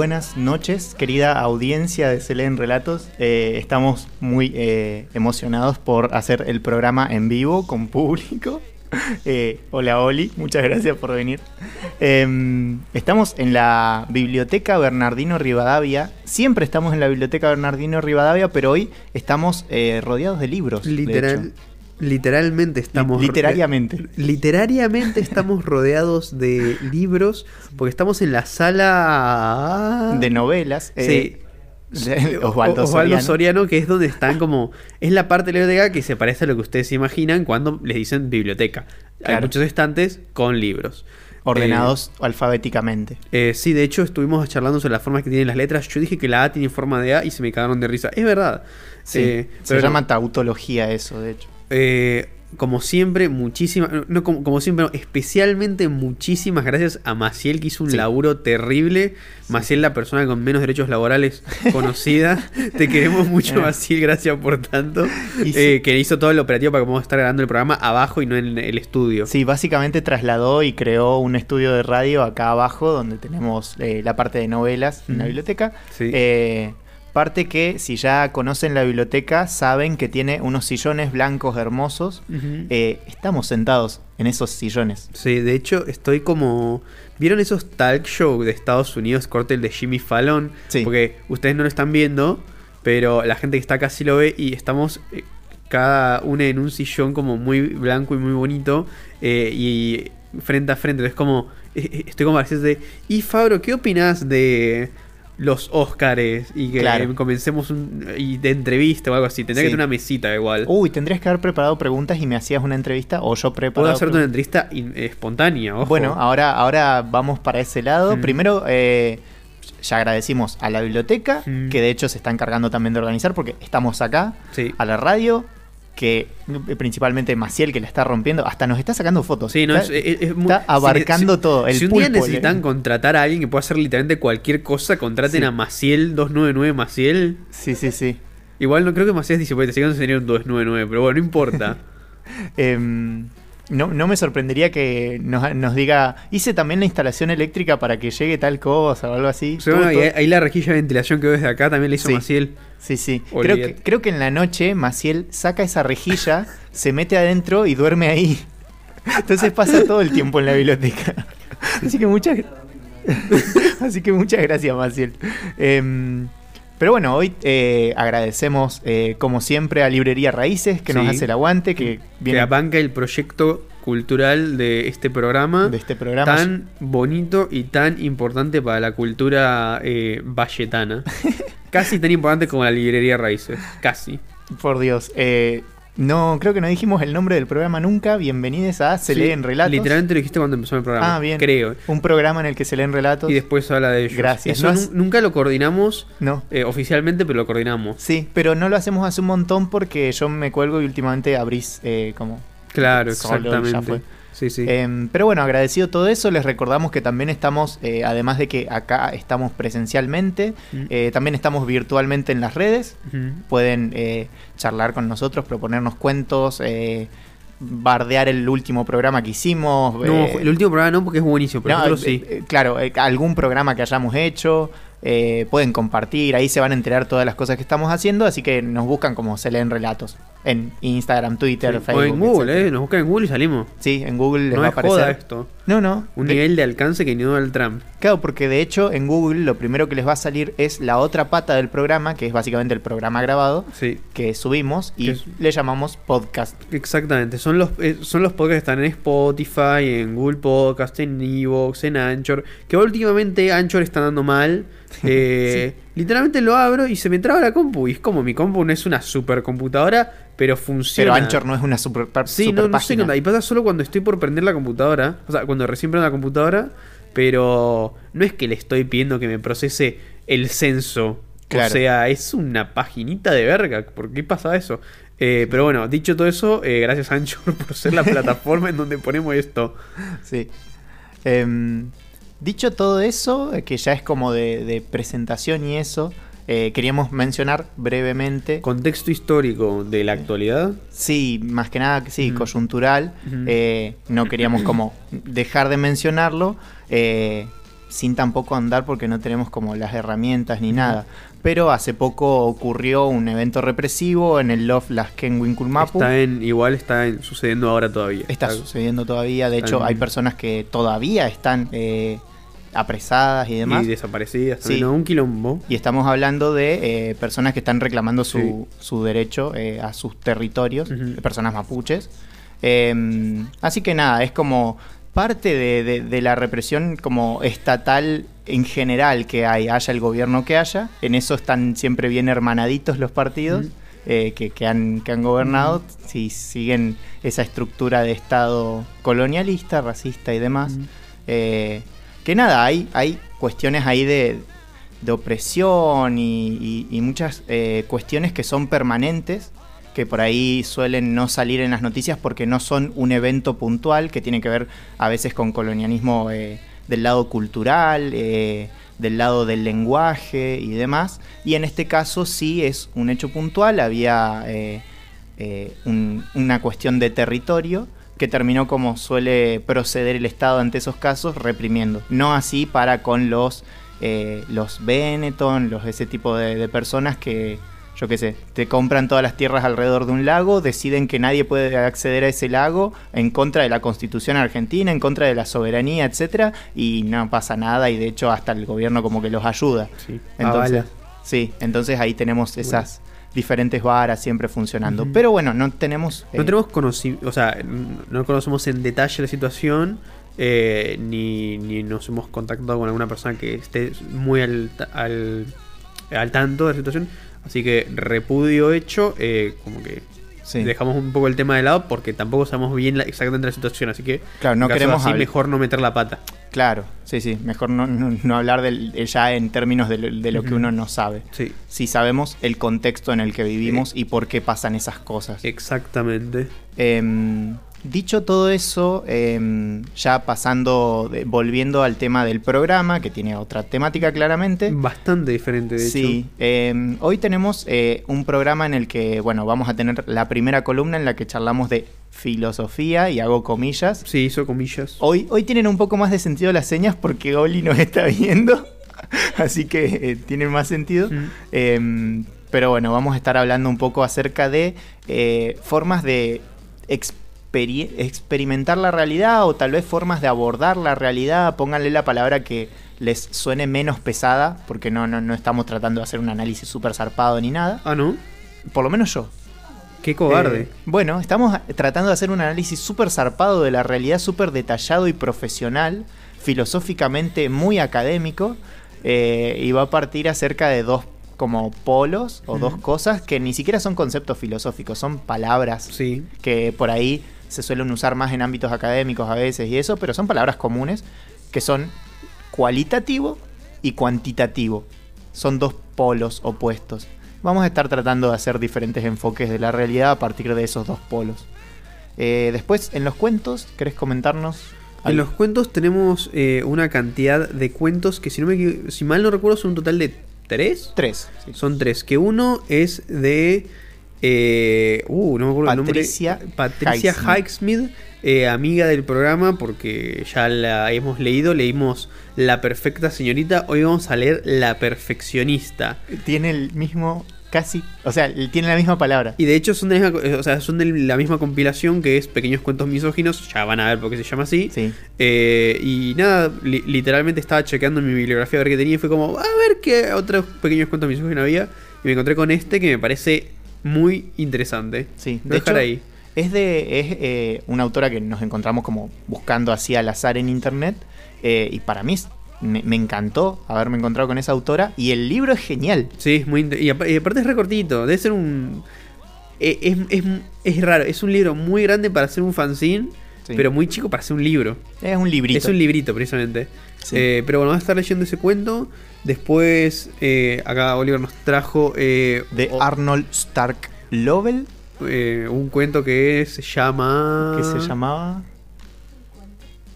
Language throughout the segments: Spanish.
buenas noches, querida audiencia de Selén Relatos. Eh, estamos muy eh, emocionados por hacer el programa en vivo con público. Eh, hola Oli, muchas gracias por venir. Em, estamos en la Biblioteca Bernardino Rivadavia. Siempre estamos en la Biblioteca Bernardino Rivadavia, pero hoy estamos eh, rodeados de libros. Literal. Literalmente estamos. Literariamente. Literariamente estamos rodeados de libros porque estamos en la sala De novelas. Sí. eh, de Osvaldo, Osvaldo Soriano. Soriano, que es donde están como. Es la parte de la biblioteca que se parece a lo que ustedes se imaginan cuando les dicen biblioteca. Hay Claro. muchos estantes con libros. Ordenados alfabéticamente. Eh, sí, de hecho estuvimos charlando sobre las formas que tienen las letras. Yo dije que la A tiene forma de A y se me cagaron de risa. Es verdad. Sí, Eh, se pero no. llama tautología eso, de hecho. Eh, como siempre, muchísimas, no, como, como siempre, no, especialmente muchísimas gracias a Maciel que hizo un Sí. laburo terrible. Maciel, la persona con menos derechos laborales conocida. Te queremos mucho, Eh. Maciel, gracias por tanto. Eh, sí. Que hizo todo el operativo para que podamos estar grabando el programa abajo y no en el estudio. Sí, básicamente trasladó y creó un estudio de radio acá abajo donde tenemos eh, la parte de novelas en la biblioteca. Sí. Eh, parte que si ya conocen la biblioteca saben que tiene unos sillones blancos hermosos. Eh, estamos sentados en esos sillones. Sí, de hecho estoy como... ¿Vieron esos talk show de Estados Unidos, corte el de Jimmy Fallon? Sí. Porque ustedes no lo están viendo, pero la gente que está acá sí lo ve y estamos eh, cada uno en un sillón como muy blanco y muy bonito eh, y frente a frente. Es como... Estoy como de... Y Fabro, ¿qué opinas de los Óscares? Y que Claro. comencemos un... Y de entrevista o algo así. Tendría Sí. que tener una mesita igual. Uy, tendrías que haber preparado preguntas y me hacías una entrevista o yo preparo. Puedo hacerte una entrevista in- espontánea, ojo. Bueno, ahora, ahora vamos para ese lado. Mm. Primero, eh, ya agradecimos a la biblioteca, Mm. que de hecho se está encargando también de organizar porque estamos acá, Sí. a la radio, que eh, principalmente Maciel que la está rompiendo, hasta nos está sacando fotos. Sí, no, está, es, es- es muy- está abarcando si- todo. El si un día pulpo, necesitan contratar a alguien que pueda hacer literalmente cualquier cosa, contraten Sí. a Maciel 299 Maciel. Sí, sí, sí. Igual no creo que Maciel dice, porque te siguen un 299, pero bueno, no importa. Em, no, no me sorprendería que nos, nos diga, hice también la instalación eléctrica para que llegue tal cosa o algo así. O sea, bueno, y ahí, la rejilla de ventilación que ves de acá también la hizo Sí. Maciel. Sí, sí. Creo que, creo que en la noche Maciel saca esa rejilla, se mete adentro y duerme ahí. Entonces pasa todo el tiempo en la biblioteca. Así que muchas, así que muchas gracias, Maciel. Em, pero bueno, hoy eh, agradecemos, eh, como siempre, a Librería Raíces, que nos hace el aguante, que Que viene banca el proyecto cultural de este programa. de este programa. Tan bonito y tan importante para la cultura eh, valletana. Casi tan importante como la librería Raíces. Casi. Por Dios. eh, no, creo que no dijimos el nombre del programa nunca. Bienvenidos a Se Sí, leen relatos. Literalmente lo dijiste cuando empezó el programa. Ah, bien. Creo. Un programa en el que se leen relatos. Y después habla de ellos. Gracias. Eso No nu- has- nunca lo coordinamos No. eh, oficialmente, pero lo coordinamos. Sí, pero no lo hacemos hace un montón porque yo me cuelgo y últimamente abrís eh, como Claro, exactamente. Sí, sí. Em, pero bueno, agradecido todo eso, les recordamos que también estamos, eh, además de que acá estamos presencialmente, Mm. eh, también estamos virtualmente en las redes. Pueden eh, charlar con nosotros, proponernos cuentos, bardear el último programa que hicimos. No, eh, el último programa no, porque es buenísimo, pero no, sí. claro, eh, algún programa que hayamos hecho. Eh, pueden compartir, ahí se van a enterar todas las cosas que estamos haciendo, así que nos buscan como se leen relatos en Instagram, Twitter, Sí. Facebook. o en Google, etcétera. ¿eh? Nos buscan en Google y salimos. Sí, en Google les No va a es aparecer. joda esto. No, no. Un de- nivel de alcance que ni Donald Trump. Claro, porque de hecho en Google lo primero que les va a salir es la otra pata del programa, que es básicamente el programa grabado Sí. que subimos y Que le llamamos podcast. Exactamente, son los, eh, son los podcasts que están en Spotify, en Google Podcast, en Evox, en Anchor, que últimamente Anchor está dando mal. Eh, Literalmente lo abro y se me traba la compu. Y es como mi compu no es una supercomputadora, pero funciona. Pero Anchor no es una super, Sí, super no, no sé qué. Y pasa solo cuando estoy por prender la computadora. O sea, cuando recién prendo la computadora. Pero no es que le estoy pidiendo que me procese el censo. Claro. O sea, es una paginita de verga. ¿Por qué pasa eso? Eh, pero bueno, dicho todo eso, eh, gracias Anchor por ser la plataforma en donde ponemos esto. Sí. Em, dicho todo eso, eh, que ya es como de, de presentación y eso, eh, queríamos mencionar brevemente. Contexto histórico de la actualidad. Sí, más que nada, sí, coyuntural. Eh, no queríamos como dejar de mencionarlo. eh, sin tampoco andar porque no tenemos como las herramientas ni nada. Pero hace poco ocurrió un evento represivo en el Love Las Ken Winkulmapu. Está en, igual está en- sucediendo ahora todavía. Está sucediendo todavía. De hecho, en- hay personas que todavía están eh, apresadas y demás. Y desaparecidas. Sí. también, ¿no? Un quilombo. Y estamos hablando de eh, personas que están reclamando su, Sí. su derecho eh, a sus territorios, personas mapuches. Eh, así que nada, es como parte de, de- de la represión como estatal en general que hay, haya el gobierno que haya. En eso están siempre bien hermanaditos los partidos eh, que, que han, que han gobernado, si siguen esa estructura de Estado colonialista, racista y demás. Eh, que nada, hay, hay cuestiones ahí de, de opresión y, y- muchas eh, cuestiones que son permanentes, que por ahí suelen no salir en las noticias porque no son un evento puntual, que tiene que ver a veces con colonialismo eh, del lado cultural, eh, del lado del lenguaje y demás. Y en este caso sí es un hecho puntual, había eh, un- una cuestión de territorio que terminó como suele proceder el Estado ante esos casos, reprimiendo. No así para con los, eh, los Benetton, los, ese tipo de, de personas que, yo qué sé, te compran todas las tierras alrededor de un lago, deciden que nadie puede acceder a ese lago en contra de la constitución argentina, en contra de la soberanía, etcétera, y no pasa nada, y de hecho hasta el gobierno como que los ayuda. Sí. Entonces, sí, entonces ahí tenemos esas diferentes varas siempre funcionando. Pero bueno, no tenemos... No eh, tenemos conocimiento, o sea, no conocemos en detalle la situación, eh, ni, ni nos hemos contactado con alguna persona que esté muy al, al, al tanto de la situación. Así que repudio hecho, eh, como que sí. dejamos un poco el tema de lado porque tampoco sabemos bien la- exactamente la situación. Así que, Claro, no queremos así, mejor no meter la pata. Claro, sí, sí. Mejor no, no- no hablar del, de ya en términos de lo, de lo que uno no sabe. Sí, Si sabemos el contexto en el que vivimos y por qué pasan esas cosas. exactamente. Em, dicho todo eso, em, ya pasando, de- volviendo al tema del programa, que tiene otra temática claramente. Bastante diferente, de Sí, em, hoy tenemos eh, un programa en el que, bueno, vamos a tener la primera columna en la que charlamos de filosofía y hago comillas. hecho. Sí, hizo comillas. Hoy, hoy tienen un poco más de sentido las señas porque Oli nos está viendo, así que eh, tienen más sentido. Mm. Em, pero bueno, vamos a estar hablando un poco acerca de eh, formas de experi- experimentar la realidad o tal vez formas de abordar la realidad. Pónganle la palabra que les suene menos pesada, porque no, no, no estamos tratando de hacer un análisis súper zarpado ni nada. Ah, ¿no? Por lo menos yo. Qué cobarde. Eh, bueno, estamos tratando de hacer un análisis súper zarpado de la realidad, súper detallado y profesional, filosóficamente muy académico, eh, y va a partir acerca de dos como polos o dos cosas que ni siquiera son conceptos filosóficos, son palabras sí. que por ahí se suelen usar más en ámbitos académicos a veces y eso, pero son palabras comunes que son cualitativo y cuantitativo. Son dos polos opuestos. Vamos a estar tratando de hacer diferentes enfoques de la realidad a partir de esos dos polos. Eh, después, en los cuentos, ¿querés comentarnos? En los cuentos tenemos eh, una cantidad de cuentos que si, no me, si mal no recuerdo son un total de tres. Tres. sí. Son tres. Que uno es de. Eh, uh, no me acuerdo Patricia el nombre. Patricia. Highsmith, eh, amiga del programa, porque ya la hemos leído. Leímos La Perfecta Señorita. Hoy vamos a leer La Perfeccionista. Tiene el mismo, casi, o sea, tiene la misma palabra. Y de hecho son de la misma, o sea, son de la misma compilación que es Pequeños Cuentos Misóginos. Ya van a ver por qué se llama así. Sí. Eh, y nada, li- literalmente estaba chequeando mi bibliografía a ver qué tenía y fue como, a ver qué otros pequeños cuentos misóginos había. Y me encontré con este que me parece muy interesante. Sí, de dejar hecho, ahí. es de es eh, una autora que nos encontramos como buscando así al azar en internet eh, y para mí me, me encantó haberme encontrado con esa autora y el libro es genial. Sí, es muy y, apa- y aparte es recortito, debe ser un... eh, Es, es, es raro, es un libro muy grande para hacer un fanzine, Sí. pero muy chico para hacer un libro. Es un librito. Es un librito, precisamente. Sí. Eh, pero bueno, vamos a estar leyendo ese cuento. Después, eh, acá Oliver nos trajo eh, de Arnold Stark Lovell, eh, un cuento que se llama... que se llamaba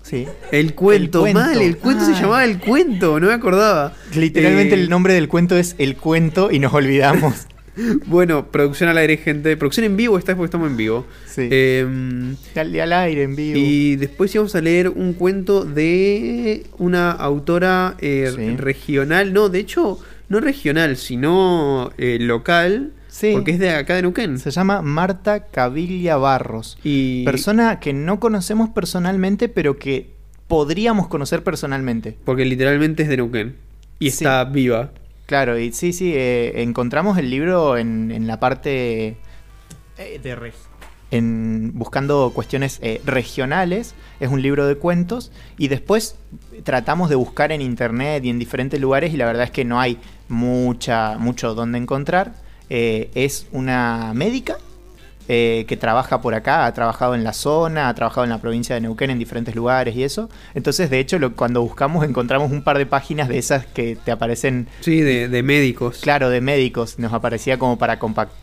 Sí. El cuento, El cuento. mal, el cuento se Ah. llamaba El Cuento, no me acordaba. Literalmente el nombre del cuento es El cuento y nos olvidamos. Bueno, producción al aire, gente. Producción en vivo, esta vez porque estamos en vivo. Sí. Dale al aire en vivo. y después íbamos a leer un cuento de una autora eh, Sí. regional. No, de hecho, no regional, sino eh, local. Sí. Porque es de acá de Neuquén. Se llama Marta Caviglia Barros. Y Persona que no conocemos personalmente, pero que podríamos conocer personalmente. porque literalmente es de Neuquén. Y Sí. está viva. Claro, y sí, sí, eh, encontramos el libro en, en la parte eh, de reg- en buscando cuestiones eh, regionales, es un libro de cuentos y después tratamos de buscar en internet y en diferentes lugares y la verdad es que no hay mucha mucho donde encontrar. Es una médica eh, que trabaja por acá, ha trabajado en la zona, ha trabajado en la provincia de Neuquén en diferentes lugares y eso. Entonces, de hecho, lo- cuando buscamos encontramos un par de páginas de esas que te aparecen Sí, de, de médicos. Claro, de médicos. Nos aparecía como para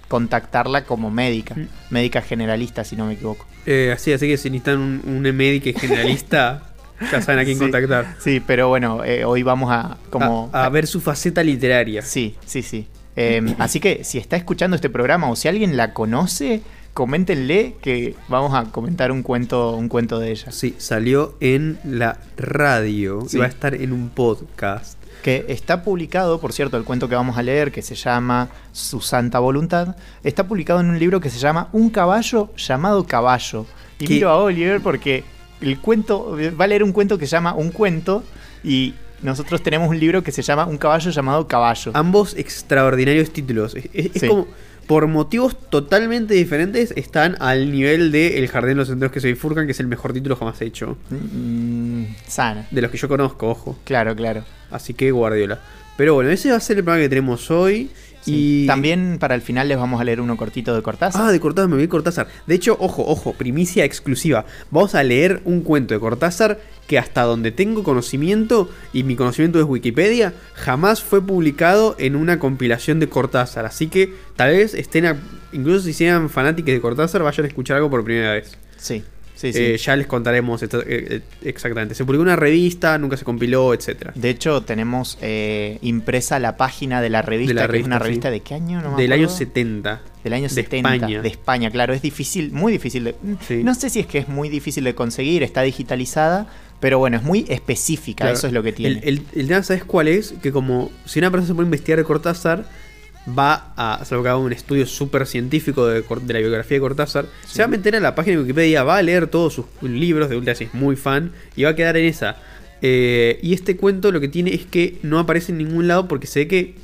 contactarla como médica. Mm. Médica generalista, si no me equivoco. Eh, así, así que si necesitan un, un médico generalista, ya saben a quién Sí. contactar. Sí, pero bueno, eh, hoy vamos a como... a, a ver su faceta literaria. Sí, sí, sí. Eh, así que si está escuchando este programa o si alguien la conoce, coméntenle que vamos a comentar un cuento, un cuento de ella. Sí, salió en la radio Sí. y va a estar en un podcast. Que está publicado, por cierto, el cuento que vamos a leer, que se llama Su Santa Voluntad, está publicado en un libro que se llama Un caballo llamado caballo. Y ¿Qué? miro a Oliver porque el cuento, va a leer un cuento que se llama Un cuento y nosotros tenemos un libro que se llama Un caballo llamado caballo. Ambos extraordinarios títulos. Es, es- es Sí. como, por motivos totalmente diferentes, están al nivel de El Jardín de los Senderos que se bifurcan, que es el mejor título jamás hecho. Mm, sana. De los que yo conozco, ojo. Claro, claro. Así que Guardiola. Pero bueno, ese va a ser el programa que tenemos hoy. Sí. Y También para el final les vamos a leer uno cortito de Cortázar. Ah, de Cortázar, me a Cortázar. De hecho, ojo, ojo, primicia exclusiva. Vamos a leer un cuento de Cortázar que hasta donde tengo conocimiento, y mi conocimiento es Wikipedia, jamás fue publicado en una compilación de Cortázar. Así que tal vez estén, a- incluso si sean fanáticos de Cortázar, vayan a escuchar algo por primera vez. Sí, sí, sí. Eh, ya les contaremos esto- eh, eh, exactamente. Se publicó una revista, nunca se compiló, etcétera. De hecho, tenemos eh, impresa la página de la revista, De la que es una revista, revista sí. de qué año, no me Del año acuerdo. 70. Del año de 70, España. de España, claro, es difícil, muy difícil de... Sí. No sé si es que es muy difícil de conseguir, está digitalizada, pero bueno, es muy específica, Claro, eso es lo que tiene. El, el, el tema, ¿sabes cuál es? Que como si una persona se puede investigar de Cortázar, va a, haga un estudio súper científico de, la biografía de Cortázar, Sí. se va a meter a la página de Wikipedia, va a leer todos sus libros, de última si es muy fan, y va a quedar en esa. Eh, y este cuento lo que tiene es que no aparece en ningún lado porque se ve que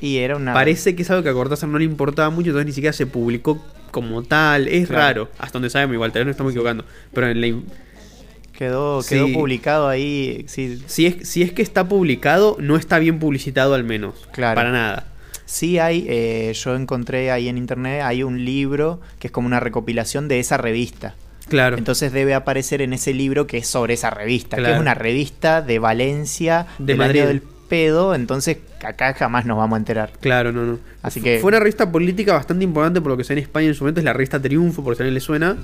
Y era una... parece que es algo que a Cortázar no le importaba mucho, entonces ni siquiera se publicó como tal. Es Claro. raro, hasta donde sabemos igual, tal vez no estamos equivocando. Pero en la, Quedó, quedó Sí. publicado ahí, sí, si, es, si es que está publicado, no está bien publicitado al menos. Claro. Para nada. Sí hay, eh, yo encontré ahí en internet, hay un libro que es como una recopilación de esa revista. Claro. Entonces debe aparecer en ese libro que es sobre esa revista, que es una revista de Valencia, De del Madrid. año del pedo, entonces acá jamás nos vamos a enterar. Claro, no, no. Así que- Fue una revista política bastante importante por lo que sé en España en su momento, es la revista Triunfo, por si a alguien le suena.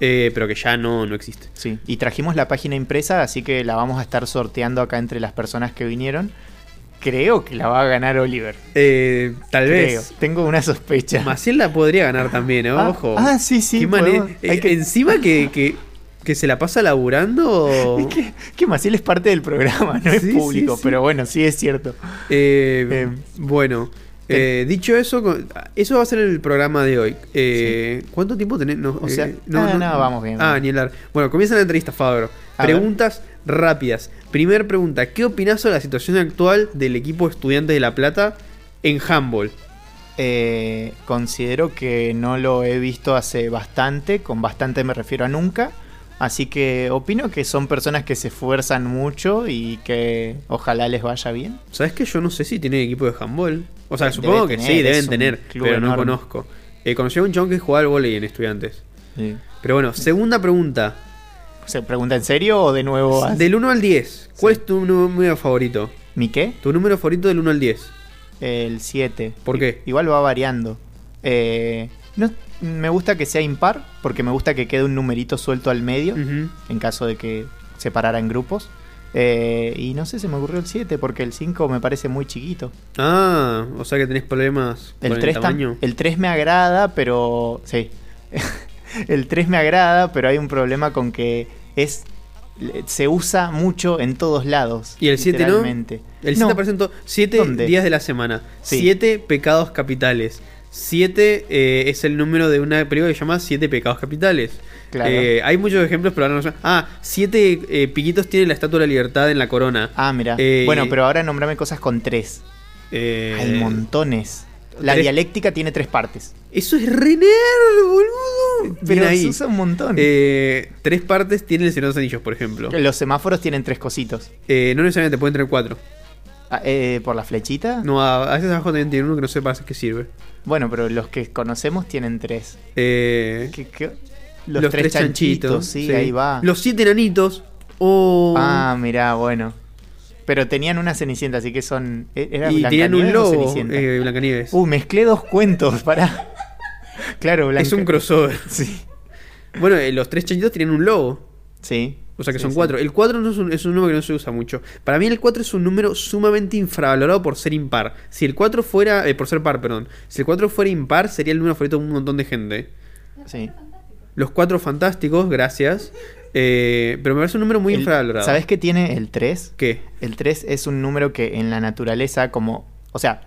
eh, pero que ya no, no existe. Sí, y trajimos la página impresa, así que la vamos a estar sorteando acá entre las personas que vinieron. Creo que la va a ganar Oliver. Eh, tal Creo. vez. Tengo una sospecha. Maciel la podría ganar también, ¿no? Ah, Ojo. ah, sí, sí, podemos- hay eh, que- Encima que, que, que se la pasa laburando. Es que, que Maciel es parte del programa, no es público, sí, sí. pero bueno, sí es cierto. Eh, Eh, bueno, eh, dicho eso, eso va a ser el programa de hoy. Eh, ¿Cuánto tiempo tenés? No, O sea, eh, ah, no, vamos bien, Ah, ni hablar. Bueno, comienza la entrevista, Fabro. Ver. Preguntas rápidas. Primer pregunta: ¿Qué opinás sobre la situación actual del equipo Estudiantes de La Plata en handball? Eh, considero que no lo he visto hace bastante, con bastante me refiero a nunca. Así que opino que son personas que se esfuerzan mucho y que ojalá les vaya bien. ¿Sabes que yo no sé si tienen equipo de handball? O sea, Debe supongo que sí, deben tener, pero no conozco. Eh, conocí a un chon que jugaba al volei en Estudiantes. Pero bueno, segunda pregunta. ¿Se pregunta en serio o de nuevo? a- Del 1 al 10, ¿cuál Sí. es tu número favorito? ¿Mi qué? Tu número favorito del 1 al 10. El 7. ¿Por qué? Igual va variando. Eh, no, me gusta que sea impar, porque me gusta que quede un numerito suelto al medio, Ujú. en caso de que se parara en grupos. Eh, y no sé, se me ocurrió el 7, porque el 5 me parece muy chiquito. Ah, o sea que tenés problemas El con 3, el tam- tamaño. el 3 me agrada, pero... Sí. el 3 me agrada, pero hay un problema con que es... Se usa mucho en todos lados. ¿Y el 7 no? El No. 7% 7 ¿Dónde? días de la semana. Sí. 7 pecados capitales. 7 es el número de una película que se llama 7 pecados capitales. Claro. Eh, hay muchos ejemplos, pero ahora no. Ah, 7 piquitos tiene la Estatua de la Libertad en la corona. Ah, mira. Eh, bueno, pero ahora nombrame cosas con 3. Eh, Hay montones. La tres- dialéctica tiene tres partes. Eso es re nerd, boludo. Pero ahí. se usa un montón. Eh, tres partes tiene el Señor de los Anillos, por ejemplo. Los semáforos tienen tres cositos. Eh, no necesariamente pueden tener cuatro. Ah, eh, ¿Por la flechita? No, a, a veces abajo también tiene uno que no sé para qué sirve. Bueno, pero los que conocemos tienen tres. Eh, ¿Qué- qué? Los, tres, chanchitos, sí, ahí va. Los siete enanitos. Oh. Ah, mirá, bueno. Pero tenían una cenicienta, así que son. ¿e- ¿Era y tenían un lobo, eh, Blancanieves. Uh, mezclé dos cuentos, pará. claro, Blanca... es un crossover. Sí. Bueno, eh, los tres chanchitos tienen un lobo. Sí. O sea que Sí, son sí. cuatro. El 4 no es, un, es un número que no se usa mucho. Para mí el 4 es un número sumamente infravalorado por ser impar. Si el 4 fuera... eh, por ser par, perdón. Si el 4 fuera impar, sería el número favorito de un montón de gente. Sí. Los 4 fantásticos, gracias. Eh, pero me parece un número muy El- infravalorado. ¿Sabes qué tiene el 3? ¿Qué? El 3 es un número que en la naturaleza como... O sea,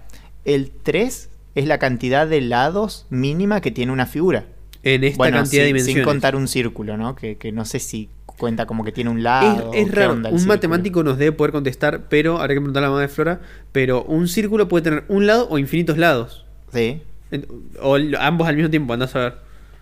el 3 es la cantidad de lados mínima que tiene una figura. En esta bueno, cantidad de dimensiones. sin contar un círculo, ¿no? Que, que no sé si cuenta como que tiene un Es, lado. es qué raro, un círculo. matemático nos debe poder contestar, pero habría que preguntarle a la madre de Flora. Pero un círculo puede tener un lado o infinitos lados. Sí. O ambos al mismo tiempo, andás a ver.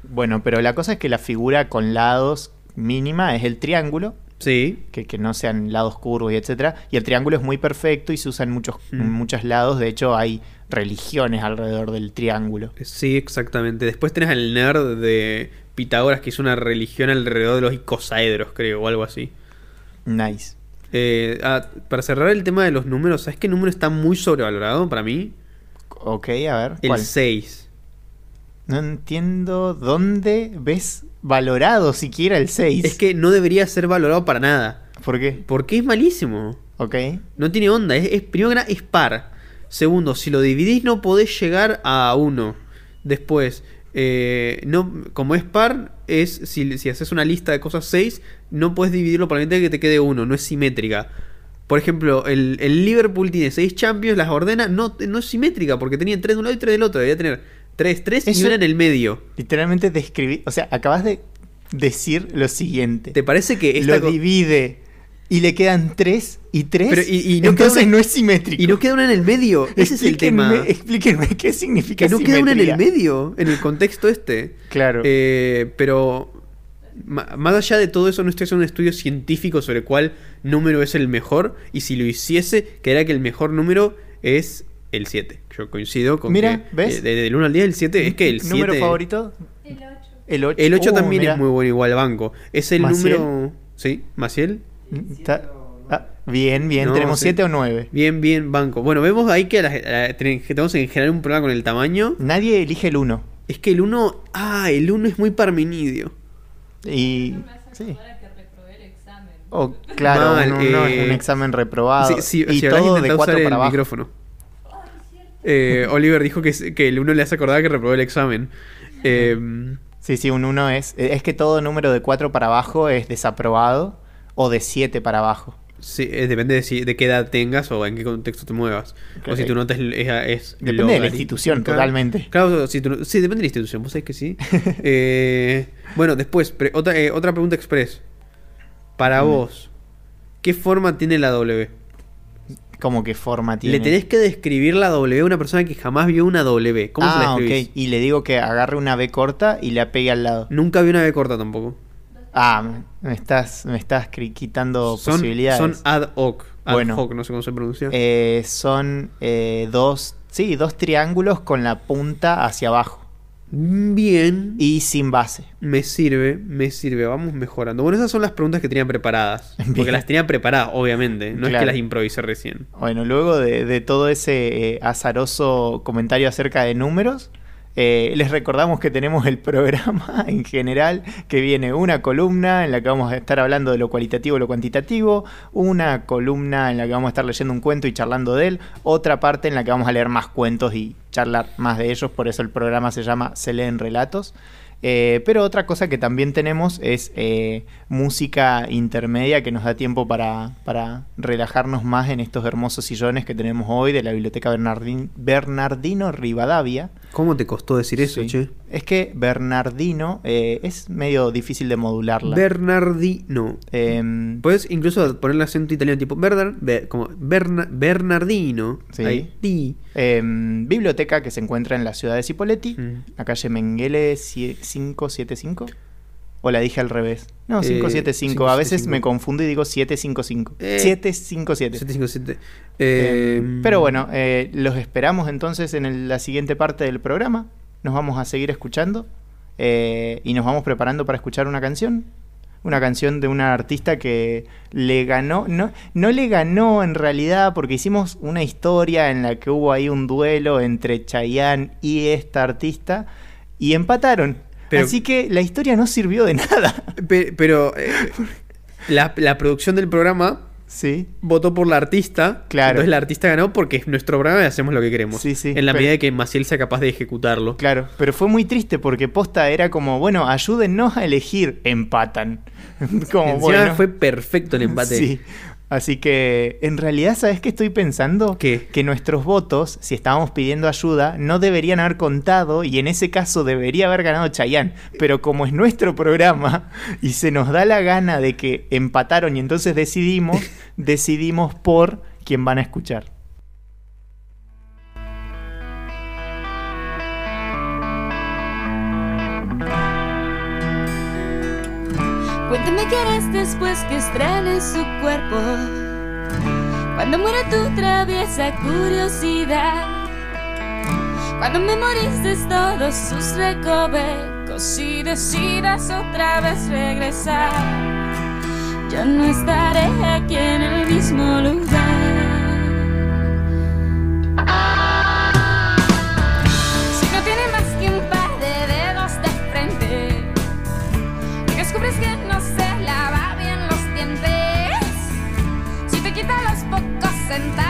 Bueno, pero la cosa es que la figura con lados mínima es el triángulo, Sí. que, que no sean lados curvos y etcétera. Y el triángulo es muy perfecto y se usa en muchos, Mm. en muchos lados. De hecho, hay religiones alrededor del triángulo. Sí, exactamente. Después tenés al nerd de Pitágoras que hizo una religión alrededor de los icosaedros, creo, o algo así. Nice. Eh, ah, para cerrar el tema de los números, ¿sabes qué número está muy sobrevalorado para mí? Ok, a ver. El ¿cuál? 6. No entiendo dónde ves valorado siquiera el 6. Es que no debería ser valorado para nada. ¿Por qué? Porque es malísimo. Ok. No tiene onda. Es, es- primero que nada, es par. Segundo, si lo dividís no podés llegar a 1. Después, eh, no, como es par, es si, si haces una lista de cosas 6, no puedes dividirlo mitad que te quede 1. No es simétrica. Por ejemplo, el, el Liverpool tiene 6 Champions, las ordena, no, no es simétrica porque tenía 3 de un lado y 3 del otro. Debería tener 3, 3 y una en el medio. Literalmente describí. O sea, acabas de decir lo siguiente. ¿Te parece que esta lo divide y le quedan 3 y 3. Pero, y- y no entonces una- no es simétrico. y no queda una en el medio? Ese es el tema. Explíquenme- qué significa Que no queda una en el medio, en el contexto este. Claro. Eh, pero más allá de todo eso, no estoy haciendo un estudio científico sobre cuál número es el mejor. Y si lo hiciese, creería que el mejor número es el 7. Yo coincido con Mira, que ¿ves? eh, de- del 1 al 10 el 7 es que el 7... ¿Número favorito? El 8. El 8. El 8 también es muy bueno igual banco. Es el ¿Maciel? número... ¿Sí? ¿Maciel? Ah, bien, bien. No, ¿Tenemos sí. 7 o 9? Bien, bien, banco. Bueno, vemos ahí que, la- la- tenemos en general un problema con el tamaño. Nadie elige el 1. Es que el 1... Ah, el 1 es muy parmenidio. Y. Me hace Sí. acordar a que reprobé el examen. O, claro, Mal, un, uno es eh, un examen reprobado. Sí, sí, y si todo de intentado 4 usar para el abajo. micrófono. Eh, Oliver dijo que, el uno le hace acordar que reprobó el examen. Eh, Sí, sí, un 1 es. Es que todo número de 4 para abajo es desaprobado o de 7 para abajo. sí, eh, depende de, si, de qué edad tengas o en qué contexto te muevas. Claro. O si tu nota es, es, es Depende de la institución, totalmente. Claro, si tu- sí, depende de la institución, vos sabés que sí. Eh, bueno, después, pre- otra, eh, otra pregunta express. Para Mm. vos, ¿qué forma tiene la W? Como que forma tiene. Le tenés que describir la W a una persona que jamás vio una W. ¿Cómo se la ah, escribís? ok. Y le digo que agarre una B corta y la pegue al lado. Nunca vi una B corta tampoco. Ah, me- estás, me estás quitando Son, posibilidades. son ad hoc. Ad Bueno. hoc, no sé cómo se pronuncia. Eh, son eh, dos, sí, dos triángulos con la punta hacia abajo Bien. y sin base. Me sirve, me sirve. Vamos mejorando. Bueno, esas son las preguntas que tenía preparadas. Bien. Porque las tenía preparadas, obviamente. No es que las improvisé recién. Bueno, luego de, de todo ese eh, azaroso comentario acerca de números, eh, les recordamos que tenemos el programa en general, que viene una columna en la que vamos a estar hablando de lo cualitativo y lo cuantitativo, una columna en la que vamos a estar leyendo un cuento y charlando de él, otra parte en la que vamos a leer más cuentos y charlar más de ellos, por eso el programa se llama Se leen relatos. Eh, pero otra cosa que también tenemos es eh, música intermedia que nos da tiempo para, relajarnos más en estos hermosos sillones que tenemos hoy de la Biblioteca Bernardin- Bernardino Rivadavia. ¿Cómo te costó decir eso, Sí. che? Es que Bernardino eh, es medio difícil de modularla. Bernardino. Em, Puedes incluso ponerle acento italiano tipo Bernard, Be- como Berna- Bernardino. Sí. Ahí. Di. em, biblioteca que se encuentra en la ciudad de Cipoletti, Mm. la calle Mengele cie- 575. ¿O la dije al revés? No, Eh, 575. A veces 575. me confundo y digo 755. Eh, 757. 757. Eh, Eh, pero bueno, eh, los esperamos entonces en el- la siguiente parte del programa. Nos vamos a seguir escuchando eh, y nos vamos preparando para escuchar una canción. Una canción de una artista que le ganó, no, no le ganó en realidad porque hicimos una historia en la que hubo ahí un duelo entre Chayanne y esta artista y empataron. Pero- Así que la historia no sirvió de nada. pe- pero eh, la, la producción del programa Sí. votó por la artista. Claro. Entonces la artista ganó porque es nuestro programa y hacemos lo que queremos. Sí, sí, En la pero- medida de que Maciel sea capaz de ejecutarlo. Claro, pero fue muy triste porque posta era como, bueno, ayúdennos a elegir, empatan. como bueno. fue perfecto el empate. Sí. Así que, en realidad, ¿sabes qué estoy pensando? ¿Qué? Que nuestros votos, si estábamos pidiendo ayuda, no deberían haber contado y en ese caso debería haber ganado Chayanne. Pero como es nuestro programa y se nos da la gana de que empataron y entonces decidimos, decidimos por quién van a escuchar. Cuéntame qué harás después que estrenes su cuerpo. Cuando muera tu traviesa curiosidad. Cuando memorices todos sus recovecos y decidas otra vez regresar. Yo no estaré aquí en el mismo lugar. Pocos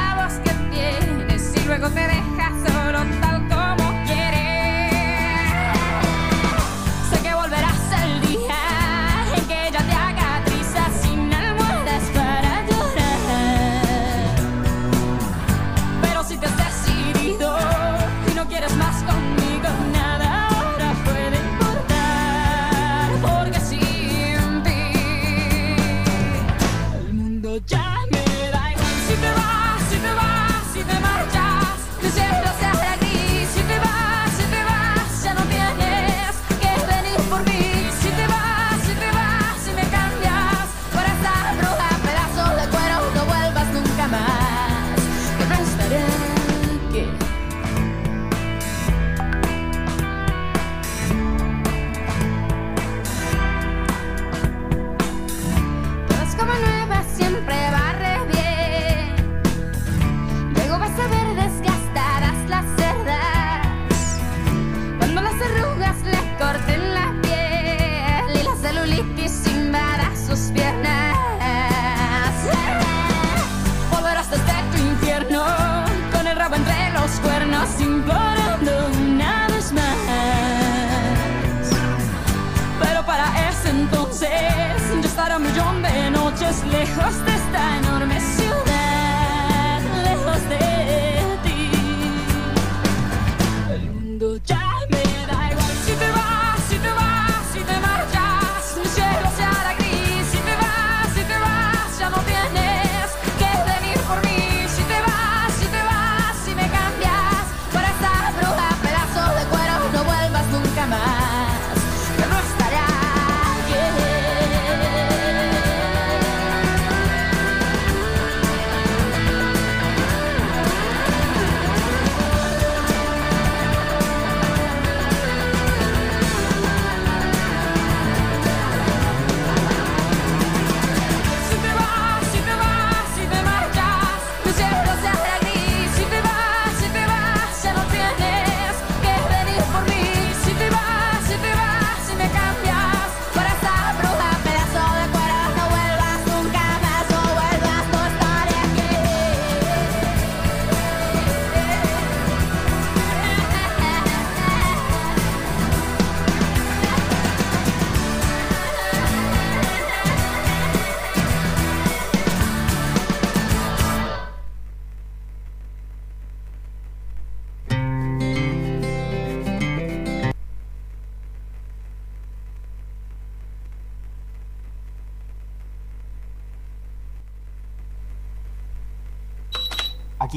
lejos de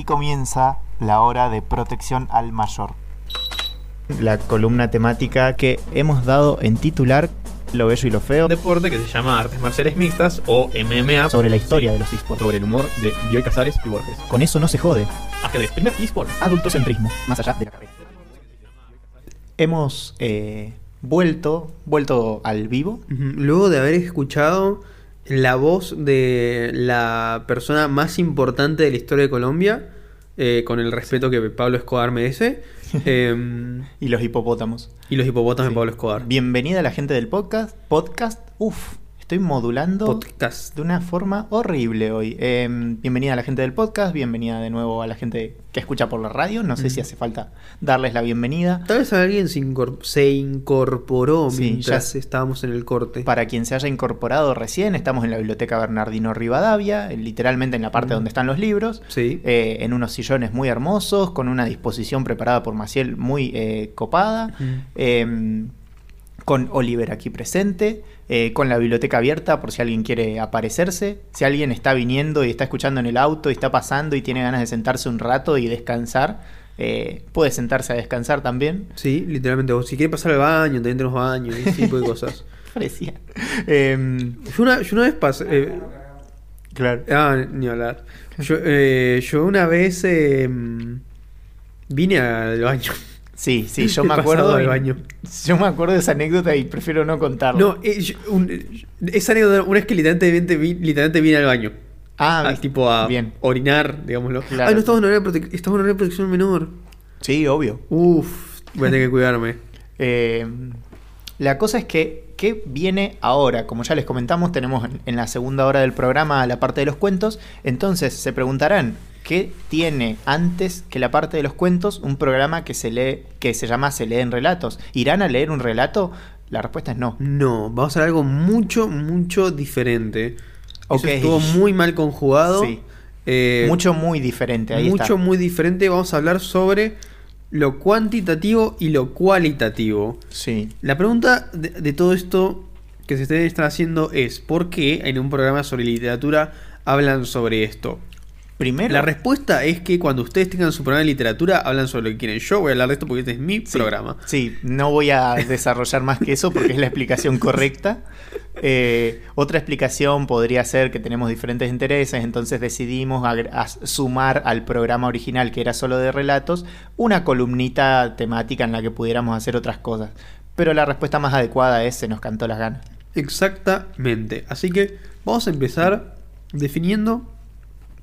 Aquí comienza la hora de protección al mayor. La columna temática que hemos dado en titular Lo bello y lo feo Un deporte que se llama Artes Marciales Mixtas o MMA sobre la historia de los esports. sobre el humor de Bioy Casares y Borges. Con eso no se jode. Ajedrez, primer eSport. Adultocentrismo, más allá de la carrera. Hemos eh, vuelto, vuelto al vivo. Luego de haber escuchado la voz de la persona más importante de la historia de Colombia, eh, con el respeto que Pablo Escobar merece, em, Y los hipopótamos. y los hipopótamos Sí. de Pablo Escobar. Bienvenida a la gente del podcast. Podcast, uff, estoy modulando Podcast. de una forma horrible hoy. Eh, bienvenida a la gente del podcast, bienvenida de nuevo a la gente que escucha por la radio. No sé si hace falta darles la bienvenida. Tal vez alguien se, incor- se incorporó Sí, mientras ya- estábamos en el corte. Para quien se haya incorporado recién, estamos en la biblioteca Bernardino Rivadavia, literalmente en la parte Mm. donde están los libros. Sí. eh, en unos sillones muy hermosos, con una disposición preparada por Maciel muy eh, copada, Mm. eh, con Oliver aquí presente, eh, con la biblioteca abierta por si alguien quiere aparecerse, si alguien está viniendo y está escuchando en el auto y está pasando y tiene ganas de sentarse un rato y descansar, eh, puede sentarse a descansar también. Sí, literalmente. O si quiere pasar al baño, también tenemos baños y ese tipo de cosas. Parecía. Em, Yo una, yo una vez pasé. eh, claro. ah, ni hablar. Yo, yo una vez eh, vine al baño. Sí, sí, yo me acuerdo. y- baño. Yo me acuerdo de esa anécdota y prefiero no contarla. No, eh, un- esa anécdota, una vez que literalmente, literalmente vine al baño. Ah, Ah, viste. tipo a Bien. orinar, digámoslo. Claro. Ay, no estamos en horario de, protección menor. Sí, obvio. Uf, voy a tener que cuidarme. Eh, la cosa es que, ¿qué viene ahora? Como ya les comentamos, tenemos en, en la segunda hora del programa la parte de los cuentos. Entonces se preguntarán, ¿qué tiene antes que la parte de los cuentos un programa que se lee, que se llama Se leen relatos? ¿Irán a leer un relato? La respuesta es no. No, vamos a hacer algo mucho, mucho diferente. Ok. Eso estuvo muy mal conjugado. Sí. Eh, Mucho muy diferente. Ahí mucho, está. muy diferente. Vamos a hablar sobre lo cuantitativo y lo cualitativo. Sí. La pregunta de, de todo esto que se estar haciendo es: ¿por qué en un programa sobre literatura hablan sobre esto? Primero. La respuesta es que cuando ustedes tengan su programa de literatura, hablan sobre lo que quieren. Yo voy a hablar de esto porque este es mi Sí, programa. Sí, no voy a desarrollar más que eso porque es la explicación correcta. Eh, otra explicación podría ser que tenemos diferentes intereses, entonces decidimos sumar al programa original, que era solo de relatos, una columnita temática en la que pudiéramos hacer otras cosas. Pero la respuesta más adecuada es se nos cantó las ganas. Exactamente. Así que vamos a empezar definiendo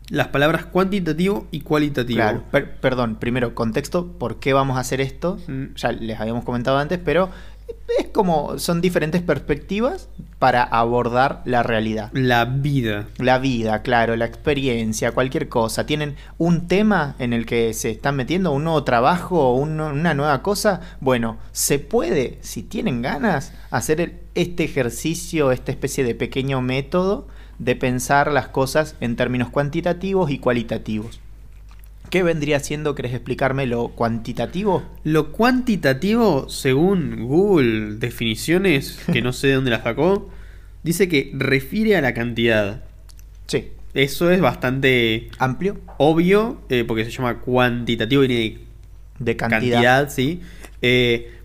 las palabras cuantitativo y cualitativo. Claro, per- perdón, primero contexto, ¿por qué vamos a hacer esto? Mm. Ya les habíamos comentado antes, pero es como son diferentes perspectivas para abordar la realidad. La vida. La vida, claro, la experiencia, cualquier cosa. Tienen un tema en el que se están metiendo, un nuevo trabajo, un- una nueva cosa. Bueno, se puede, si tienen ganas, hacer el- este ejercicio, esta especie de pequeño método de pensar las cosas en términos cuantitativos y cualitativos. ¿Qué vendría siendo, querés explicarme, lo cuantitativo? Lo cuantitativo, según Google definiciones, que no sé de dónde la sacó, dice que refiere a la cantidad. Sí. Eso es bastante Amplio, obvio, eh, porque se llama cuantitativo, viene de de cantidad. cantidad, sí. Eh,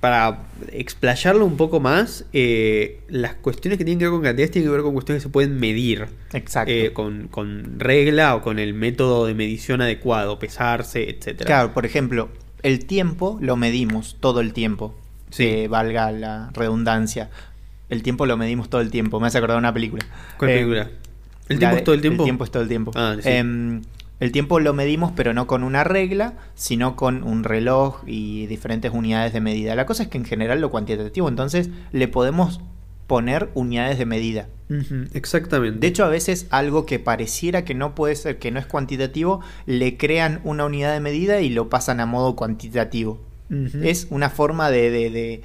para explayarlo un poco más, eh, las cuestiones que tienen que ver con cantidades tienen que ver con cuestiones que se pueden medir. Exacto. eh, con, con regla o con el método de medición adecuado, pesarse, etcétera. Claro, por ejemplo, el tiempo lo medimos todo el tiempo. Sí. Que valga la redundancia. El tiempo lo medimos todo el tiempo. Me hace acordar de una película. ¿Cuál Eh, película? ¿El tiempo de- es todo el tiempo? El tiempo es todo el tiempo. Ah, sí. Em, el tiempo lo medimos, pero no con una regla, sino con un reloj y diferentes unidades de medida. La cosa es que en general lo cuantitativo, entonces le podemos poner unidades de medida. Exactamente. De hecho, a veces algo que pareciera que no puede ser, que no es cuantitativo, le crean una unidad de medida y lo pasan a modo cuantitativo. Es una forma de, de, de-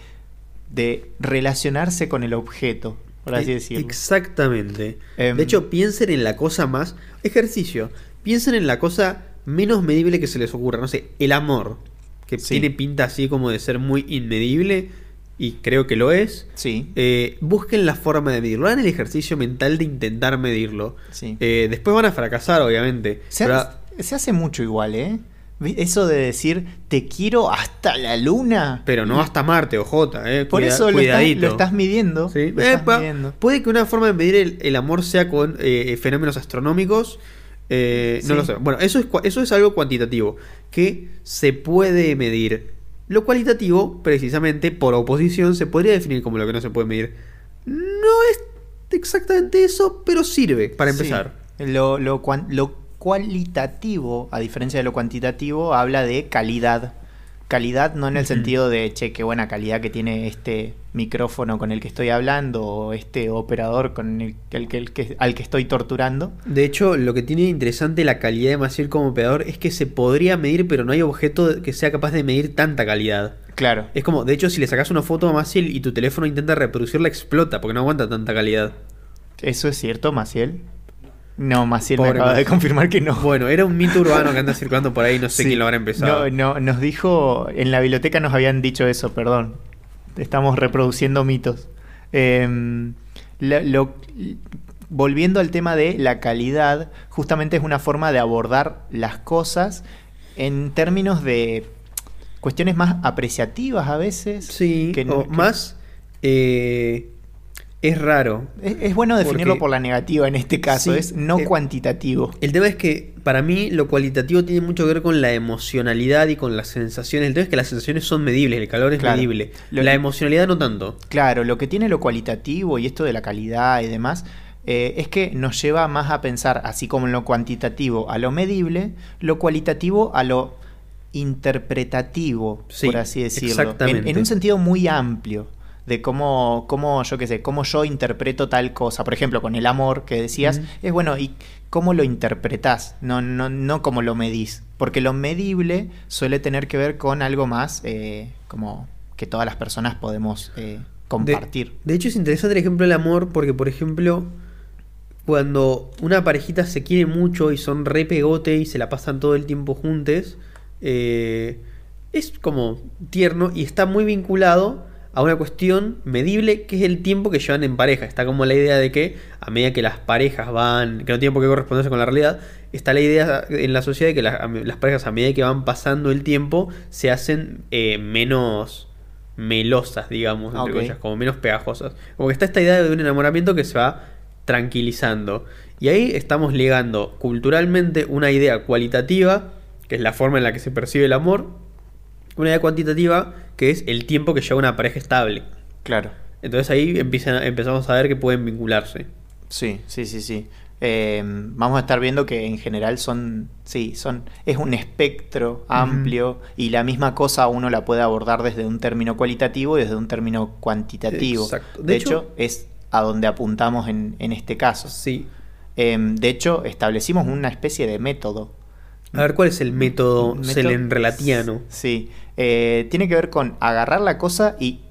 de relacionarse con el objeto, por así E- decirlo. Exactamente. Em, de hecho, piensen en la cosa más. Ejercicio. Piensen en la cosa menos medible que se les ocurra. No sé, el amor. Que Sí. tiene pinta así como de ser muy inmedible. Y creo que lo es. Sí, Eh, busquen la forma de medirlo. Hagan el ejercicio mental de intentar medirlo. sí. Eh, después van a fracasar, obviamente. Se, pero- hace, se hace mucho igual, ¿eh? Eso de decir, te quiero hasta la luna. pero no hasta Marte, OJ, eh. Por Cuida- eso lo estás, cuidadito. lo estás midiendo. Sí. lo estás midiendo. puede que una forma de medir el, el amor sea con eh, fenómenos astronómicos. Eh, No Sí. lo sé. Bueno, eso es, eso es algo cuantitativo que se puede medir. Lo cualitativo, precisamente por oposición, se podría definir como lo que no se puede medir. No es exactamente eso, pero sirve para Sí. empezar. Lo, lo cuan- lo cualitativo, a diferencia de lo cuantitativo, habla de calidad. Calidad no en el sentido de, che, qué buena calidad que tiene este micrófono con el que estoy hablando o este operador con el, el que- al que estoy torturando. De hecho, lo que tiene interesante la calidad de Maciel como operador es que se podría medir, pero no hay objeto que sea capaz de medir tanta calidad. Claro. Es como, de hecho, si le sacas una foto a Maciel y tu teléfono intenta reproducirla, explota porque no aguanta tanta calidad. ¿Eso es cierto, Maciel? No, Maciel me Pobre acaba de confirmar que no. Bueno, era un mito urbano que anda circulando por ahí, no sé Sí. quién lo habrá empezado. No, no, nos dijo, en la biblioteca nos habían dicho eso, perdón. Estamos reproduciendo mitos. Em, lo- lo- volviendo al tema de la calidad, justamente es una forma de abordar las cosas en términos de cuestiones más apreciativas a veces. Sí, que o que- más eh, es raro. Es, es bueno definirlo por la negativa en este caso, Sí, es no eh, cuantitativo. El tema es que para mí lo cualitativo tiene mucho que ver con la emocionalidad y con las sensaciones. El tema es que las sensaciones son medibles, el calor es Claro. medible. Lo- la emocionalidad no tanto. Claro, lo que tiene lo cualitativo y esto de la calidad y demás eh, es que nos lleva más a pensar, así como en lo cuantitativo a lo medible, lo cualitativo a lo interpretativo, Sí, por así decirlo. En, exactamente. en un sentido muy amplio de cómo, cómo, yo qué sé, cómo yo interpreto tal cosa. Por ejemplo, con el amor que decías, es bueno, ¿y cómo lo interpretás? No, no, no cómo lo medís. Porque lo medible suele tener que ver con algo más eh, como que todas las personas podemos eh, compartir. De, de hecho, es interesante el ejemplo del amor porque, por ejemplo, cuando una parejita se quiere mucho y son re pegote y se la pasan todo el tiempo juntos, eh, es como tierno y está muy vinculado a una cuestión medible que es el tiempo que llevan en pareja. Está como la idea de que a medida que las parejas van, que no tienen por qué corresponderse con la realidad, está la idea en la sociedad de que las, las parejas a medida que van pasando el tiempo se hacen eh, menos melosas, digamos, entre Ok. comillas, como menos pegajosas. Como que está esta idea de un enamoramiento que se va tranquilizando. Y ahí estamos ligando culturalmente una idea cualitativa, que es la forma en la que se percibe el amor, una idea cuantitativa, que es el tiempo que lleva una pareja estable. Claro. Entonces ahí empiezan, empezamos a ver que pueden vincularse. Sí, sí, sí, sí. Eh, vamos a estar viendo que en general son, sí, son, es un espectro amplio y la misma cosa uno la puede abordar desde un término cualitativo y desde un término cuantitativo. Exacto. De, De hecho, hecho- es a donde apuntamos en, en este caso. Sí. Eh, de hecho, establecimos una especie de método. A ver, ¿cuál es el método Método- selenrelatiano? Sí, eh, tiene que ver con agarrar la cosa y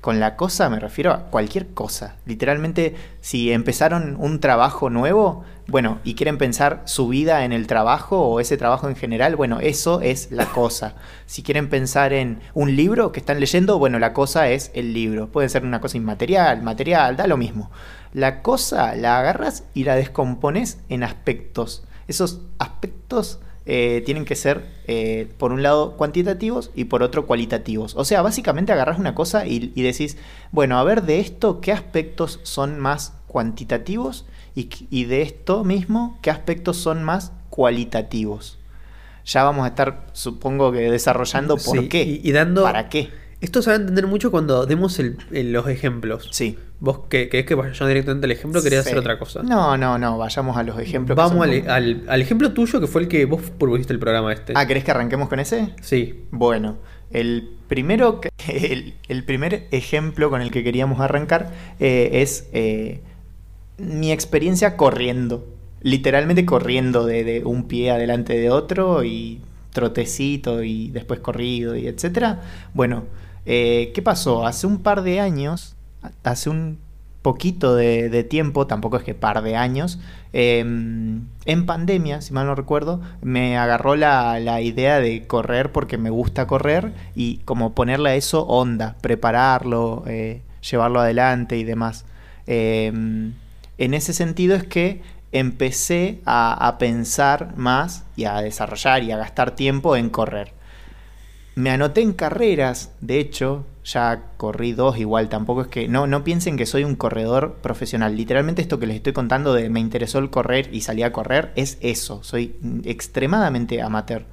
Con la cosa me refiero a cualquier cosa. Literalmente, si empezaron un trabajo nuevo, bueno, y quieren pensar su vida en el trabajo o ese trabajo en general, bueno, eso es la cosa. Si quieren pensar en un libro que están leyendo, bueno, la cosa es el libro. Puede ser una cosa inmaterial, material, da lo mismo. La cosa la agarras y la descompones en aspectos. Esos aspectos eh, tienen que ser, eh, por un lado, cuantitativos y por otro, cualitativos. O sea, básicamente agarras una cosa y, y decís, bueno, a ver de esto, ¿qué aspectos son más cuantitativos? Y, y de esto mismo, ¿qué aspectos son más cualitativos? Ya vamos a estar, supongo que, desarrollando por Sí, qué. y- y dando- ¿Para qué? Esto se va a entender mucho cuando demos el- el- los ejemplos. Sí. ¿Vos que querés que vayamos directamente al ejemplo o querés Sí. hacer otra cosa? No, no, no, vayamos a los ejemplos. Vamos al, como- al- al ejemplo tuyo que fue el que vos propusiste el programa este. Ah, ¿querés que arranquemos con ese? Sí. Bueno, el primero, el, el primer ejemplo con el que queríamos arrancar eh, es eh, mi experiencia corriendo. Literalmente corriendo de, de un pie adelante de otro y trotecito y después corrido y etcétera. Bueno, eh, ¿qué pasó? Hace un par de años, hace un poquito de, tiempo, tampoco es que par de años, eh, en pandemia, si mal no recuerdo, me agarró la, la idea de correr porque me gusta correr y como ponerle a eso onda, prepararlo, eh, llevarlo adelante y demás. Eh, en ese sentido es que empecé a, a pensar más y a desarrollar y a gastar tiempo en correr. Me anoté en carreras, de hecho, ya corrí dos igual, tampoco es que... No, no piensen que soy un corredor profesional. Literalmente esto que les estoy contando de me interesó el correr y salí a correr es eso. Soy extremadamente amateur.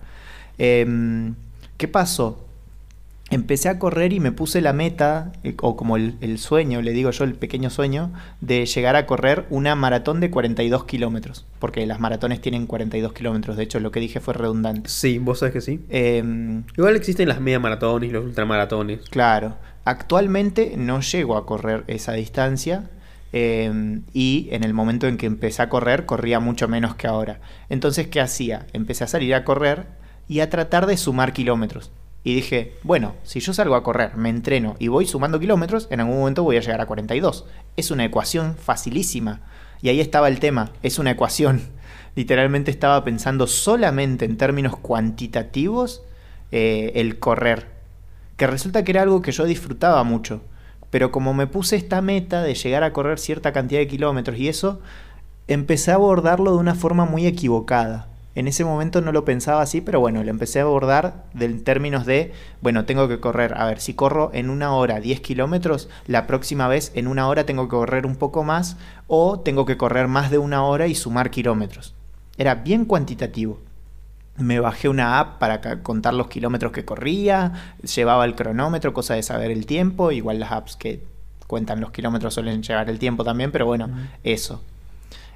Em, ¿Qué pasó? Empecé a correr y me puse la meta, eh, o como el, el sueño, le digo yo, el pequeño sueño, de llegar a correr una maratón de 42 kilómetros. Porque las maratones tienen 42 kilómetros, de hecho lo que dije fue redundante. Sí, vos sabés que sí. Em, Igual existen las media maratones y los ultramaratones. Claro, actualmente no llego a correr esa distancia eh, y en el momento en que empecé a correr corría mucho menos que ahora. Entonces, ¿qué hacía? Empecé a salir a correr y a tratar de sumar kilómetros. Y dije, bueno, si yo salgo a correr, me entreno y voy sumando kilómetros, en algún momento voy a llegar a 42. Es una ecuación facilísima. Y ahí estaba el tema, es una ecuación. Literalmente estaba pensando solamente en términos cuantitativos eh, el correr que resulta que era algo que yo disfrutaba mucho. Pero como me puse esta meta de llegar a correr cierta cantidad de kilómetros y eso, empecé a abordarlo de una forma muy equivocada. En ese momento no lo pensaba así, pero bueno, lo empecé a abordar en términos de, bueno, tengo que correr, a ver, si corro en una hora 10 kilómetros, la próxima vez en una hora tengo que correr un poco más o tengo que correr más de una hora y sumar kilómetros. Era bien cuantitativo. Me bajé una app para contar los kilómetros que corría, llevaba el cronómetro, cosa de saber el tiempo, igual las apps que cuentan los kilómetros suelen llevar el tiempo también, pero bueno, eso.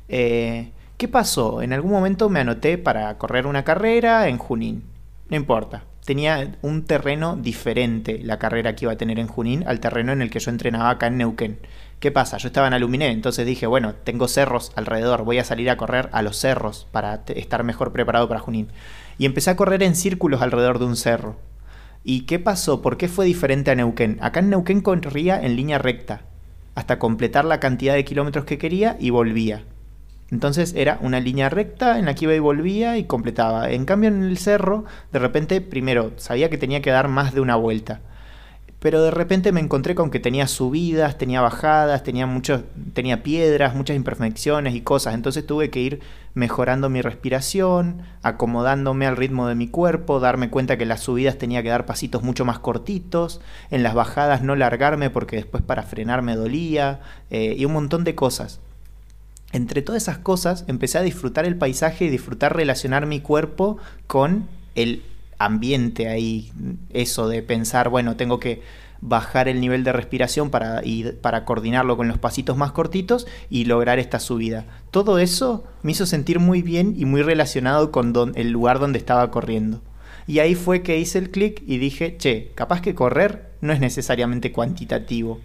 Eh, ¿Qué pasó? En algún momento me anoté para correr una carrera en Junín. No importa. Tenía un terreno diferente la carrera que iba a tener en Junín al terreno en el que yo entrenaba acá en Neuquén. ¿Qué pasa? Yo estaba en Aluminé, entonces dije, bueno, tengo cerros alrededor, voy a salir a correr a los cerros para estar mejor preparado para Junín. Y empecé a correr en círculos alrededor de un cerro. ¿Y qué pasó? ¿Por qué fue diferente a Neuquén? Acá en Neuquén corría en línea recta, hasta completar la cantidad de kilómetros que quería y volvía. Entonces era una línea recta en la que iba y volvía y completaba. En cambio en el cerro, de repente, primero, sabía que tenía que dar más de una vuelta. Pero de repente me encontré con que tenía subidas, tenía bajadas, tenía muchos, tenía piedras, muchas imperfecciones y cosas. Entonces tuve que ir mejorando mi respiración, acomodándome al ritmo de mi cuerpo, darme cuenta que en las subidas tenía que dar pasitos mucho más cortitos, en las bajadas no largarme porque después para frenar me dolía, eh, y un montón de cosas. Entre todas esas cosas empecé a disfrutar el paisaje y disfrutar relacionar mi cuerpo con el ambiente ahí, eso de pensar, bueno, tengo que bajar el nivel de respiración para, para coordinarlo con los pasitos más cortitos y lograr esta subida. Todo eso me hizo sentir muy bien y muy relacionado con don- el lugar donde estaba corriendo. Y ahí fue que hice el clic y dije, che, capaz que correr no es necesariamente cuantitativo.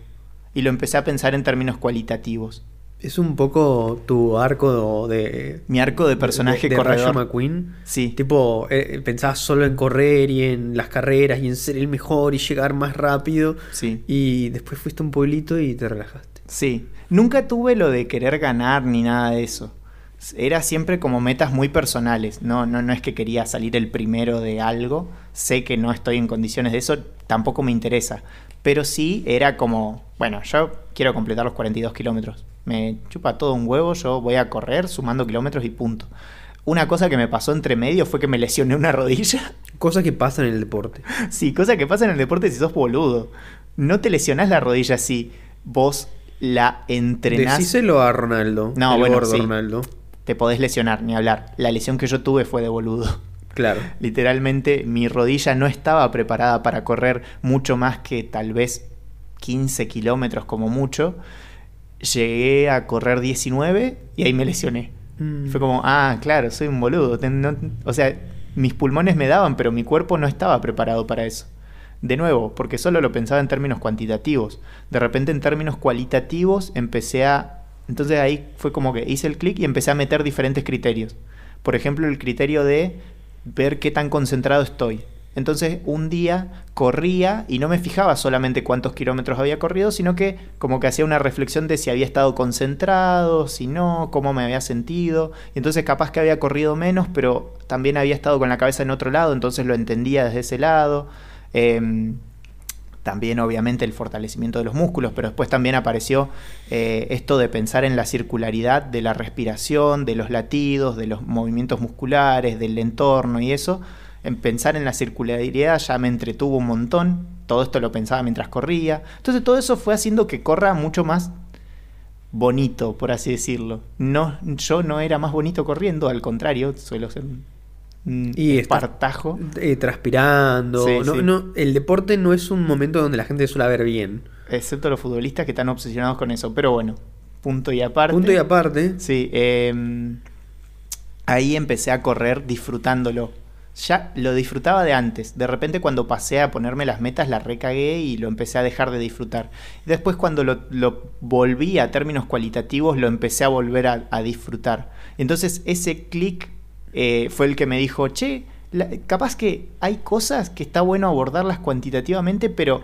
Y lo empecé a pensar en términos cualitativos. Es un poco tu arco de. Mi arco de personaje de, de corredor. Rayo McQueen. Sí. Tipo, eh, pensabas solo en correr y en las carreras y en ser el mejor y llegar más rápido. Sí. Y después fuiste a un pueblito y te relajaste. Sí, nunca tuve lo de querer ganar ni nada de eso. Era siempre como metas muy personales. No, no, no es que quería salir el primero de algo. Sé que no estoy en condiciones de eso, tampoco me interesa. Pero sí era como, bueno, yo quiero completar los 42 kilómetros. Me chupa todo un huevo, yo voy a correr sumando kilómetros y punto. Una cosa que me pasó entre medio fue que me lesioné una rodilla. Cosas que pasan en el deporte. Sí, cosa que pasa en el deporte si sos boludo. No te lesionás la rodilla si vos la entrenás. Decíselo a Ronaldo. No, el bueno, gordo sí. Ronaldo. Te podés lesionar, ni hablar. La lesión que yo tuve fue de boludo. Claro. Literalmente mi rodilla no estaba preparada para correr mucho más que tal vez 15 kilómetros como mucho. Llegué a correr 19 y ahí me lesioné. Mm. Fue como, ah, claro, soy un boludo. No- o sea, mis pulmones me daban, pero mi cuerpo no estaba preparado para eso. De nuevo, porque solo lo pensaba en términos cuantitativos. De repente en términos cualitativos empecé a... Entonces ahí fue como que hice el clic y empecé a meter diferentes criterios. Por ejemplo, el criterio de ver qué tan concentrado estoy. Entonces un día corría y no me fijaba solamente cuántos kilómetros había corrido, sino que como que hacía una reflexión de si había estado concentrado, si no, cómo me había sentido. Y entonces capaz que había corrido menos, pero también había estado con la cabeza en otro lado, entonces lo entendía desde ese lado. Em, también obviamente el fortalecimiento de los músculos, pero después también apareció eh, esto de pensar en la circularidad de la respiración, de los latidos, de los movimientos musculares, del entorno y eso. En pensar en la circularidad ya me entretuvo un montón, todo esto lo pensaba mientras corría. Entonces todo eso fue haciendo que corra mucho más bonito, por así decirlo. No, yo no era más bonito corriendo, al contrario, suelo ser Y espartajo. Eh, transpirando. Sí, no, sí. no, el deporte no es un momento donde la gente suele ver bien. Excepto los futbolistas que están obsesionados con eso. Pero bueno, punto y aparte. Punto y aparte. Sí, eh, ahí empecé a correr disfrutándolo. Ya lo disfrutaba de antes. De repente cuando pasé a ponerme las metas la recagué y lo empecé a dejar de disfrutar. Después cuando lo, lo volví a términos cualitativos lo empecé a volver a, a disfrutar. Entonces ese clic eh, fue el que me dijo, che, la- capaz que hay cosas que está bueno abordarlas cuantitativamente, pero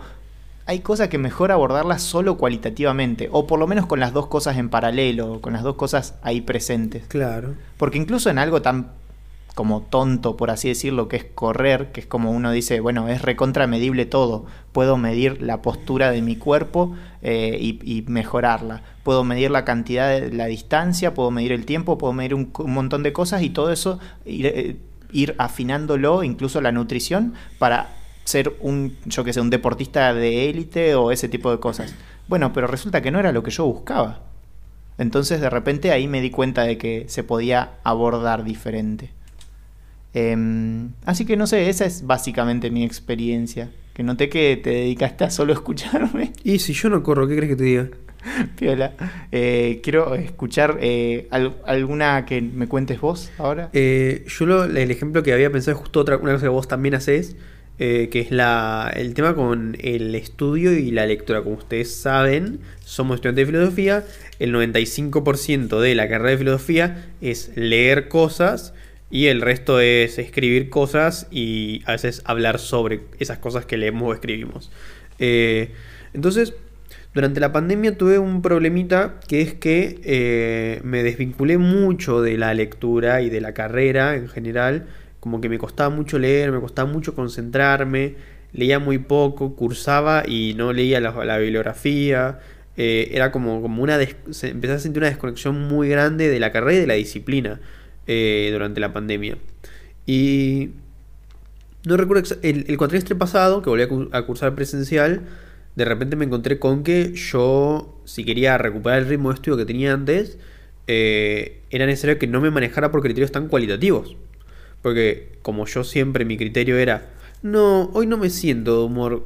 hay cosas que mejor abordarlas solo cualitativamente, o por lo menos con las dos cosas en paralelo, con las dos cosas ahí presentes. Claro. Porque incluso en algo tan como tonto, por así decirlo, que es correr, que es como uno dice, bueno, es recontramedible todo. Puedo medir la postura de mi cuerpo eh, y, mejorarla. Puedo medir la cantidad de la distancia, puedo medir el tiempo, puedo medir un, un montón de cosas y todo eso ir, eh, ir afinándolo, incluso la nutrición, para ser un, yo que sé, un deportista de élite o ese tipo de cosas. Bueno, pero resulta que no era lo que yo buscaba. Entonces de repente ahí me di cuenta de que se podía abordar diferente. Em, así que no sé, esa es básicamente mi experiencia. Que noté que te dedicaste a solo escucharme. Y si yo no corro, ¿qué crees que te diga? Piola. Eh, quiero escuchar eh, al- alguna que me cuentes vos ahora. Eh, yo lo- el ejemplo que había pensado es justo otra una cosa que vos también haces, que es la, el tema con el estudio y la lectura. Como ustedes saben, somos estudiantes de filosofía, el 95% de la carrera de filosofía es leer cosas y el resto es escribir cosas y a veces hablar sobre esas cosas que leemos o escribimos. Eh, entonces, durante la pandemia tuve un problemita que es que eh, me desvinculé mucho de la lectura y de la carrera en general. Como que me costaba mucho leer, me costaba mucho concentrarme, leía muy poco, cursaba y no leía la, bibliografía. eh, era como, como una... empecé a sentir una desconexión muy grande de la carrera y de la disciplina eh, durante la pandemia. Y no recuerdo el, el cuatrimestre pasado, que volví a, cu- a cursar presencial, de repente me encontré con que yo, si quería recuperar el ritmo de estudio que tenía antes, eh, era necesario que no me manejara por criterios tan cualitativos. Porque como yo siempre mi criterio era, no, hoy no me siento de humor,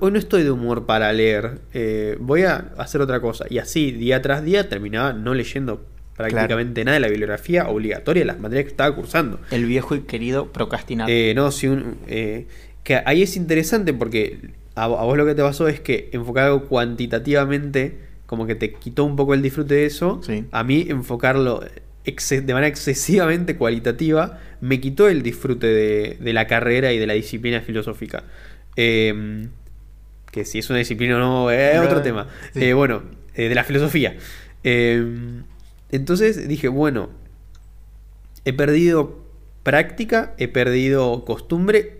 hoy no estoy de humor para leer, eh, voy a hacer otra cosa. Y así, día tras día, terminaba no leyendo prácticamente nada de la bibliografía obligatoria de las materias que estaba cursando. El viejo y querido procrastinar. Eh, no, si un, eh, que ahí es interesante porque a, a vos lo que te pasó es que enfocar algo cuantitativamente como que te quitó un poco el disfrute de eso. Sí. A mí enfocarlo de manera excesivamente cualitativa me quitó el disfrute de, de la carrera y de la disciplina filosófica. Eh, que si es una disciplina o no es otro tema. sí. Eh, bueno, de la filosofía. Entonces dije, bueno, he perdido práctica, he perdido costumbre,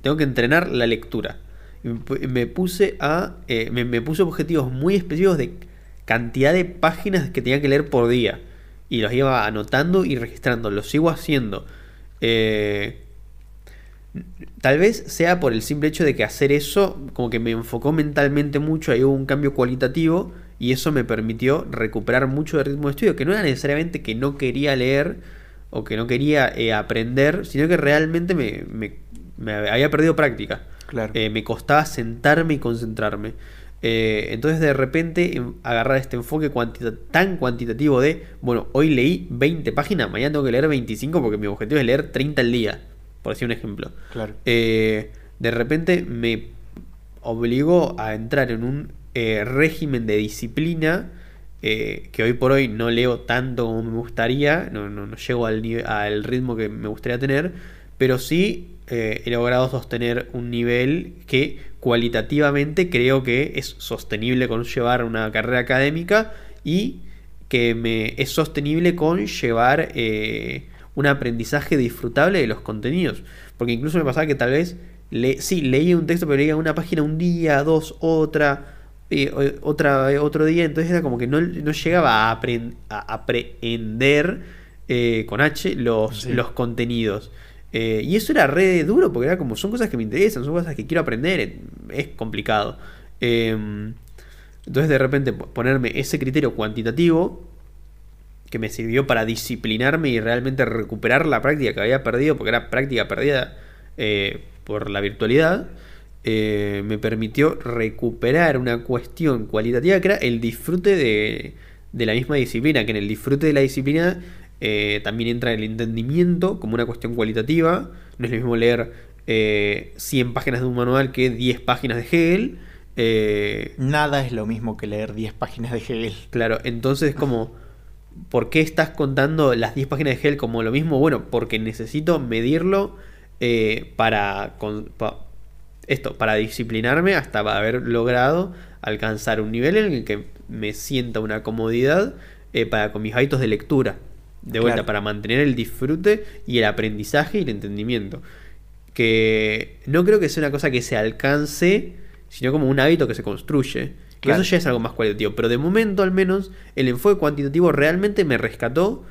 tengo que entrenar la lectura. Me pu- Me puse a. eh, me, puse objetivos muy específicos de cantidad de páginas que tenía que leer por día. Y los iba anotando y registrando. Lo sigo haciendo. Eh, Tal vez sea por el simple hecho de que hacer eso como que me enfocó mentalmente mucho, ahí hubo un cambio cualitativo y eso me permitió recuperar mucho de ritmo de estudio, que no era necesariamente que no quería leer o que no quería eh, aprender, sino que realmente me, me- me había perdido práctica. Claro. Eh, me costaba sentarme y concentrarme. Eh, entonces de repente em, agarrar este enfoque cuantita- tan cuantitativo de, bueno, hoy leí 20 páginas, mañana tengo que leer 25 porque mi objetivo es leer 30 al día, por decir un ejemplo. Claro. Eh, de repente me obligó a entrar en un eh, régimen de disciplina eh, que hoy por hoy no leo tanto como me gustaría, no, no, no llego al, nive- al ritmo que me gustaría tener, pero sí eh, he logrado sostener un nivel que cualitativamente creo que es sostenible con llevar una carrera académica y que me es sostenible con llevar un aprendizaje disfrutable de los contenidos. Porque incluso me pasaba que tal vez le, sí, leía un texto, pero leía una página un día, dos, otra, eh, otra, otro día. Entonces era como que no, no llegaba a, a aprehender eh, con H los, Sí. los contenidos. Eh, y eso era re duro porque era como, son cosas que me interesan, son cosas que quiero aprender, eh, es complicado. Em, entonces de repente po- ponerme ese criterio cuantitativo que me sirvió para disciplinarme y realmente recuperar la práctica que había perdido, porque era práctica perdida eh, por la virtualidad, eh, me permitió recuperar una cuestión cualitativa que era el disfrute de, de la misma disciplina, que en el disfrute de la disciplina eh, también entra el entendimiento como una cuestión cualitativa, no es lo mismo leer eh, 100 páginas de un manual que 10 páginas de Hegel. eh, Nada es lo mismo que leer 10 páginas de Hegel. Claro, entonces como, ¿por qué estás contando las 10 páginas de Hegel como lo mismo? Bueno, porque necesito medirlo para, con- pa- esto, para disciplinarme hasta haber logrado alcanzar un nivel en el que me sienta una comodidad eh, para con mis hábitos de lectura. De vuelta, Claro. para mantener el disfrute y el aprendizaje y el entendimiento. Que no creo que sea una cosa que se alcance, sino como un hábito que se construye. Que Claro. eso ya es algo más cualitativo. Pero de momento, al menos, el enfoque cuantitativo realmente me rescató.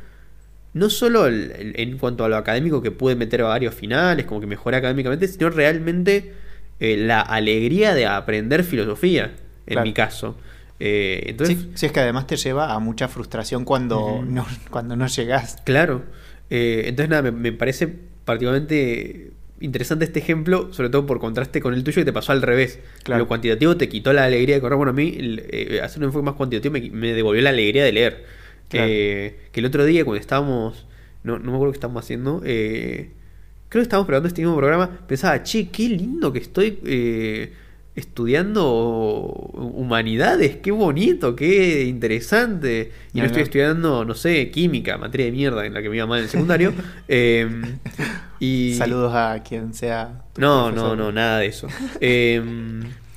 No solo el- el- en cuanto a lo académico, que pude meter varios finales, como que mejoré académicamente, sino realmente eh, la alegría de aprender filosofía, en Claro. mi caso. Eh, entonces, Sí, sí, es que además te lleva a mucha frustración cuando, no, cuando no llegas. Claro. Eh, entonces, nada, me, me parece particularmente interesante este ejemplo, sobre todo por contraste con el tuyo que te pasó al revés. Claro. Lo cuantitativo te quitó la alegría de correr. Bueno, a mí eh, hacer un enfoque más cuantitativo me, me devolvió la alegría de leer. Claro. Eh, que el otro día cuando estábamos, no, no me acuerdo qué estábamos haciendo, eh, creo que estábamos probando este mismo programa, pensaba, che, qué lindo que estoy eh, estudiando humanidades, qué bonito, qué interesante. Y no estoy estudiando, no sé, química, materia de mierda en la que me iba mal en el secundario. Eh, y... Saludos a quien sea. No, profesor. no, no, nada de eso. Eh,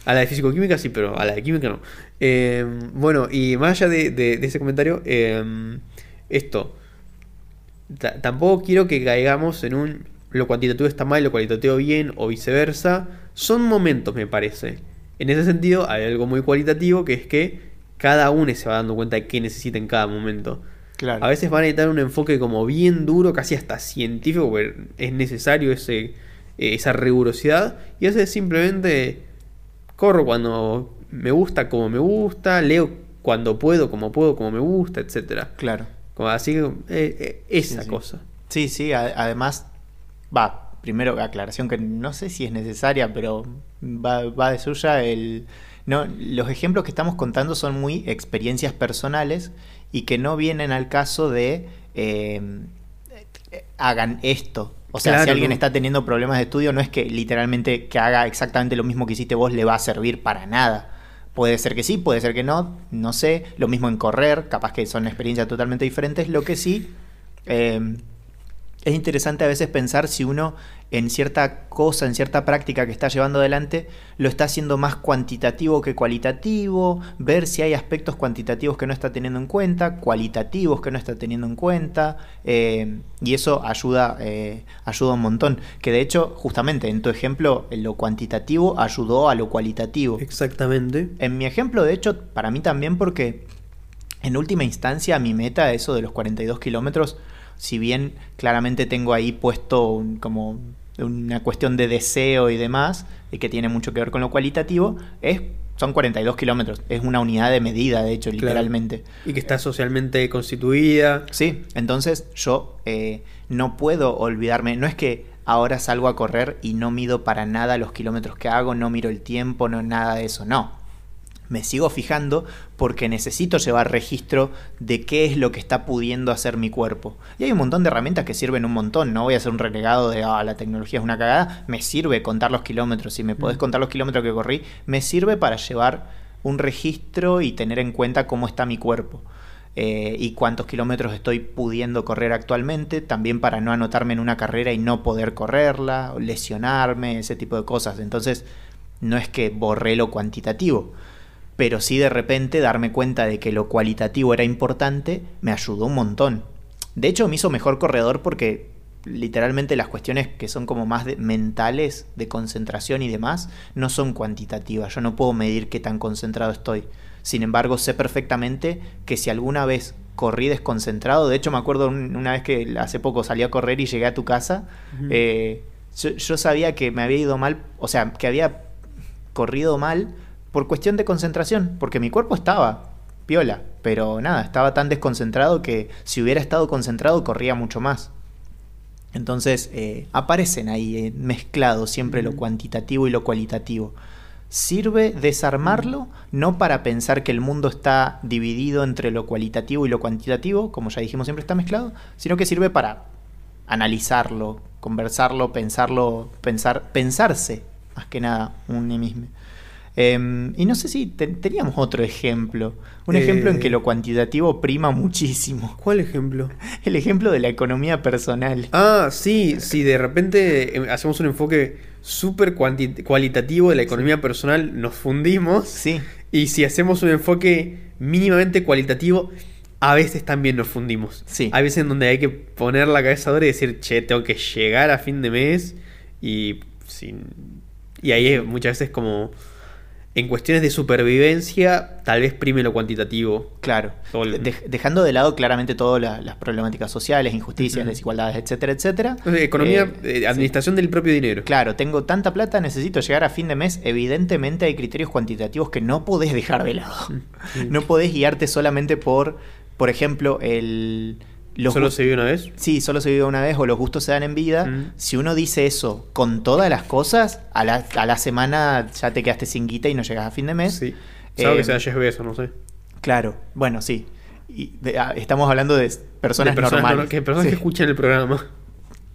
a la de físico-química sí, pero a la de química no. Eh, bueno, y más allá de, de- de ese comentario, esto. ta- tampoco quiero que caigamos en un lo cuantitativo está mal, lo cualitativo bien, o viceversa. Son momentos, me parece. En ese sentido, hay algo muy cualitativo que es que cada uno se va dando cuenta de qué necesita en cada momento. Claro. A veces van a necesitar un enfoque como bien duro, casi hasta científico, porque es necesario ese, eh, esa rigurosidad. Y a veces simplemente corro cuando me gusta, como me gusta, leo cuando puedo, como puedo, como me gusta, etcétera. Claro. Como así, eh, eh, esa Sí, sí. cosa. Sí, sí, además, va, primero aclaración que no sé si es necesaria, pero va, va de suya. El, no, los ejemplos que estamos contando son muy experiencias personales y que no vienen al caso de eh, hagan esto. O sea, Claro, si alguien está teniendo problemas de estudio, no es que literalmente que haga exactamente lo mismo que hiciste vos le va a servir para nada. Puede ser que sí, puede ser que no, no sé. Lo mismo en correr, capaz que son experiencias totalmente diferentes. Lo que sí, eh, es interesante a veces pensar si uno en cierta cosa, en cierta práctica que está llevando adelante, lo está haciendo más cuantitativo que cualitativo, ver si hay aspectos cuantitativos que no está teniendo en cuenta, cualitativos que no está teniendo en cuenta, eh, y eso ayuda, eh, ayuda un montón. Que de hecho, justamente en tu ejemplo, lo cuantitativo ayudó a lo cualitativo. Exactamente. En mi ejemplo, de hecho, para mí también porque en última instancia mi meta, eso de los 42 kilómetros, si bien claramente tengo ahí puesto un- como una cuestión de deseo y demás, y que tiene mucho que ver con lo cualitativo, es, son 42 kilómetros. Es una unidad de medida, de hecho, Claro. literalmente. Y que está socialmente constituida. Sí, entonces yo eh, no puedo olvidarme, no es que ahora salgo a correr y no mido para nada los kilómetros que hago, no miro el tiempo, no nada de eso, no. Me sigo fijando porque necesito llevar registro de qué es lo que está pudiendo hacer mi cuerpo. Y hay un montón de herramientas que sirven un montón. No voy a hacer un renegado de ah, la tecnología es una cagada. Me sirve contar los kilómetros. Si me podés contar los kilómetros que corrí, me sirve para llevar un registro y tener en cuenta cómo está mi cuerpo eh, y cuántos kilómetros estoy pudiendo correr actualmente, también para no anotarme en una carrera y no poder correrla, o lesionarme, ese tipo de cosas. Entonces, no es que borré lo cuantitativo, pero sí de repente darme cuenta de que lo cualitativo era importante me ayudó un montón. De hecho, me hizo mejor corredor porque literalmente las cuestiones que son como más de- mentales, de concentración y demás, no son cuantitativas. Yo no puedo medir qué tan concentrado estoy. Sin embargo, sé perfectamente que si alguna vez corrí desconcentrado, de hecho me acuerdo un- una vez que hace poco salí a correr y llegué a tu casa, eh, yo, yo sabía que me había ido mal, o sea, que había corrido mal por cuestión de concentración, porque mi cuerpo estaba piola, pero nada, estaba tan desconcentrado que si hubiera estado concentrado corría mucho más. Entonces eh, aparecen ahí eh, mezclados siempre lo cuantitativo y lo cualitativo. Sirve desarmarlo no para pensar que el mundo está dividido entre lo cualitativo y lo cuantitativo, como ya dijimos siempre está mezclado, sino que sirve para analizarlo, conversarlo, pensarlo, pensar, pensarse más que nada un mismo. Eh, y no sé si te- teníamos otro ejemplo, un ejemplo en Eh. que lo cuantitativo prima muchísimo. ¿Cuál ejemplo? El ejemplo de la economía personal. Ah, sí, si de repente eh, hacemos un enfoque súper cualitativo de la economía personal, nos fundimos. Sí, Y si hacemos un enfoque mínimamente cualitativo, a veces también nos fundimos. Sí. Hay veces en donde hay que poner la cabeza dura y decir, che, tengo que llegar a fin de mes. Y, sin... y ahí es muchas veces como... En cuestiones de supervivencia, tal vez prime lo cuantitativo. claro. Todo el- De- dejando de lado claramente todas la- las problemáticas sociales, injusticias, desigualdades, etcétera, etcétera. Economía, Eh, eh, administración del propio dinero. Claro, tengo tanta plata, necesito llegar a fin de mes. Evidentemente hay criterios cuantitativos que no podés dejar de lado. Mm. No podés guiarte solamente por, por ejemplo, el... los ¿Solo se vive una vez? Sí, solo se vive una vez o los gustos se dan en vida. Mm. Si uno dice eso con todas las cosas, a la, a la semana ya te quedaste sin guita y no llegas a fin de mes. Sí. Salvo Eh, que sea Jeff Bezos, no sé. Claro, bueno, sí. Y de- ah, estamos hablando de personas, De personas normales. norma- que personas sí. que escuchan el programa.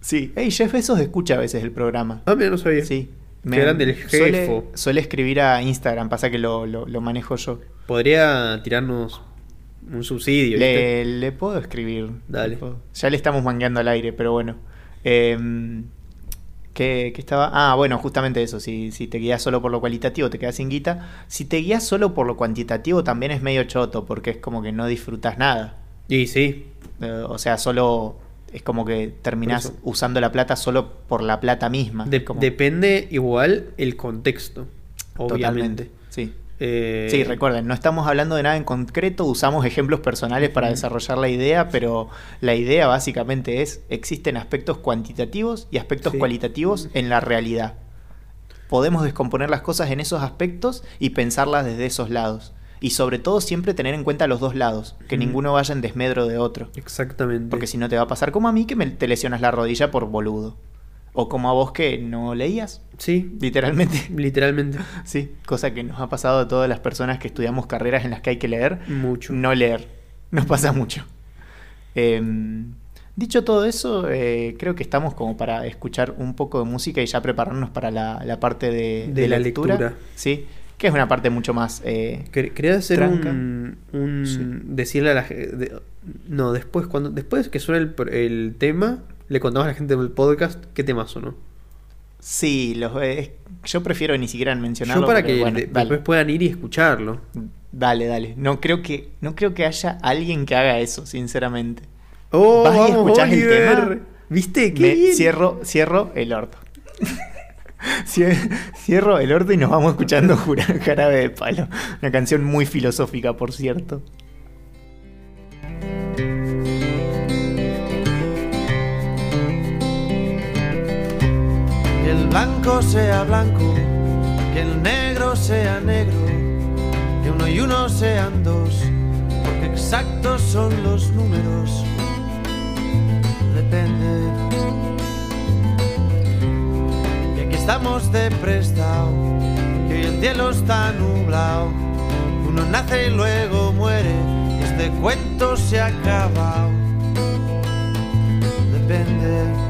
Sí. Hey, Jeff Bezos escucha a veces el programa. Ah, mira, no sabía. Sí. Qué grande el suele, jefo. suele escribir a Instagram, pasa que lo, lo- lo manejo yo. Podría tirarnos un subsidio. Le, le puedo escribir. Dale. le puedo. Ya le estamos mangueando al aire, pero bueno. Eh, ¿qué, qué estaba? Ah, bueno, justamente eso. Si, si te guías solo por lo cualitativo, te quedas sin guita. Si te guías solo por lo cuantitativo, también es medio choto, porque es como que no disfrutas nada. Y sí. Eh, o sea, solo es como que terminás usando la plata solo por la plata misma. De- Como- Depende igual el contexto. totalmente. Obviamente. Sí. Eh, Sí, recuerden, no estamos hablando de nada en concreto, usamos ejemplos personales para desarrollar la idea, pero la idea básicamente es, existen aspectos cuantitativos y aspectos Sí. cualitativos en la realidad. Podemos descomponer las cosas en esos aspectos y pensarlas desde esos lados. Y sobre todo siempre tener en cuenta los dos lados, que ninguno vaya en desmedro de otro. Exactamente. Porque si no te va a pasar como a mí que me, te lesionas la rodilla por boludo. O como a vos que no leías, Sí, literalmente. literalmente. Sí, cosa que nos ha pasado a todas las personas que estudiamos carreras en las que hay que leer. Mucho. No leer. Nos pasa mucho. Em, dicho todo eso, eh, creo que estamos como para escuchar un poco de música y ya prepararnos para la, la parte de, De la lectura. Sí. que es una parte mucho más... eh, Quer- Quería hacer Tranca. un, un- Sí. decirle a la gente. No, después cuando después que suene el, el tema, le contamos a la gente del podcast qué tema sonó. sí, los, eh, yo prefiero ni siquiera mencionarlo. Yo para que bueno, de- dale. después puedan ir y escucharlo. Dale, dale. No creo que, no creo que haya alguien que haga eso, sinceramente. Oh, ¿Vas y vamos, escuchás el Oliver. tema? ¿Viste? Qué Me bien. cierro, cierro el orto. Cie- Cierro el orto y nos vamos escuchando Jarabe de Palo. Una canción muy filosófica, por cierto. Que el blanco sea blanco, que el negro sea negro, que uno y uno sean dos, porque exactos son los números. Depende. Que aquí estamos de prestado, que hoy el cielo está nublado. Uno nace y luego muere, este cuento se ha acabado. Depende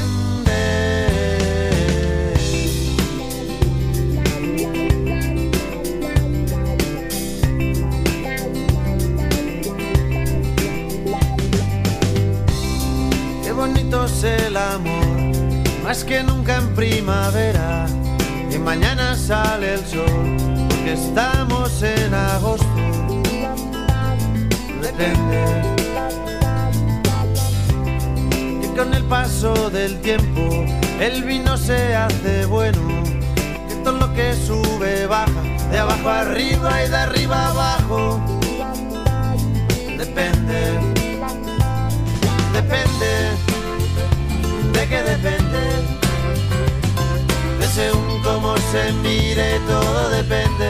Qué bonito es el amor, más que nunca en primavera. Y mañana sale el sol, porque estamos en agosto. Depende. Que con el paso del tiempo el vino se hace bueno. Que todo lo que sube baja, de abajo arriba y de arriba abajo. Depende depende, de qué depende, de según cómo se mire, todo depende,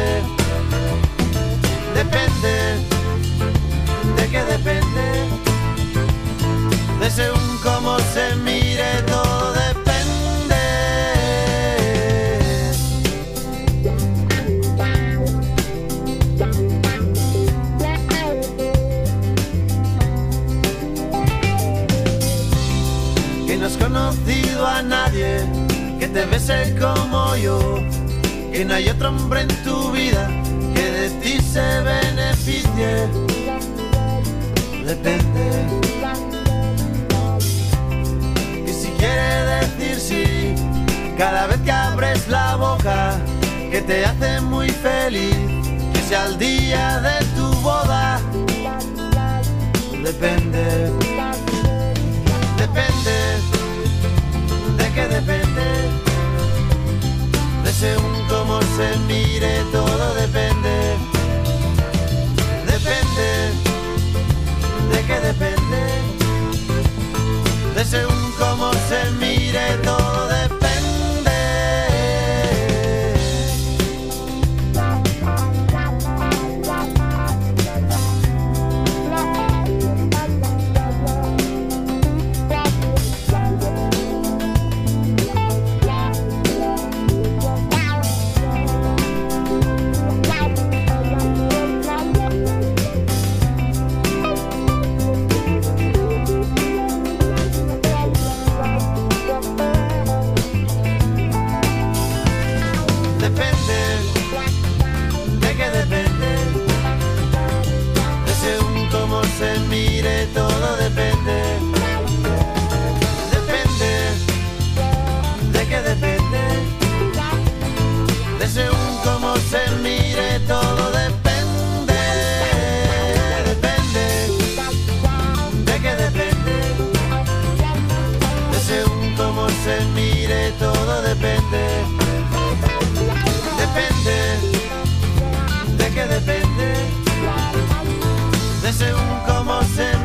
te hace muy feliz, que sea el día de tu boda. Depende. Depende, de qué depende, de según cómo se mire, todo depende, depende, de qué depende, de según cómo se mire, todo depende. depende? Depende. ¿De qué depende? De según cómo se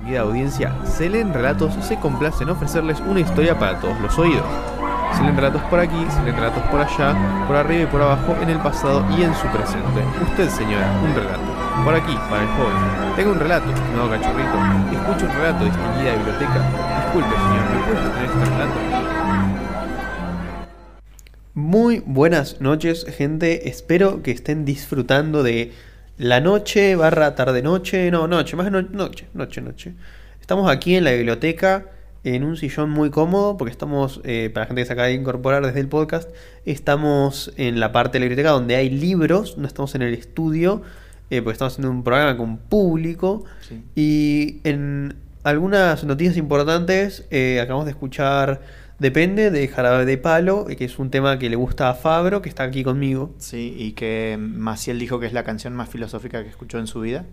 distinguida audiencia. Selen Relatos se complace en ofrecerles una historia para todos los oídos. Selen Relatos por aquí, Selen Relatos por allá, por arriba y por abajo, en el pasado y en su presente. Usted, señora, un relato. Por aquí, para el joven. Tengo un relato, no cachorrito. Escucho un relato, distinguida biblioteca. Disculpe, señor, ¿me puede tener este relato? Muy buenas noches, gente. Espero que estén disfrutando de la noche barra tarde noche. No, noche, más no- noche, noche, noche. Estamos aquí en la biblioteca en un sillón muy cómodo porque estamos, eh, para la gente que se acaba de incorporar desde el podcast, estamos en la parte de la biblioteca donde hay libros, no estamos en el estudio, eh, porque estamos haciendo un programa con público. Sí. Y en algunas noticias importantes, eh, acabamos de escuchar Depende de Jarabe de Palo, que es un tema que le gusta a Fabro, que está aquí conmigo. Sí, y que Maciel dijo que es la canción más filosófica que escuchó en su vida.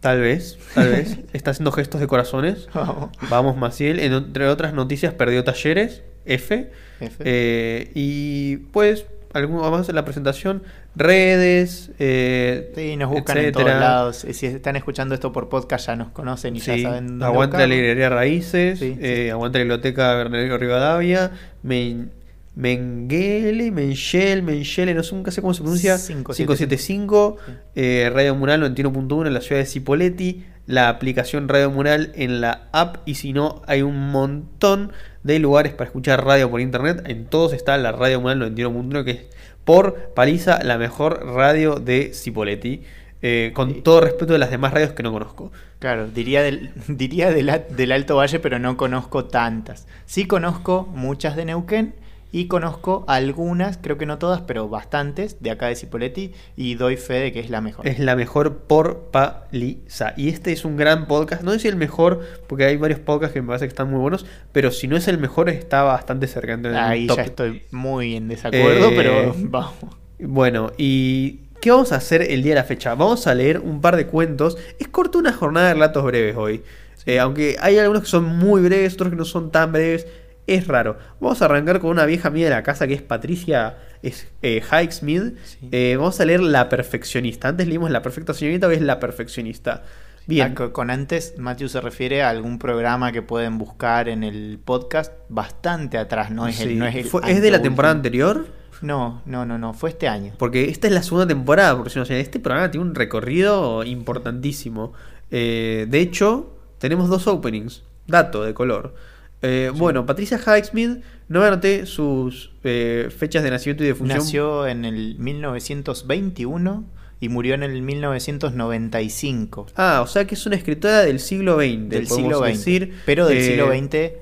Tal vez, tal vez. está haciendo gestos de corazones. Vamos. Vamos, Maciel. En- entre otras noticias, perdió talleres, F. F. Eh, y pues, algún, vamos a hacer la presentación. Redes. eh, Sí, nos buscan en todos lados. Si están escuchando esto por podcast ya nos conocen y Sí, ya saben dónde aguante la librería Raíces, Sí, eh, sí. aguante la biblioteca Bernardino Rivadavia, Men- Mengele, Menchel, Menchele, no sé nunca sé cómo se pronuncia, 575. 575, Sí. eh, Radio Mural 91.1 en la ciudad de Cipolletti, la aplicación Radio Mural en la app y si no hay un montón de lugares para escuchar radio por internet, en todos está la Radio Mural 91.1 que es por paliza la mejor radio de Cipolletti. eh, con Sí. todo respeto de las demás radios que no conozco. Claro, diría del, diría del, del Alto Valle, pero no conozco tantas. Sí conozco muchas de Neuquén y conozco algunas, creo que no todas, pero bastantes, de acá de Cipolletti y doy fe de que es la mejor. Es la mejor por paliza. Y este es un gran podcast. No sé si el mejor, porque hay varios podcasts que me parece que están muy buenos. Pero si no es el mejor, está bastante cercano. en el Ahí top. ya estoy muy en desacuerdo, Eh, pero vamos. Bueno, y ¿qué vamos a hacer el día de la fecha? Vamos a leer un par de cuentos. Es corto una jornada de relatos breves hoy. Eh, aunque hay algunos que son muy breves, otros que no son tan breves. Es raro. Vamos a arrancar con una vieja amiga de la casa que es Patricia es, eh, Hikesmith. Sí. Eh, vamos a leer La Perfeccionista. Antes leímos La Perfecta Señorita, hoy es La Perfeccionista. Bien. Ah, co- Con antes, Matthew se refiere a algún programa que pueden buscar en el podcast bastante atrás, no es, el, no es, el Fue- ¿Es de la temporada anterior? No, no, no, no, fue este año. Porque esta es la segunda temporada, porque si no, o sea, este programa tiene un recorrido importantísimo. Eh, de hecho, tenemos dos openings, dato de color. Eh, Bueno, Patricia Hikesmith, no me anoté sus eh, fechas de nacimiento y de función. Nació en el 1921 y murió en el 1995. Ah, o sea que es una escritora del siglo XX. del siglo XX. decir. pero del Eh, siglo XX,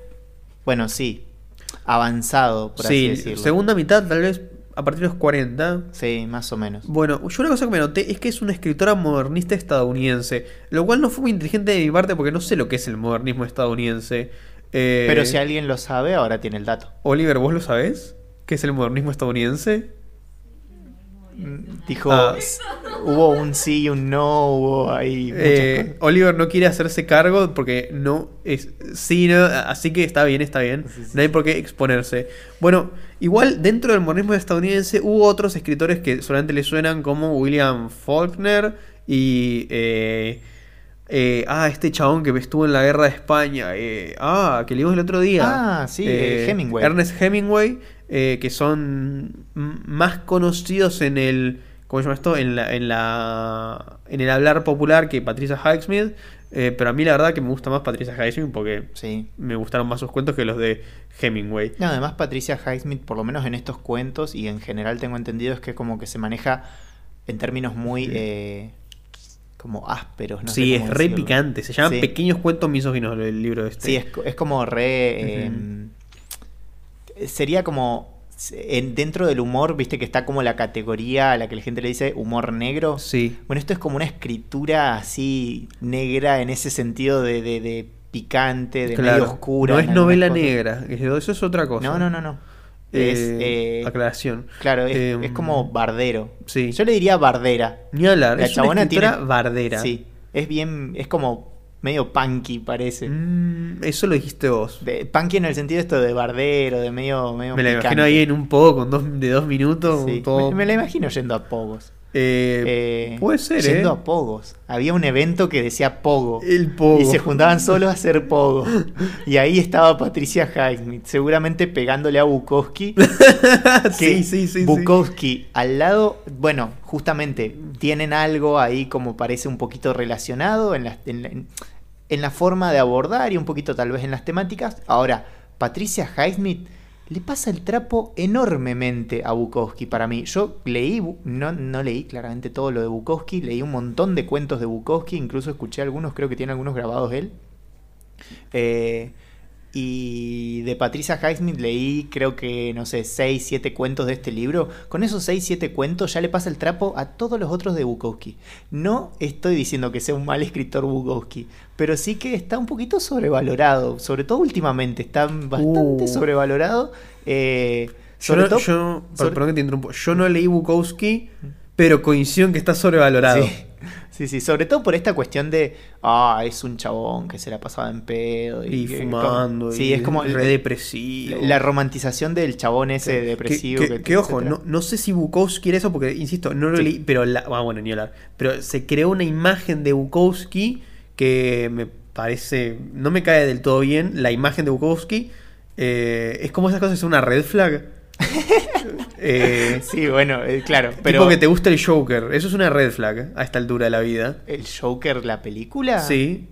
bueno, sí, avanzado, por así Sí, decirlo. segunda mitad, tal vez a partir de los 40. Sí, más o menos. Bueno, yo una cosa que me noté es que es una escritora modernista estadounidense, lo cual no fue muy inteligente de mi parte porque no sé lo que es el modernismo estadounidense. Eh, Pero si alguien lo sabe, ahora tiene el dato. Oliver, ¿vos lo sabés? ¿Qué es el modernismo estadounidense? Dijo, Ah. hubo un sí y un no, hubo ahí Eh. Oliver no quiere hacerse cargo porque no es sí, no, así que está bien, está bien. Sí, sí. No hay por qué exponerse. Bueno, igual dentro del modernismo estadounidense hubo otros escritores que solamente le suenan como William Faulkner y eh, eh, ah, este chabón que estuvo en la guerra de España, eh, ah, que leímos el otro día. Ah, sí, eh, Hemingway. Ernest Hemingway, que son más conocidos en el, ¿cómo se llama esto? En la, en la, en el hablar popular que Patricia Highsmith. pero a mí la verdad que me gusta más Patricia Highsmith porque Sí. me gustaron más sus cuentos que los de Hemingway. No, además Patricia Highsmith, por lo menos en estos cuentos y en general tengo entendido, es que como que se maneja en términos muy como ásperos. No sé sí, es cómo re picante. Se llaman Sí. Pequeños cuentos misóginos el libro este. Sí, es, es como re... Eh, sería como... en- dentro del humor, viste que está como la categoría a la que la gente le dice humor negro. Sí. Bueno, esto es como una escritura así negra en ese sentido de, de- de picante, de Claro. medio oscura. No es novela negra. Eso eso es otra cosa. No, no, no, no. Eh, Es, eh, aclaración. Claro, es, Em, es como bardero. sí. Yo le diría bardera. Ni hablar. La es una chabona escritora tiene- bardera. Sí, es bien, es como medio punky parece. Mm, eso lo dijiste vos. De, punky en el sentido esto de bardero, de medio, medio Me la picante. imagino ahí en un poco con dos, de dos minutos. Sí, todo- me, me la imagino yendo a pogos. Eh, eh, puede ser, yendo ¿eh? a pogos. Había un evento que decía pogo. El pogo. Y se juntaban solo a hacer pogo. Y ahí estaba Patricia Highsmith, seguramente pegándole a Bukowski. sí, sí, sí, sí. Bukowski al lado, bueno, justamente tienen algo ahí como parece un poquito relacionado en la, en la- en la forma de abordar y un poquito tal vez en las temáticas. Ahora, Patricia Highsmith le pasa el trapo enormemente a Bukowski para mí. Yo leí, no, no leí claramente todo lo de Bukowski, leí un montón de cuentos de Bukowski, incluso escuché algunos, creo que tiene algunos grabados él. Eh, y de Patricia Highsmith leí, creo que, no sé, 6, 7 cuentos de este libro. Con esos 6, 7 cuentos ya le pasa el trapo a todos los otros de Bukowski. No estoy diciendo que sea un mal escritor Bukowski, pero sí que está un poquito sobrevalorado. Sobre todo últimamente, está bastante Uh. sobrevalorado. eh, Yo no, todo. yo- sobre- perdón que te interrumpo. Yo no leí Bukowski, pero coincido en que está sobrevalorado. Sí. Sí, sí, sobre todo por esta cuestión de, ah, es un chabón que se la pasaba en pedo. Y fumando. Sí, y es como re depresivo. la romantización del chabón ese Que- depresivo. Que, que- que- que, ojo, no, no sé si Bukowski era eso, porque insisto, no lo Sí. leí, pero la, ah, bueno, ni hablar. Pero se creó una imagen de Bukowski que me parece, no me cae del todo bien. La imagen de Bukowski eh, es como esas cosas, es una red flag. eh, Sí, bueno, eh, claro, Pero pero que te gusta el Joker, eso es una red flag a esta altura de la vida. el Joker, la película, Sí.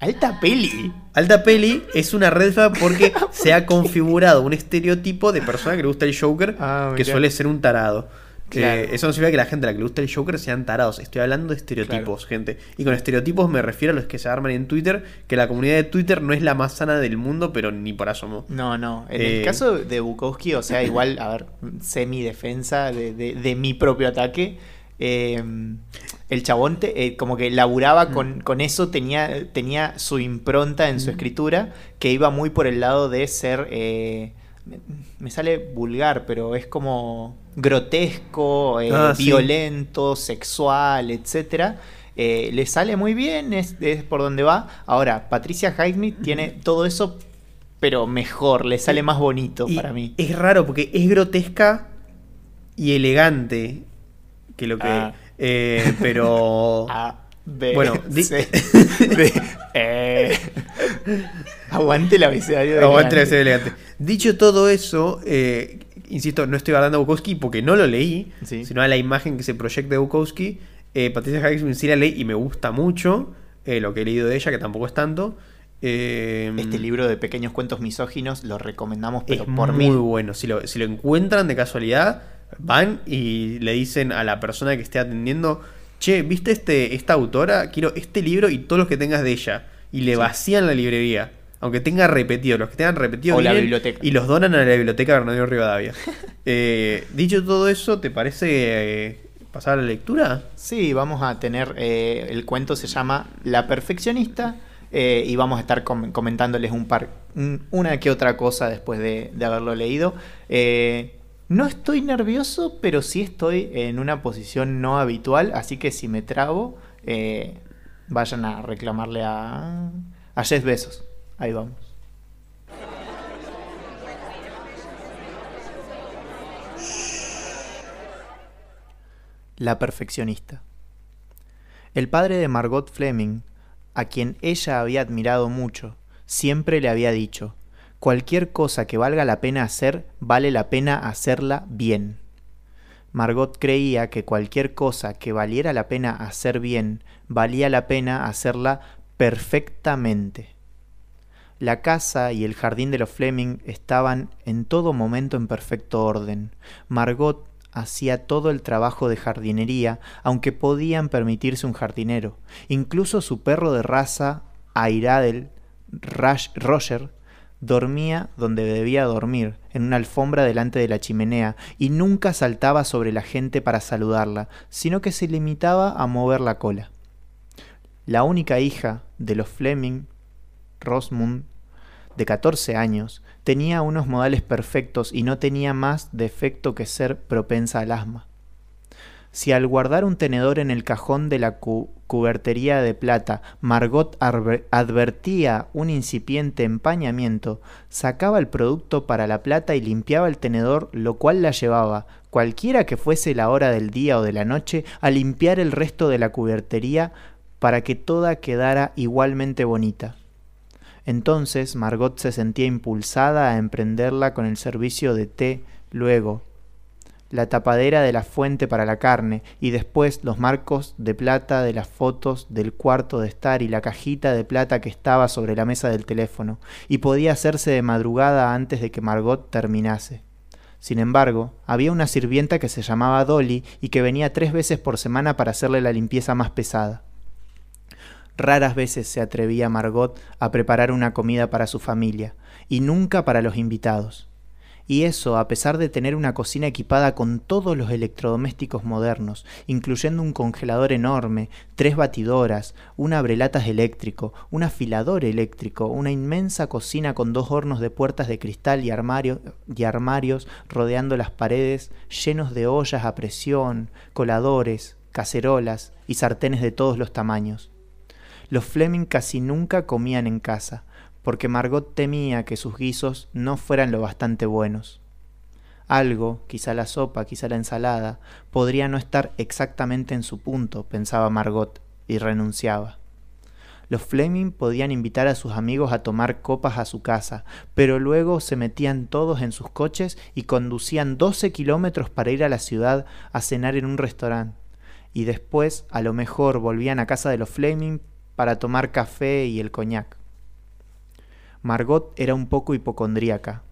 alta peli. Alta peli es una red flag porque se ha configurado un estereotipo de persona que le gusta el Joker Ah, que suele ser un tarado. Claro. Eh, eso no significa que la gente a la que le gusta el Joker sean tarados. Estoy hablando de estereotipos, gente. Y con estereotipos me refiero a los que se arman en Twitter, que la comunidad de Twitter no es la más sana del mundo, pero ni por asomo. No, no. En Eh, el caso de Bukowski, o sea, igual, a ver, semi defensa de, de- de mi propio ataque. eh, el chabón te- eh, como que laburaba Mm. con, con eso, tenía, tenía su impronta en su escritura, que iba muy por el lado de ser, eh, me, me sale vulgar, pero es como grotesco, eh, Ah, sí. violento, sexual, etcétera. Eh, le sale muy bien, es, es por donde va. Ahora, Patricia Highsmith tiene todo eso, pero mejor, le sale más bonito Y para mí. Es raro porque es grotesca y elegante. Que lo que. Ah. eh, pero. B, Bueno, C, D. Aguante el abecedario Aguante la grande. serie elegante. Dicho todo eso, eh, insisto, no estoy hablando de Bukowski porque no lo leí, Sí. sino a la imagen que se proyecta de Bukowski. Eh, Patricia Highsmith sí la leí y me gusta mucho eh, lo que he leído de ella, que tampoco es tanto. Eh, Este libro de pequeños cuentos misóginos lo recomendamos, es pero por muy mí. bueno. Si lo, si lo encuentran de casualidad, van y le dicen a la persona que esté atendiendo, che, ¿viste este, esta autora? Quiero este libro y todos los que tengas de ella. Y le Sí. vacían la librería. Aunque tenga repetido, los que tengan repetido O la biblioteca. y los donan a la biblioteca Bernardino Rivadavia. Eh, dicho todo eso, ¿te parece eh, pasar a la lectura? Sí, vamos a tener. eh, el cuento se llama La Perfeccionista. eh, y vamos a estar com- comentándoles un par, un- una que otra cosa después de, de haberlo leído. Eh, no estoy nervioso, pero sí estoy en una posición no habitual. Así que si me trabo, eh, vayan a reclamarle a, a Jeff Bezos. Ahí vamos. La perfeccionista. El padre de Margot Fleming, a quien ella había admirado mucho, siempre le había dicho, cualquier cosa que valga la pena hacer, vale la pena hacerla bien. Margot creía que cualquier cosa que valiera la pena hacer bien, valía la pena hacerla perfectamente. La casa y el jardín de los Fleming estaban en todo momento en perfecto orden. Margot hacía todo el trabajo de jardinería, aunque podían permitirse un jardinero. Incluso su perro de raza, Airadel Roger, dormía donde debía dormir, en una alfombra delante de la chimenea, y nunca saltaba sobre la gente para saludarla, sino que se limitaba a mover la cola. La única hija de los Fleming, Rosmund, de 14 años, tenía unos modales perfectos y no tenía más defecto que ser propensa al asma. Si al guardar un tenedor en el cajón de la cu- cubertería de plata, Margot advertía un incipiente empañamiento, sacaba el producto para la plata y limpiaba el tenedor, lo cual la llevaba, cualquiera que fuese la hora del día o de la noche, a limpiar el resto de la cubertería para que toda quedara igualmente bonita. Entonces Margot se sentía impulsada a emprenderla con el servicio de té, luego la tapadera de la fuente para la carne y después los marcos de plata de las fotos del cuarto de estar y la cajita de plata que estaba sobre la mesa del teléfono, y podía hacerse de madrugada antes de que Margot terminase. Sin embargo, había una sirvienta que se llamaba Dolly y que venía tres veces por semana para hacerle la limpieza más pesada. Raras veces se atrevía Margot a preparar una comida para su familia, y nunca para los invitados. Y eso a pesar de tener una cocina equipada con todos los electrodomésticos modernos, incluyendo un congelador enorme, tres batidoras, un abrelatas eléctrico, un afilador eléctrico, una inmensa cocina con dos hornos de puertas de cristal y, y armarios rodeando las paredes llenos de ollas a presión, coladores, cacerolas y sartenes de todos los tamaños. Los Fleming casi nunca comían en casa, porque Margot temía que sus guisos no fueran lo bastante buenos. Algo, quizá la sopa, quizá la ensalada, podría no estar exactamente en su punto, pensaba Margot, y renunciaba. Los Fleming podían invitar a sus amigos a tomar copas a su casa, pero luego se metían todos en sus coches y conducían 12 kilómetros para ir a la ciudad a cenar en un restaurante. Y después, a lo mejor, volvían a casa de los Fleming para tomar café y el coñac. Margot era un poco hipocondríaca.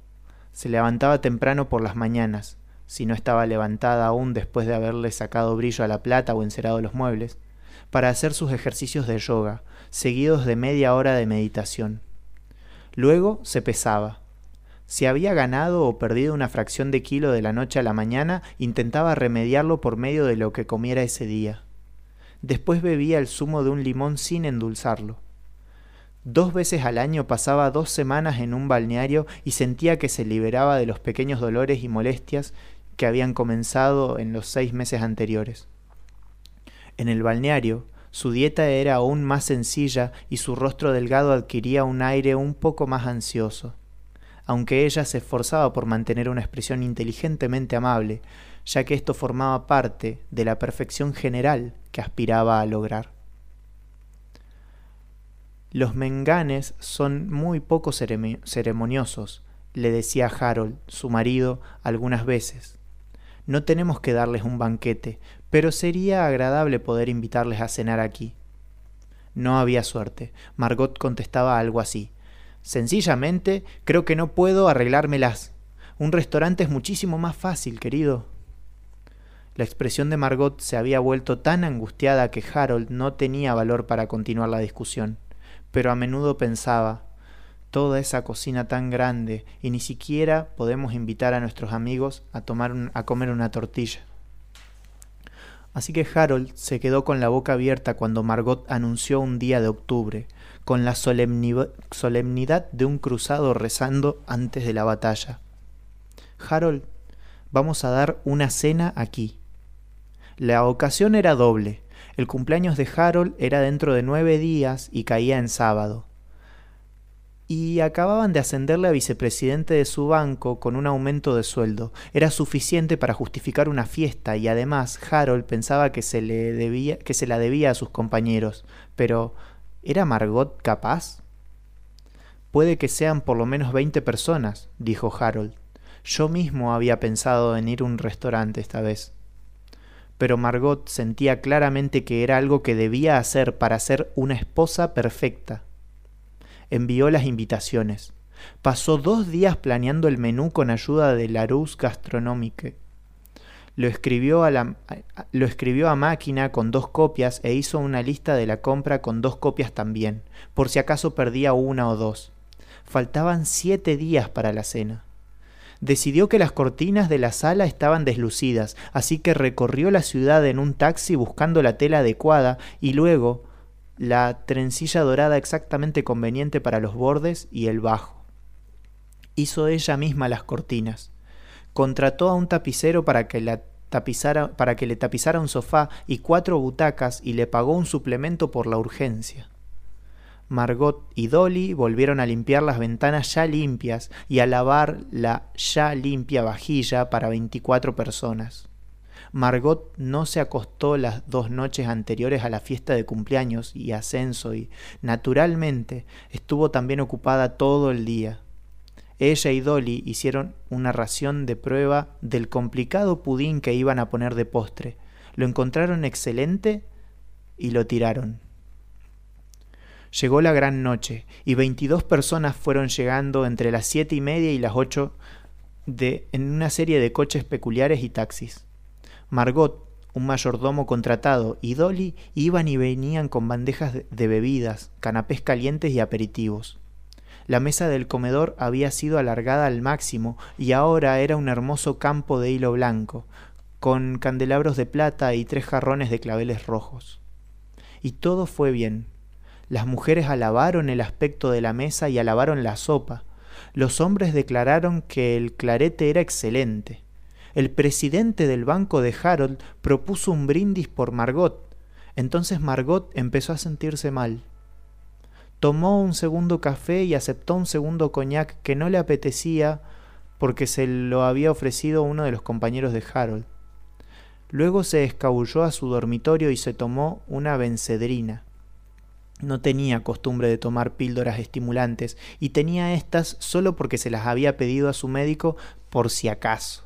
Se levantaba temprano por las mañanas, si no estaba levantada aún después de haberle sacado brillo a la plata o encerado los muebles, para hacer sus ejercicios de yoga, seguidos de media hora de meditación. Luego se pesaba. Si había ganado o perdido una fracción de kilo de la noche a la mañana, intentaba remediarlo por medio de lo que comiera ese día. Después bebía el zumo de un limón sin endulzarlo. Dos veces al año pasaba dos semanas en un balneario y sentía que se liberaba de los pequeños dolores y molestias que habían comenzado en los seis meses anteriores. En el balneario, su dieta era aún más sencilla y su rostro delgado adquiría un aire un poco más ansioso. Aunque ella se esforzaba por mantener una expresión inteligentemente amable, ya que esto formaba parte de la perfección general que aspiraba a lograr. Los menganes son muy poco ceremoniosos, le decía Harold, su marido, algunas veces. No tenemos que darles un banquete, pero sería agradable poder invitarles a cenar aquí. No había suerte. Margot contestaba algo así. Sencillamente, creo que no puedo arreglármelas. Un restaurante es muchísimo más fácil, querido. La expresión de Margot se había vuelto tan angustiada que Harold no tenía valor para continuar la discusión, pero a menudo pensaba toda esa cocina tan grande y ni siquiera podemos invitar a nuestros amigos a tomar a comer una tortilla. Así que Harold se quedó con la boca abierta cuando Margot anunció un día de octubre, con la solemni- solemnidad de un cruzado rezando antes de la batalla. Harold, vamos a dar una cena aquí. La ocasión era doble. El cumpleaños de Harold era dentro de nueve días y caía en sábado. Y acababan de ascenderle a vicepresidente de su banco con un aumento de sueldo. Era suficiente para justificar una fiesta y además Harold pensaba que se, le debía, que se la debía a sus compañeros. Pero, ¿era Margot capaz? Puede que sean por lo menos veinte personas, dijo Harold. Yo mismo había pensado en ir a un restaurante esta vez. Pero Margot sentía claramente que era algo que debía hacer para ser una esposa perfecta. Envió las invitaciones. Pasó dos días planeando el menú con ayuda de Larousse Gastronomique. Lo escribió a, la, lo escribió a máquina con dos copias e hizo una lista de la compra con dos copias también, por si acaso perdía una o dos. Faltaban siete días para la cena. Decidió que las cortinas de la sala estaban deslucidas, así que recorrió la ciudad en un taxi buscando la tela adecuada y luego la trencilla dorada exactamente conveniente para los bordes y el bajo. Hizo ella misma las cortinas. Contrató a un tapicero para que la tapizara, para que le tapizara un sofá y cuatro butacas y le pagó un suplemento por la urgencia. Margot y Dolly volvieron a limpiar las ventanas ya limpias y a lavar la ya limpia vajilla para 24 personas. Margot no se acostó las dos noches anteriores a la fiesta de cumpleaños y ascenso y, naturalmente, estuvo también ocupada todo el día. Ella y Dolly hicieron una ración de prueba del complicado pudín que iban a poner de postre. Lo encontraron excelente y lo tiraron. Llegó la gran noche y veintidós personas fueron llegando entre las siete y media y las ocho de, en una serie de coches peculiares y taxis. Margot, un mayordomo contratado, y Dolly iban y venían con bandejas de bebidas, canapés calientes y aperitivos. La mesa del comedor había sido alargada al máximo y ahora era un hermoso campo de hilo blanco, con candelabros de plata y tres jarrones de claveles rojos. Y todo fue bien. Las mujeres alabaron el aspecto de la mesa y alabaron la sopa. Los hombres declararon que el clarete era excelente. El presidente del banco de Harold propuso un brindis por Margot. Entonces Margot empezó a sentirse mal. Tomó un segundo café y aceptó un segundo coñac que no le apetecía porque se lo había ofrecido uno de los compañeros de Harold. Luego se escabulló a su dormitorio y se tomó una vencedrina. No tenía costumbre de tomar píldoras estimulantes y tenía éstas solo porque se las había pedido a su médico por si acaso.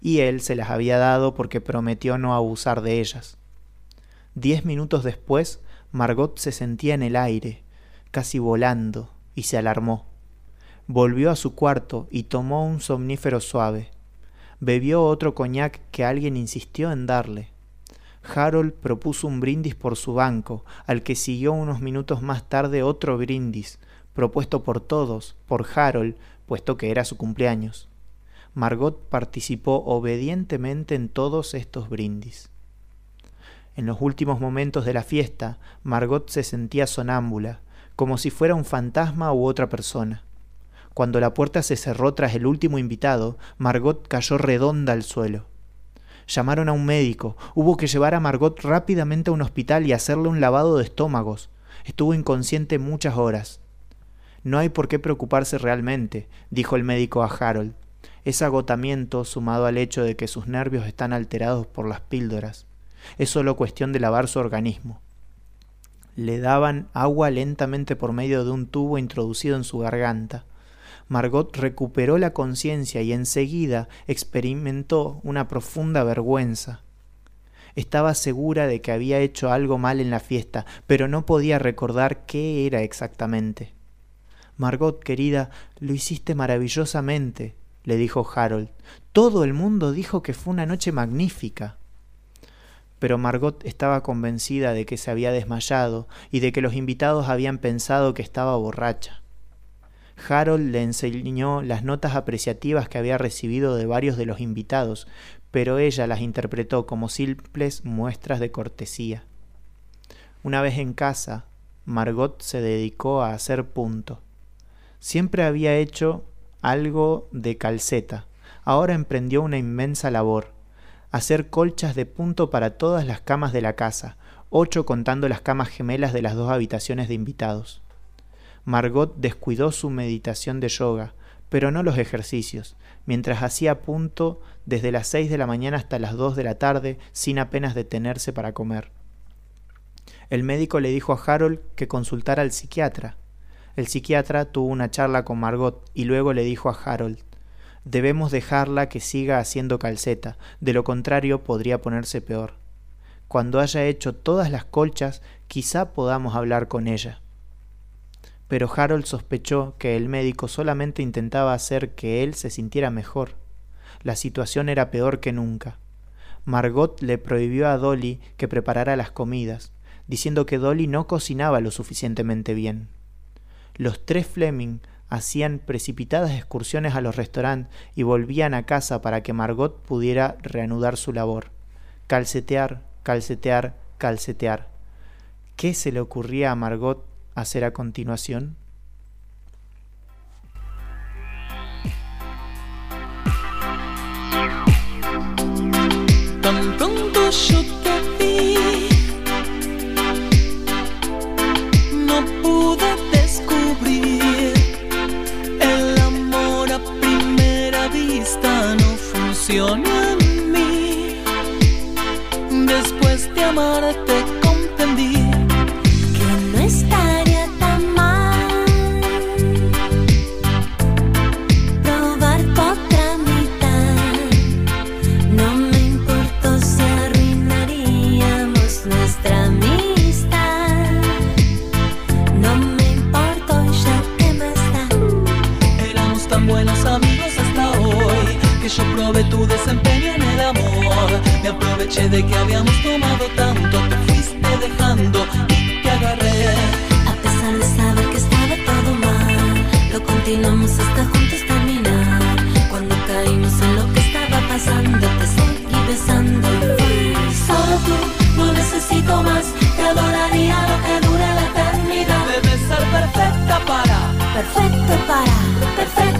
Y él se las había dado porque prometió no abusar de ellas. Diez minutos después, Margot se sentía en el aire, casi volando, y se alarmó. Volvió a su cuarto y tomó un somnífero suave. Bebió otro coñac que alguien insistió en darle. Harold propuso un brindis por su banco, al que siguió unos minutos más tarde otro brindis, propuesto por todos, por Harold, puesto que era su cumpleaños. Margot participó obedientemente en todos estos brindis. En los últimos momentos de la fiesta, Margot se sentía sonámbula, como si fuera un fantasma u otra persona. Cuando la puerta se cerró tras el último invitado, Margot cayó redonda al suelo. Llamaron a un médico. Hubo que llevar a Margot rápidamente a un hospital y hacerle un lavado de estómagos. Estuvo inconsciente muchas horas. No hay por qué preocuparse realmente, dijo el médico a Harold. Es agotamiento sumado al hecho de que sus nervios están alterados por las píldoras. Es solo cuestión de lavar su organismo. Le daban agua lentamente por medio de un tubo introducido en su garganta. Margot recuperó la conciencia y enseguida experimentó una profunda vergüenza. Estaba segura de que había hecho algo mal en la fiesta, pero no podía recordar qué era exactamente. Margot, querida, lo hiciste maravillosamente, le dijo Harold. Todo el mundo dijo que fue una noche magnífica. Pero Margot estaba convencida de que se había desmayado y de que los invitados habían pensado que estaba borracha. Harold le enseñó las notas apreciativas que había recibido de varios de los invitados, pero ella las interpretó como simples muestras de cortesía. Una vez en casa, Margot se dedicó a hacer punto. Siempre había hecho algo de calceta. Ahora emprendió una inmensa labor. Hacer colchas de punto para todas las camas de la casa, ocho contando las camas gemelas de las dos habitaciones de invitados. Margot descuidó su meditación de yoga, pero no los ejercicios, mientras hacía punto desde las seis de la mañana hasta las dos de la tarde sin apenas detenerse para comer. El médico le dijo a Harold que consultara al psiquiatra. El psiquiatra tuvo una charla con Margot y luego le dijo a Harold Debemos dejarla que siga haciendo calceta, de lo contrario podría ponerse peor. Cuando haya hecho todas las colchas, quizá podamos hablar con ella pero Harold sospechó que el médico solamente intentaba hacer que él se sintiera mejor. La situación era peor que nunca. Margot le prohibió a Dolly que preparara las comidas, diciendo que Dolly no cocinaba lo suficientemente bien. Los tres Fleming hacían precipitadas excursiones a los restaurantes y volvían a casa para que Margot pudiera reanudar su labor. Calcetear, calcetear, calcetear. ¿Qué se le ocurría a Margot hacer a continuación? Tan pronto yo te vi, no pude descubrir el amor a primera vista no funciona en mí. Después de amarte Me aproveché de que habíamos tomado tanto, te fuiste dejando y te agarré. A pesar de saber que estaba todo mal, lo continuamos hasta juntos terminar. Cuando caímos en lo que estaba pasando, te seguí besando Solo tú, no necesito más, te adoraría lo que dure la eternidad. Debes ser perfecta para, perfecto para, perfecta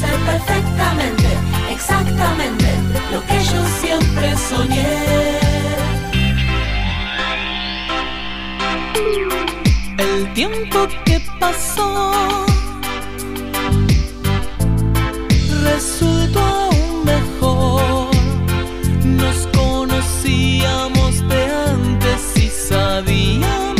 ser perfectamente, exactamente lo que yo siempre soñé. El tiempo que pasó resultó aún mejor. Nos conocíamos de antes y sabíamos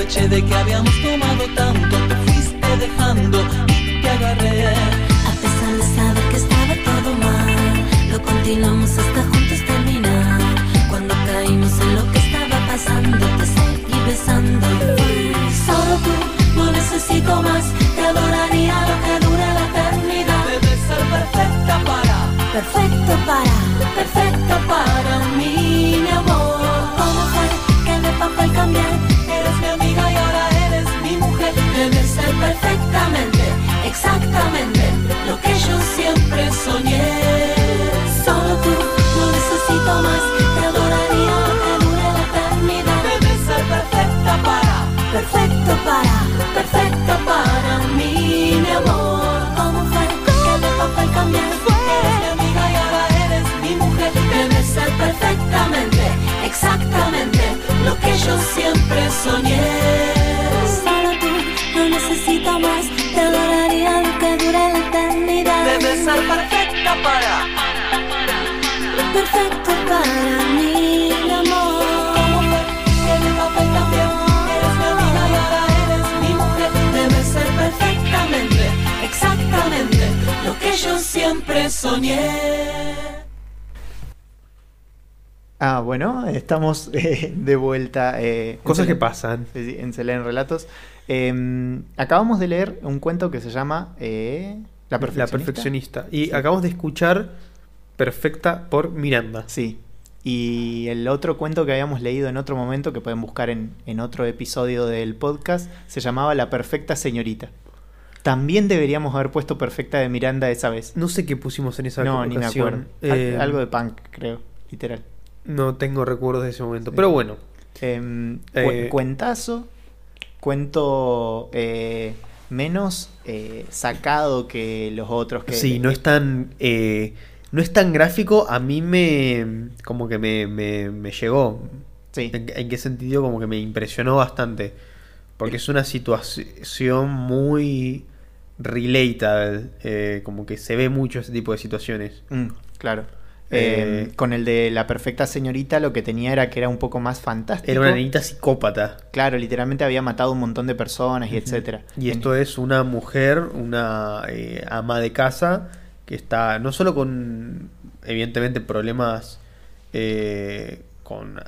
aproveché de que habíamos tomado tanto, te fuiste dejando y te agarré. A pesar de saber que estaba todo mal, lo continuamos hasta juntos terminar. Cuando caímos en lo que estaba pasando, te seguí besando Solo tú, no necesito más, te adoraría lo que dure la eternidad. Debes ser perfecta para, perfecto para, perfecta para mí, mi amor. ¿Cómo fue que de papel cambié? Soñé. Solo tú, no necesito más, te adoraría que dure la eternidad. Debes ser perfecta para, Perfecto para, perfecta para mí, mi amor. ¿cómo fue que de papel cambié? Eres mi amiga y ahora eres mi mujer. Debes ser perfectamente, exactamente lo que yo siempre soñé. Perfecta para, Perfecto para mí, mi amor. ¿Cómo fue que mi papel cambió? Eres mi amiga y ahora eres mi mujer. Debes ser perfectamente, exactamente lo que yo siempre soñé. Ah, bueno, estamos eh, de vuelta. eh, en Cosas que pasan. En Selén Relatos. Eh, acabamos de leer un cuento que se llama La La Perfeccionista. perfeccionista. Y Sí. acabamos de escuchar Perfecta por Miranda. Sí. Y el otro cuento que habíamos leído en otro momento, que pueden buscar en, en otro episodio del podcast, se llamaba La Perfecta Señorita. También deberíamos haber puesto Perfecta de Miranda esa vez. No sé qué pusimos en esa No, ni me acuerdo. Eh, Algo de punk, creo, literal. No tengo recuerdos de ese momento. Sí. Pero bueno. Em, cu- Eh, cuentazo, cuento eh, menos eh, sacado que los otros. Que, sí, no es tan. eh, no es tan gráfico. A mí me. Como que me, me, me llegó. Sí, ¿En, en qué sentido? Como que me impresionó bastante. Porque es una situación muy relatable. eh, como que se ve mucho ese tipo de situaciones. mm, claro. Eh, Em, con el de la perfecta señorita lo que tenía era que era un poco más fantástico. Era una nenita psicópata. Claro, literalmente había matado un montón de personas y etcétera. Y En- esto es una mujer, una eh, ama de casa, que está no solo con, evidentemente, problemas eh, con...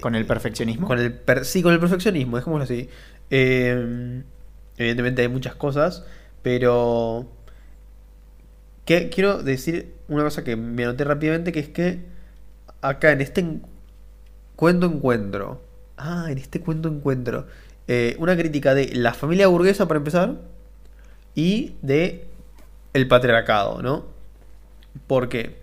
con el perfeccionismo. Con el per- sí, con el perfeccionismo, dejémoslo así. Eh, evidentemente hay muchas cosas, pero que, quiero decir una cosa que me anoté rápidamente, que es que acá en este en- cuento encuentro, ah, en este cuento encuentro, eh, una crítica de la familia burguesa para empezar y de el patriarcado, ¿no? Porque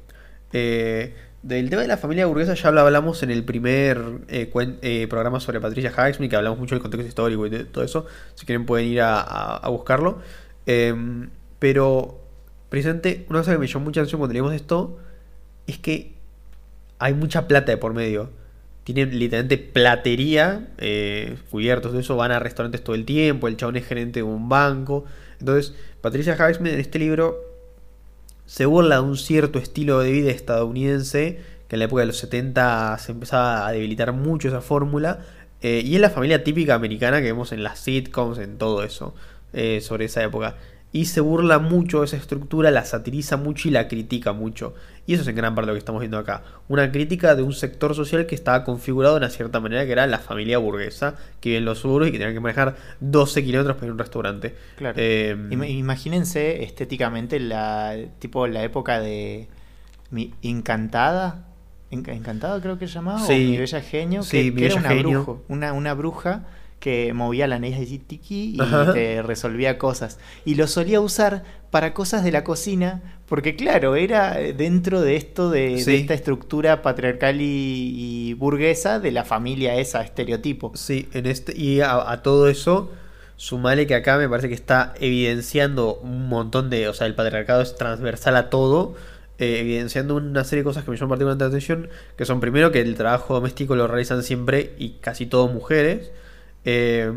eh, del tema de la familia burguesa ya lo hablamos en el primer eh, eh, programa sobre Patricia Highsmith, que hablamos mucho del contexto histórico y todo eso. Si quieren pueden ir a, a- a buscarlo. Em, pero, precisamente, una cosa que me llamó mucha atención cuando leímos esto es que hay mucha plata de por medio. Tienen literalmente platería, eh, cubiertos de eso, van a restaurantes todo el tiempo, el chabón es gerente de un banco. Entonces, Patricia Highsmith en este libro se burla de un cierto estilo de vida estadounidense, que en la época de los 70 se empezaba a debilitar mucho esa fórmula, eh, y es la familia típica americana que vemos en las sitcoms, en todo eso, eh, sobre esa época. Y se burla mucho de esa estructura, la satiriza mucho y la critica mucho. Y eso es en gran parte lo que estamos viendo acá. Una crítica de un sector social que estaba configurado de una cierta manera, que era la familia burguesa, que vive en los suburbios y que tenía que manejar 12 kilómetros para ir a un restaurante. Claro. Eh, Ima- Imagínense estéticamente la tipo la época de mi Encantada. En- Encantada creo que se llamaba. Sí. O mi bella genio. Sí, que, Mi que era una, Genio. brujo, una, una bruja que movía la nariz así tiki y Ajá. te resolvía cosas. Y lo solía usar para cosas de la cocina, porque claro, era dentro de esto de, de esta estructura patriarcal y, y burguesa de la familia esa, estereotipo. Sí, en este, y a, a todo eso, sumale que acá me parece que está evidenciando un montón de. O sea, el patriarcado es transversal a todo, eh, evidenciando una serie de cosas que me llaman particularmente la atención, que son primero que el trabajo doméstico lo realizan siempre y casi todo mujeres. Eh,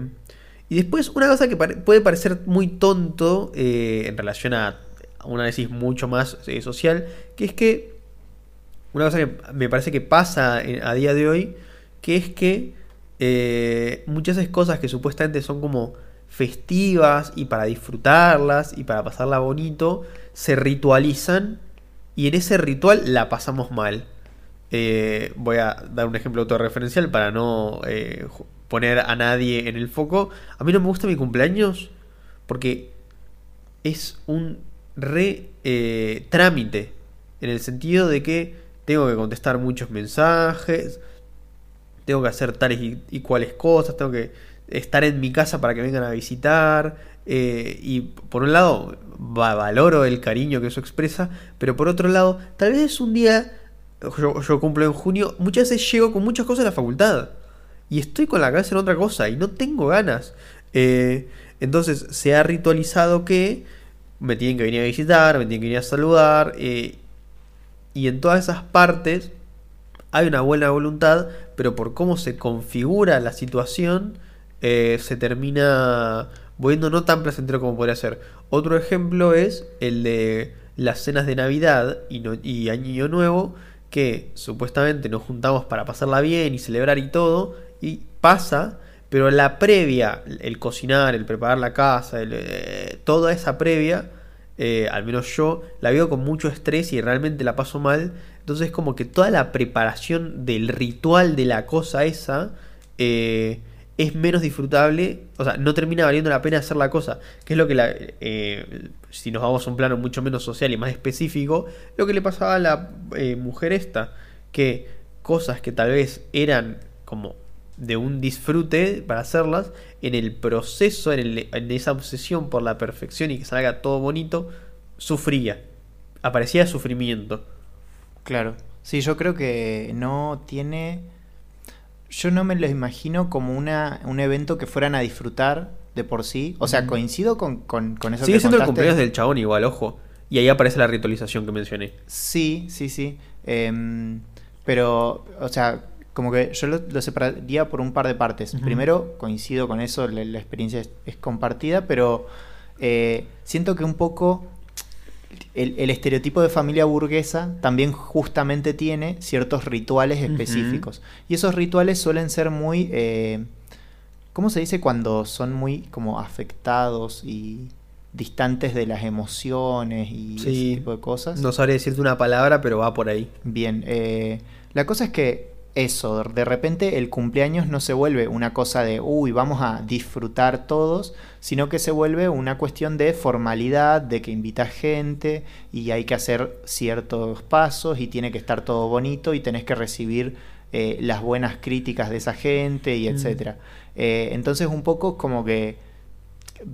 y después, una cosa que puede parecer muy tonto eh, en relación a un análisis mucho más eh, social, que es que una cosa que me parece que pasa a día de hoy, que es que eh, muchas esas cosas que supuestamente son como festivas y para disfrutarlas y para pasarla bonito, se ritualizan y en ese ritual la pasamos mal. Voy a dar un ejemplo autorreferencial para no poner a nadie en el foco. A mí no me gusta mi cumpleaños porque es un re eh, trámite. En el sentido de que tengo que contestar muchos mensajes, tengo que hacer tales y, y cuales cosas, tengo que estar en mi casa para que vengan a visitar. eh, y por un lado, va- valoro el cariño que eso expresa, pero por otro lado, tal vez un día, yo, yo cumplo en junio, muchas veces llego con muchas cosas a la facultad. Y estoy con la cabeza en otra cosa y no tengo ganas. Eh, entonces se ha ritualizado que me tienen que venir a visitar, me tienen que venir a saludar. eh, y en todas esas partes hay una buena voluntad, pero por cómo se configura la situación, eh, se termina volviendo no tan placentero como podría ser. Otro ejemplo es el de las cenas de Navidad y, no- y Año Nuevo, que supuestamente nos juntamos para pasarla bien y celebrar y todo, y pasa, pero la previa, el cocinar, el preparar la casa, eh, toda esa previa, eh, al menos yo, la veo con mucho estrés y realmente la paso mal. Entonces como que toda la preparación del ritual de la cosa esa eh, es menos disfrutable, o sea, no termina valiendo la pena hacer la cosa, que es lo que la, si nos vamos a un plano mucho menos social y más específico, lo que le pasaba a la mujer esta, que cosas que tal vez eran como de un disfrute para hacerlas, en el proceso, en, el- en esa obsesión por la perfección y que salga todo bonito, sufría. Aparecía sufrimiento. Claro. Sí, yo creo que no tiene. Yo no me lo imagino como una, un evento que fueran a disfrutar de por sí. O sea, coincido con, con, con eso Sigue que siendo el cumpleaños del chabón igual, ojo. Y ahí aparece la ritualización que mencioné. Sí, sí, sí. Em, pero, o sea, como que yo lo, lo separaría por un par de partes. Primero, coincido con eso, la, la experiencia es, es compartida, pero eh, siento que un poco el, el estereotipo de familia burguesa también justamente tiene ciertos rituales específicos. Y esos rituales suelen ser muy... eh, ¿Cómo se dice cuando son muy como afectados y distantes de las emociones y Sí. ese tipo de cosas? No sabré decirte una palabra, pero va por ahí. Bien, eh, la cosa es que eso, de repente el cumpleaños no se vuelve una cosa de, uy, vamos a disfrutar todos, sino que se vuelve una cuestión de formalidad, de que invita gente y hay que hacer ciertos pasos y tiene que estar todo bonito y tenés que recibir eh, las buenas críticas de esa gente y Mm. etcétera. Eh, entonces un poco como que,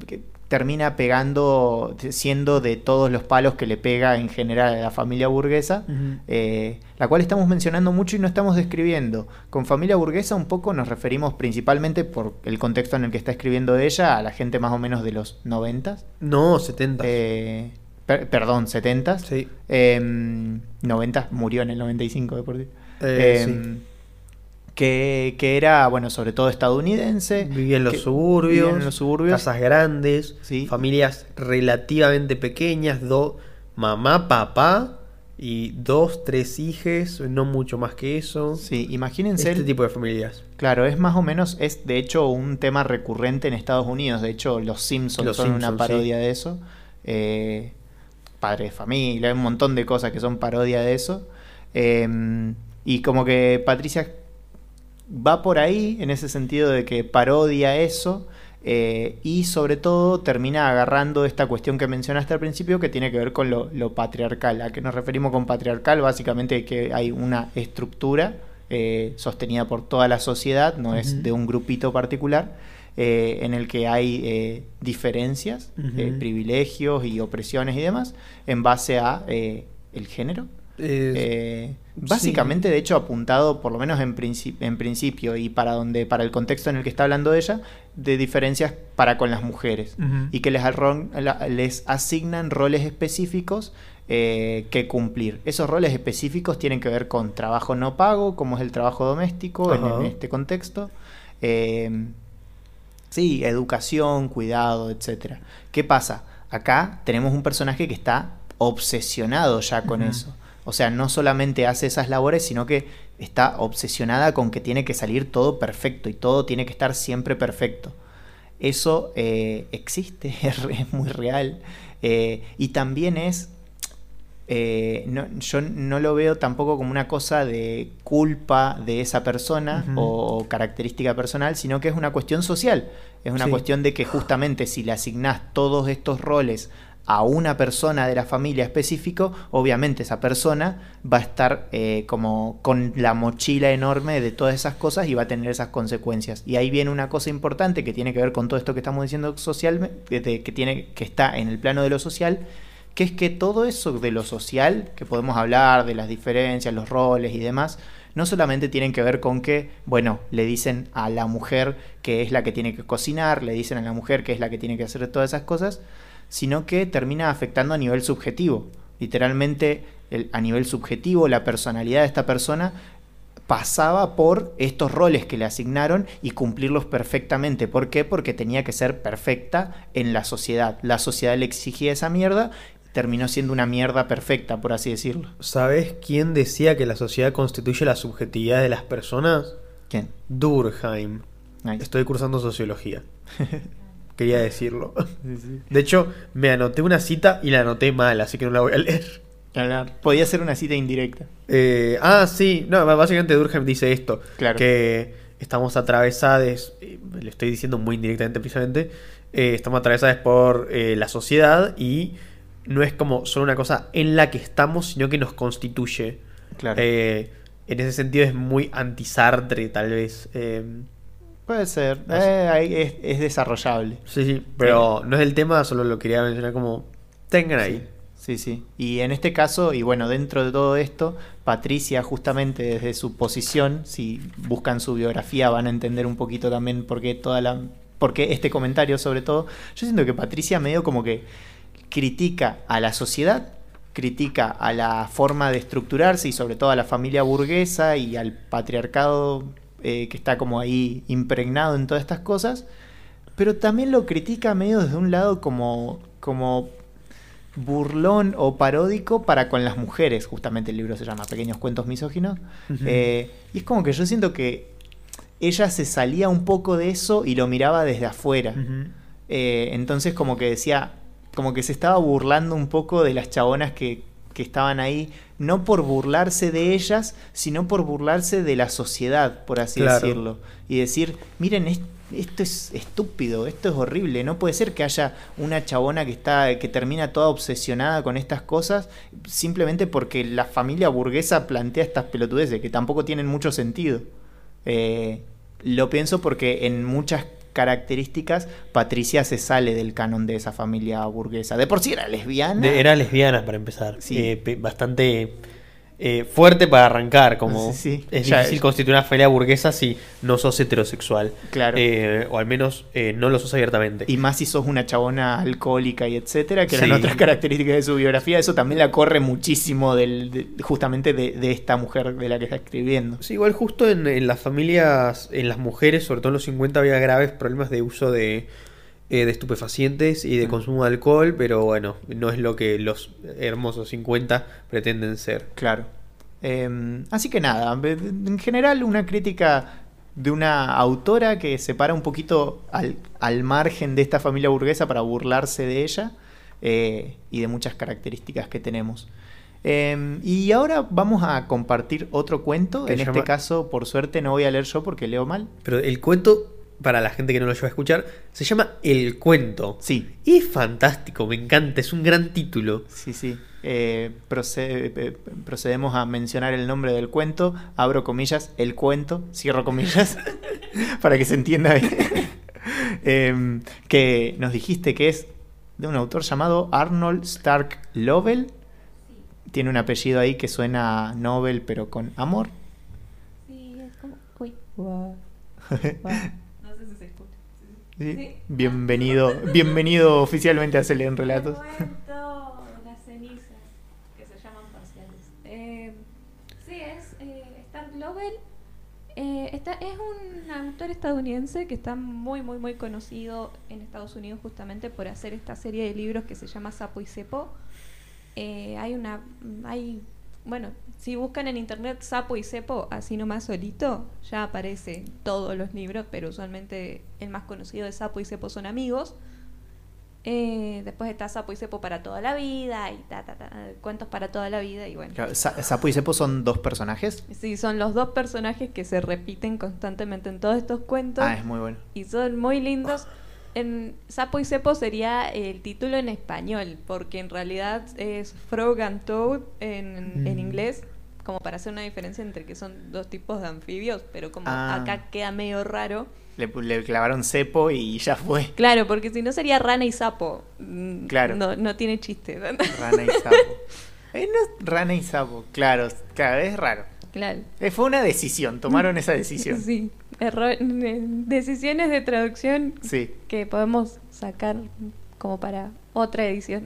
que termina pegando, siendo de todos los palos que le pega en general a la familia burguesa, eh, la cual estamos mencionando mucho y no estamos describiendo. Con familia burguesa un poco nos referimos principalmente por el contexto en el que está escribiendo ella a la gente más o menos de los 90, No, 70. eh, per- perdón, 70. sí. Em, 90, murió en el 95 de por sí. Em, que, que era, bueno, sobre todo estadounidense. Vivía en los que- suburbios, vivía en los suburbios. casas grandes, Sí. familias relativamente pequeñas, do, mamá, papá y dos, tres hijos, no mucho más que eso. Sí, imagínense. Este el- tipo de familias. Claro, es más o menos, es de hecho un tema recurrente en Estados Unidos. De hecho, los Simpsons Los son una parodia de eso. Eh, padre de familia, hay un montón de cosas que son parodia de eso. Eh, y como que Patricia va por ahí, en ese sentido de que parodia eso. eh, y sobre todo termina agarrando esta cuestión que mencionaste al principio que tiene que ver con lo, lo patriarcal. ¿A qué nos referimos con patriarcal? Básicamente que hay una estructura eh, sostenida por toda la sociedad, no es de un grupito particular, eh, en el que hay diferencias, privilegios y opresiones y demás, en base a el género. Eh, básicamente, de hecho, apuntado, por lo menos en, en principio, y para donde, para el contexto en el que está hablando ella, de diferencias para con las mujeres. Y que les, asignan roles específicos eh, que cumplir. Esos roles específicos tienen que ver con trabajo no pago, como es el trabajo doméstico en, este contexto. Eh, sí, educación, cuidado, etcétera. ¿Qué pasa? Acá tenemos un personaje que está obsesionado ya con eso. O sea, no solamente hace esas labores, sino que está obsesionada con que tiene que salir todo perfecto y todo tiene que estar siempre perfecto. Eso eh, existe, es, muy real. Eh, y también es, eh, no- yo no lo veo tampoco como una cosa de culpa de esa persona o, o característica personal, sino que es una cuestión social. Es una Sí. cuestión de que justamente si le asignás todos estos roles a una persona de la familia específico, obviamente esa persona va a estar eh, como con la mochila enorme de todas esas cosas y va a tener esas consecuencias. Y ahí viene una cosa importante que tiene que ver con todo esto que estamos diciendo social, que, tiene, que está en el plano de lo social, que es que todo eso de lo social, que podemos hablar de las diferencias, los roles y demás, no solamente tienen que ver con que, bueno, le dicen a la mujer que es la que tiene que cocinar, le dicen a la mujer que es la que tiene que hacer todas esas cosas, sino que termina afectando a nivel subjetivo. Literalmente, el- a nivel subjetivo, la personalidad de esta persona pasaba por estos roles que le asignaron y cumplirlos perfectamente. ¿Por qué? Porque tenía que ser perfecta en la sociedad. La sociedad le exigía esa mierda, terminó siendo una mierda perfecta, por así decirlo. ¿Sabes quién decía que la sociedad constituye la subjetividad de las personas? ¿Quién? Durkheim. Ahí. Estoy cursando sociología. Quería decirlo. De hecho, me anoté una cita y la anoté mal, así que no la voy a leer. Podía ser una cita indirecta. Eh, ah, sí, no, básicamente Durkheim dice esto, Claro. que estamos atravesados, le estoy diciendo muy indirectamente precisamente, eh, estamos atravesados por eh, la sociedad y no es como solo una cosa en la que estamos, sino que nos constituye. Claro. En ese sentido es muy anti-Sartre, tal vez. Puede ser. Así. Eh, ahí es, es desarrollable. sí, sí, pero no es el tema, solo lo quería mencionar como tengan ahí. Sí, sí. Y en este caso, y bueno, dentro de todo esto, Patricia, justamente desde su posición, si buscan su biografía, van a entender un poquito también por qué toda la. por qué este comentario, sobre todo. Yo siento que Patricia medio como que critica a la sociedad, critica a la forma de estructurarse y sobre todo a la familia burguesa y al patriarcado eh, que está como ahí impregnado en todas estas cosas, pero también lo critica medio desde un lado como, como burlón o paródico para con las mujeres, justamente el libro se llama Pequeños Cuentos Misóginos. Eh, y es como que yo siento que ella se salía un poco de eso y lo miraba desde afuera. Eh, entonces como que decía, como que se estaba burlando un poco de las chabonas que que estaban ahí, no por burlarse de ellas, sino por burlarse de la sociedad, por así Claro. decirlo. Y decir, miren, es- esto es estúpido, esto es horrible, no puede ser que haya una chabona que está que termina toda obsesionada con estas cosas simplemente porque la familia burguesa plantea estas pelotudeces que tampoco tienen mucho sentido. Eh, lo pienso porque en muchas características Patricia se sale del canon de esa familia burguesa. De por sí era lesbiana. De- era lesbiana para empezar. Sí. Eh, bastante eh, fuerte para arrancar. Como Sí, sí. es Ya- difícil constituir una familia burguesa si no sos heterosexual. Claro. Eh, o al menos eh, no lo sos abiertamente. Y más si sos una chabona alcohólica y etcétera, que Sí. eran otras características de su biografía, eso también la corre muchísimo del, de- justamente de, de esta mujer de la que está escribiendo. Sí, igual justo en, en las familias, en las mujeres, sobre todo en los 50, había graves problemas de uso de, eh, de estupefacientes y de Mm. consumo de alcohol, pero bueno, no es lo que los hermosos 50 pretenden ser. Claro. Eh, así que nada, en general una crítica de una autora que se para un poquito al, al margen de esta familia burguesa para burlarse de ella eh, y de muchas características que tenemos. Eh, y ahora vamos a compartir otro cuento. En este caso, por suerte, no voy a leer yo porque leo mal. Pero el cuento, para la gente que no lo lleva a escuchar, se llama El Cuento. Sí, Y es fantástico, me encanta, es un gran título. Sí, sí. Eh, procede- eh, procedemos a mencionar el nombre del cuento. Abro comillas, el cuento, cierro comillas, para que se entienda bien. Em, que nos dijiste que es de un autor llamado Arnold Stark Lovell. Tiene un apellido ahí que suena a Nobel, pero con amor. Sí, es como. Uy. No sé si se escucha. Sí. Sí. Bienvenido, bienvenido oficialmente a Se leen relatos. El cuento de las cenizas, que se llaman parciales. Eh, sí, es eh, Stark Lovell. Eh, está- es un autor estadounidense que está muy, muy, muy conocido en Estados Unidos justamente por hacer esta serie de libros que se llama Sapo y Cepo. Eh, hay una, hay, bueno, si buscan en internet Sapo y Cepo, así nomás solito, ya aparece todos los libros, pero usualmente el más conocido de Sapo y Cepo son amigos. Eh, después está Sapo y Cepo para toda la vida y ta, ta, ta, cuentos para toda la vida y bueno. Sapo y Cepo son dos personajes. Sí, son los dos personajes que se repiten constantemente en todos estos cuentos Ah, es muy bueno. y son muy lindos. En Sapo y Cepo sería el título en español, porque en realidad es Frog and Toad en, en Mm. inglés, como para hacer una diferencia entre que son dos tipos de anfibios, pero como Ah. acá queda medio raro. Le, le clavaron cepo y ya fue. Claro, porque si no sería rana y sapo. Mm, Claro. No, no tiene chiste. Rana y sapo. Eh, no es rana y sapo, claro, claro, es raro. claro. Eh, fue una decisión, tomaron esa decisión. Sí. Error- decisiones de traducción Sí. que podemos sacar como para otra edición.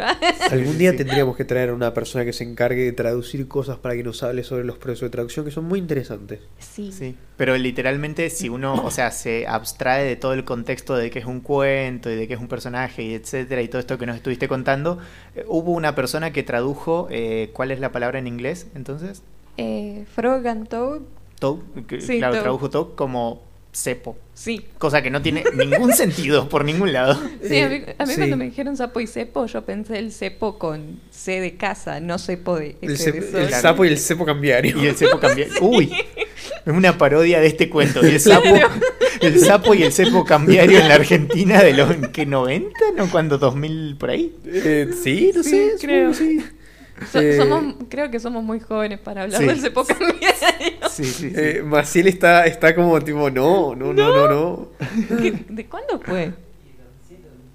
Algún día Sí. tendríamos que traer a una persona que se encargue de traducir cosas para que nos hable sobre los procesos de traducción que son muy interesantes. sí. Sí, pero literalmente si uno, o sea, se abstrae de todo el contexto de que es un cuento y de que es un personaje y etcétera y todo esto que nos estuviste contando, eh, hubo una persona que tradujo, eh, ¿cuál es la palabra en inglés entonces? Eh, Frog and Toad, Toad, que, Sí, claro, toad. tradujo Toad como cepo, sí. cosa que no tiene ningún sentido por ningún lado. Sí, a mí, a mí sí. cuando me dijeron sapo y cepo, yo pensé el cepo con C de casa, no cepo de El, de el sapo y el cepo cambiario. Y el cepo cambiario. Uy, es una parodia de este cuento. Y el sapo, el sapo y el cepo cambiario en la Argentina de los ¿qué, 90, ¿no? Cuando 2000 por ahí. Eh, sí, no Sí, sé, creo. que sí. So- Eh, somos, creo que somos muy jóvenes para hablar Sí. del cepo cambiario. Sí, sí, sí. Eh, Maciel está, está como tipo, no, no, no, no, no. ¿Qué- ¿De cuándo fue?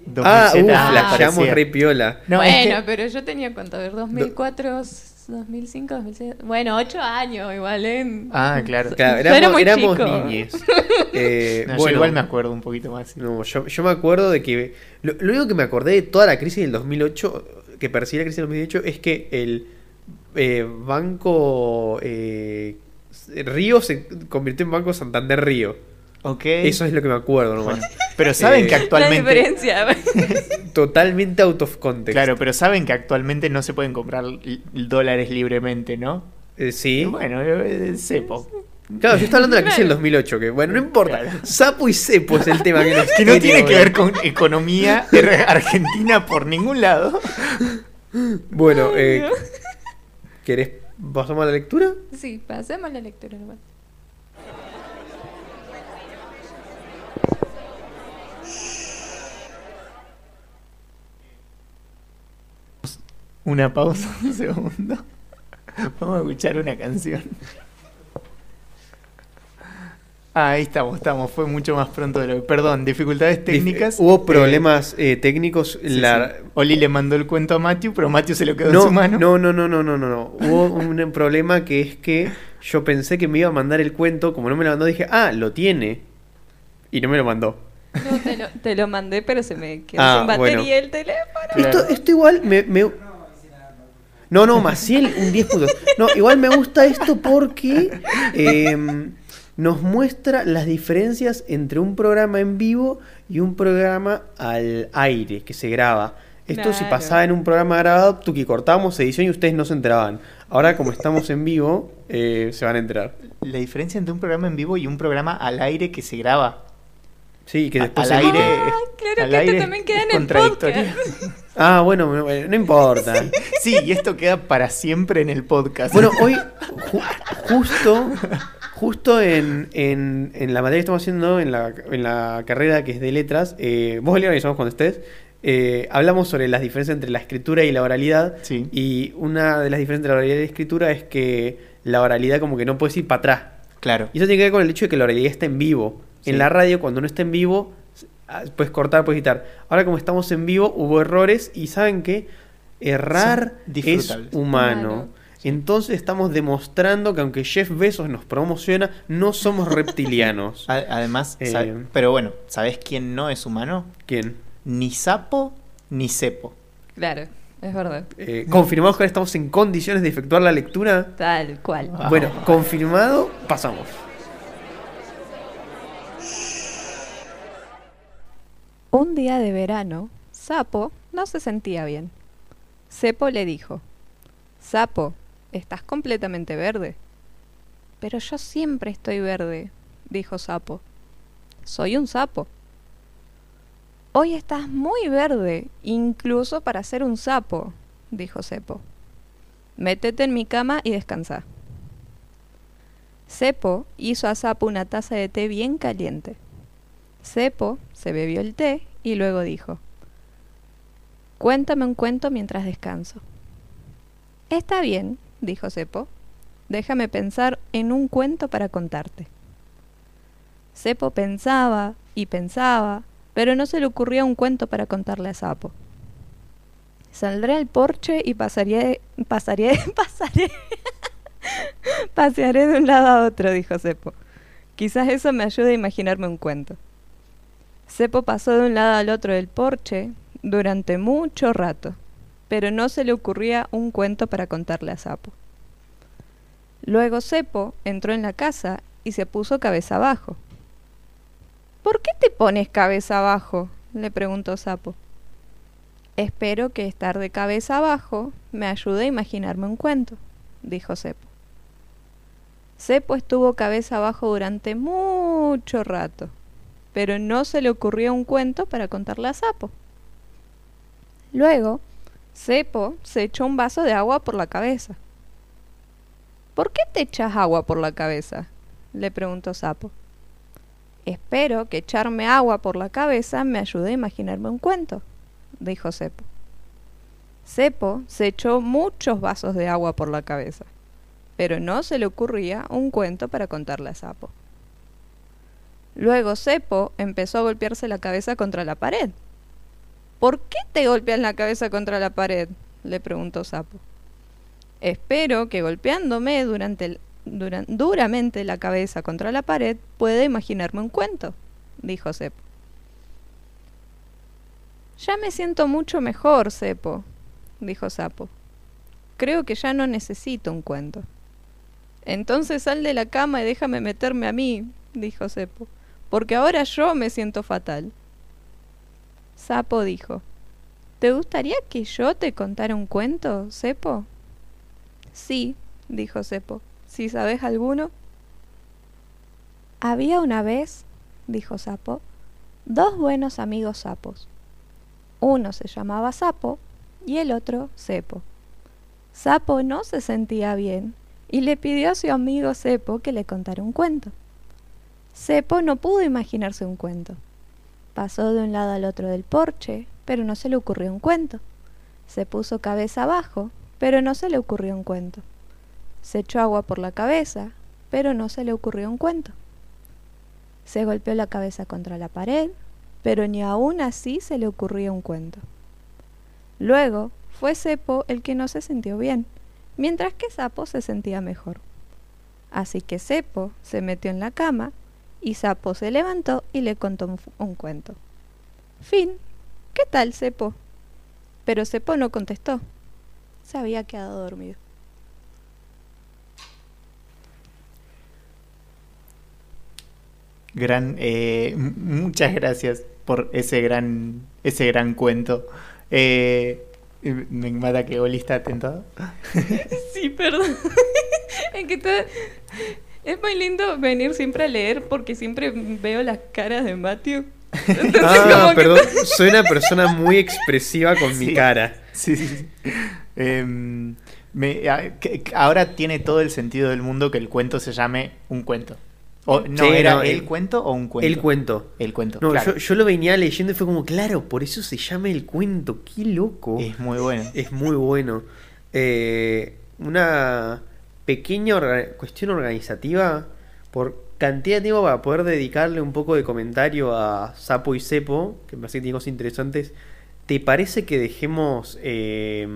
2007, Ah, uh, ah, flasheamos parecía. re piola. No, es bueno, que- pero yo tenía cuánto, a ver, 2004, 2005, 2006. Bueno, 8 años igual, ¿eh? Ah, claro. Claro, Yo éramos, era muy éramos chico. niñes. Eh, No, yo bueno, igual me acuerdo un poquito más. sí. No, yo, yo me acuerdo de que. Lo, lo único que me acordé de toda la crisis del 2008, que persigue la crisis del 2008, es que el eh, banco eh, Río se convirtió en Banco Santander Río. Ok. Eso es lo que me acuerdo nomás. Bueno, pero saben Eh, que La actualmente. diferencia. Totalmente out of context. Claro, pero saben que actualmente no se pueden comprar dólares libremente, ¿no? Eh, sí. Bueno, eh, el cepo. Claro, yo estaba hablando de la crisis del Claro. 2008, que bueno, no importa. Claro. Sapo y cepo es el tema que nos Que no tiene que ver con economía er- argentina por ningún lado. Bueno, eh, ¿Querés pasamos a la lectura? Sí, pasemos la lectura nomás. Una pausa, un segundo. Vamos a escuchar una canción. Ah, ahí estamos, estamos. Fue mucho más pronto de lo Perdón, dificultades técnicas. Hubo Eh, problemas eh, técnicos. sí, la- sí. Oli le mandó el cuento a Matthew, pero Matthew se lo quedó en su mano. no, no, no, no, no, no, no. Hubo un problema que es que yo pensé que me iba a mandar el cuento. Como no me lo mandó, dije, ah, lo tiene. Y no me lo mandó. No, te lo, te lo mandé, pero se me quedó Ah, sin batería bueno. el teléfono. Claro. Esto, esto igual me, me- No, no, Maciel, un 10 puntos. No, igual me gusta esto porque eh, nos muestra las diferencias entre un programa en vivo y un programa al aire que se graba. Esto si Claro. pasaba en un programa grabado, tú que cortábamos edición y ustedes no se enteraban. Ahora como estamos en vivo, eh, se van a enterar. La diferencia entre un programa en vivo y un programa al aire que se graba. Sí, que después al aire. Ah, claro al que esto aire también queda en el podcast. Ah, bueno, no, no importa. Sí, y esto queda para siempre en el podcast. Bueno, hoy ju- justo, justo en, en- en la materia que estamos haciendo, en la, en la carrera que es de letras, eh, vos le organizamos cuando estés, eh, hablamos sobre las diferencias entre la escritura y la oralidad. Sí. Y una de las diferencias entre la oralidad y la escritura es que la oralidad como que no puedes ir para atrás. claro. Y eso tiene que ver con el hecho de que la oralidad está en vivo. Sí. En la radio, cuando no está en vivo, ah, puedes cortar, puedes quitar. Ahora, como estamos en vivo, hubo errores y saben que errar es humano. Entonces estamos demostrando que aunque Jeff Bezos nos promociona, no somos reptilianos. Además, Eh. pero bueno, ¿sabés quién no es humano? ¿Quién? Ni sapo ni cepo. Claro, es verdad. Eh, ¿Confirmamos que ahora estamos en condiciones de efectuar la lectura? Tal cual. Bueno, confirmado, pasamos. Un día de verano, Sapo no se sentía bien. Cepo le dijo, Sapo, estás completamente verde. Pero yo siempre estoy verde, dijo Sapo. Soy un sapo. Hoy estás muy verde, incluso para ser un sapo, dijo Cepo. Métete en mi cama y descansa. Cepo hizo a Sapo una taza de té bien caliente. Cepo se bebió el té y luego dijo, Cuéntame un cuento mientras descanso. Está bien, dijo Cepo. Déjame pensar en un cuento para contarte. Cepo pensaba y pensaba, pero no se le ocurría un cuento para contarle a Sapo. Saldré al porche y pasaría, pasaré, pasaré, pasearé de un lado a otro, dijo Cepo. Quizás eso me ayude a imaginarme un cuento. Cepo pasó de un lado al otro del porche durante mucho rato, pero no se le ocurría un cuento para contarle a Sapo. Luego Cepo entró en la casa y se puso cabeza abajo. ¿Por qué te pones cabeza abajo? le preguntó Sapo. Espero que estar de cabeza abajo me ayude a imaginarme un cuento, dijo Cepo. Cepo estuvo cabeza abajo durante mucho rato, pero no se le ocurrió un cuento para contarle a Sapo. Luego, Cepo se echó un vaso de agua por la cabeza. ¿Por qué te echas agua por la cabeza? le preguntó Sapo. Espero que echarme agua por la cabeza me ayude a imaginarme un cuento, dijo Cepo. Cepo se echó muchos vasos de agua por la cabeza, pero no se le ocurría un cuento para contarle a Sapo. Luego Cepo empezó a golpearse la cabeza contra la pared. ¿Por qué te golpeas la cabeza contra la pared? le preguntó Sapo. Espero que golpeándome duramente la cabeza contra la pared pueda imaginarme un cuento, dijo Cepo. Ya me siento mucho mejor, Cepo, dijo Sapo. Creo que ya no necesito un cuento. Entonces sal de la cama y déjame meterme a mí, dijo Cepo, porque ahora yo me siento fatal. Sapo dijo, ¿Te gustaría que yo te contara un cuento, Cepo? Sí, dijo Cepo. ¿Si sabes alguno? Había una vez, dijo Sapo, dos buenos amigos sapos. Uno se llamaba Sapo y el otro Cepo. Sapo no se sentía bien y le pidió a su amigo Cepo que le contara un cuento. Cepo no pudo imaginarse un cuento. Pasó de un lado al otro del porche, pero no se le ocurrió un cuento. Se puso cabeza abajo, pero no se le ocurrió un cuento. Se echó agua por la cabeza, pero no se le ocurrió un cuento. Se golpeó la cabeza contra la pared, pero ni aún así se le ocurrió un cuento. Luego fue Cepo el que no se sintió bien, mientras que Sapo se sentía mejor. Así que Cepo se metió en la cama y Sapo se levantó y le contó un, un cuento. Fin. ¿Qué tal, Cepo? Pero Cepo no contestó. Se había quedado dormido. Gran, eh, muchas gracias por ese gran, ese gran cuento. Eh, me mata que Oli está atentado. Sí, perdón. es que todo- es muy lindo venir siempre a leer porque siempre veo las caras de Matthew. Entonces, Ah, que- perdón. Soy una persona muy expresiva con mi cara. Sí, sí, sí. Em, me- a- que- que ahora tiene todo el sentido del mundo que el cuento se llame un cuento. O, ¿No Sí, era no, el, el- cuento o un cuento? El cuento. El cuento. No, claro. yo, yo lo venía leyendo y fue como, claro, por eso se llama el cuento. Qué loco. Es muy bueno. Es muy bueno. Eh, una pequeña orga- cuestión organizativa por cantidad de tiempo para poder dedicarle un poco de comentario a Sapo y Cepo, que me parece que tiene cosas interesantes. ¿Te parece que dejemos... eh,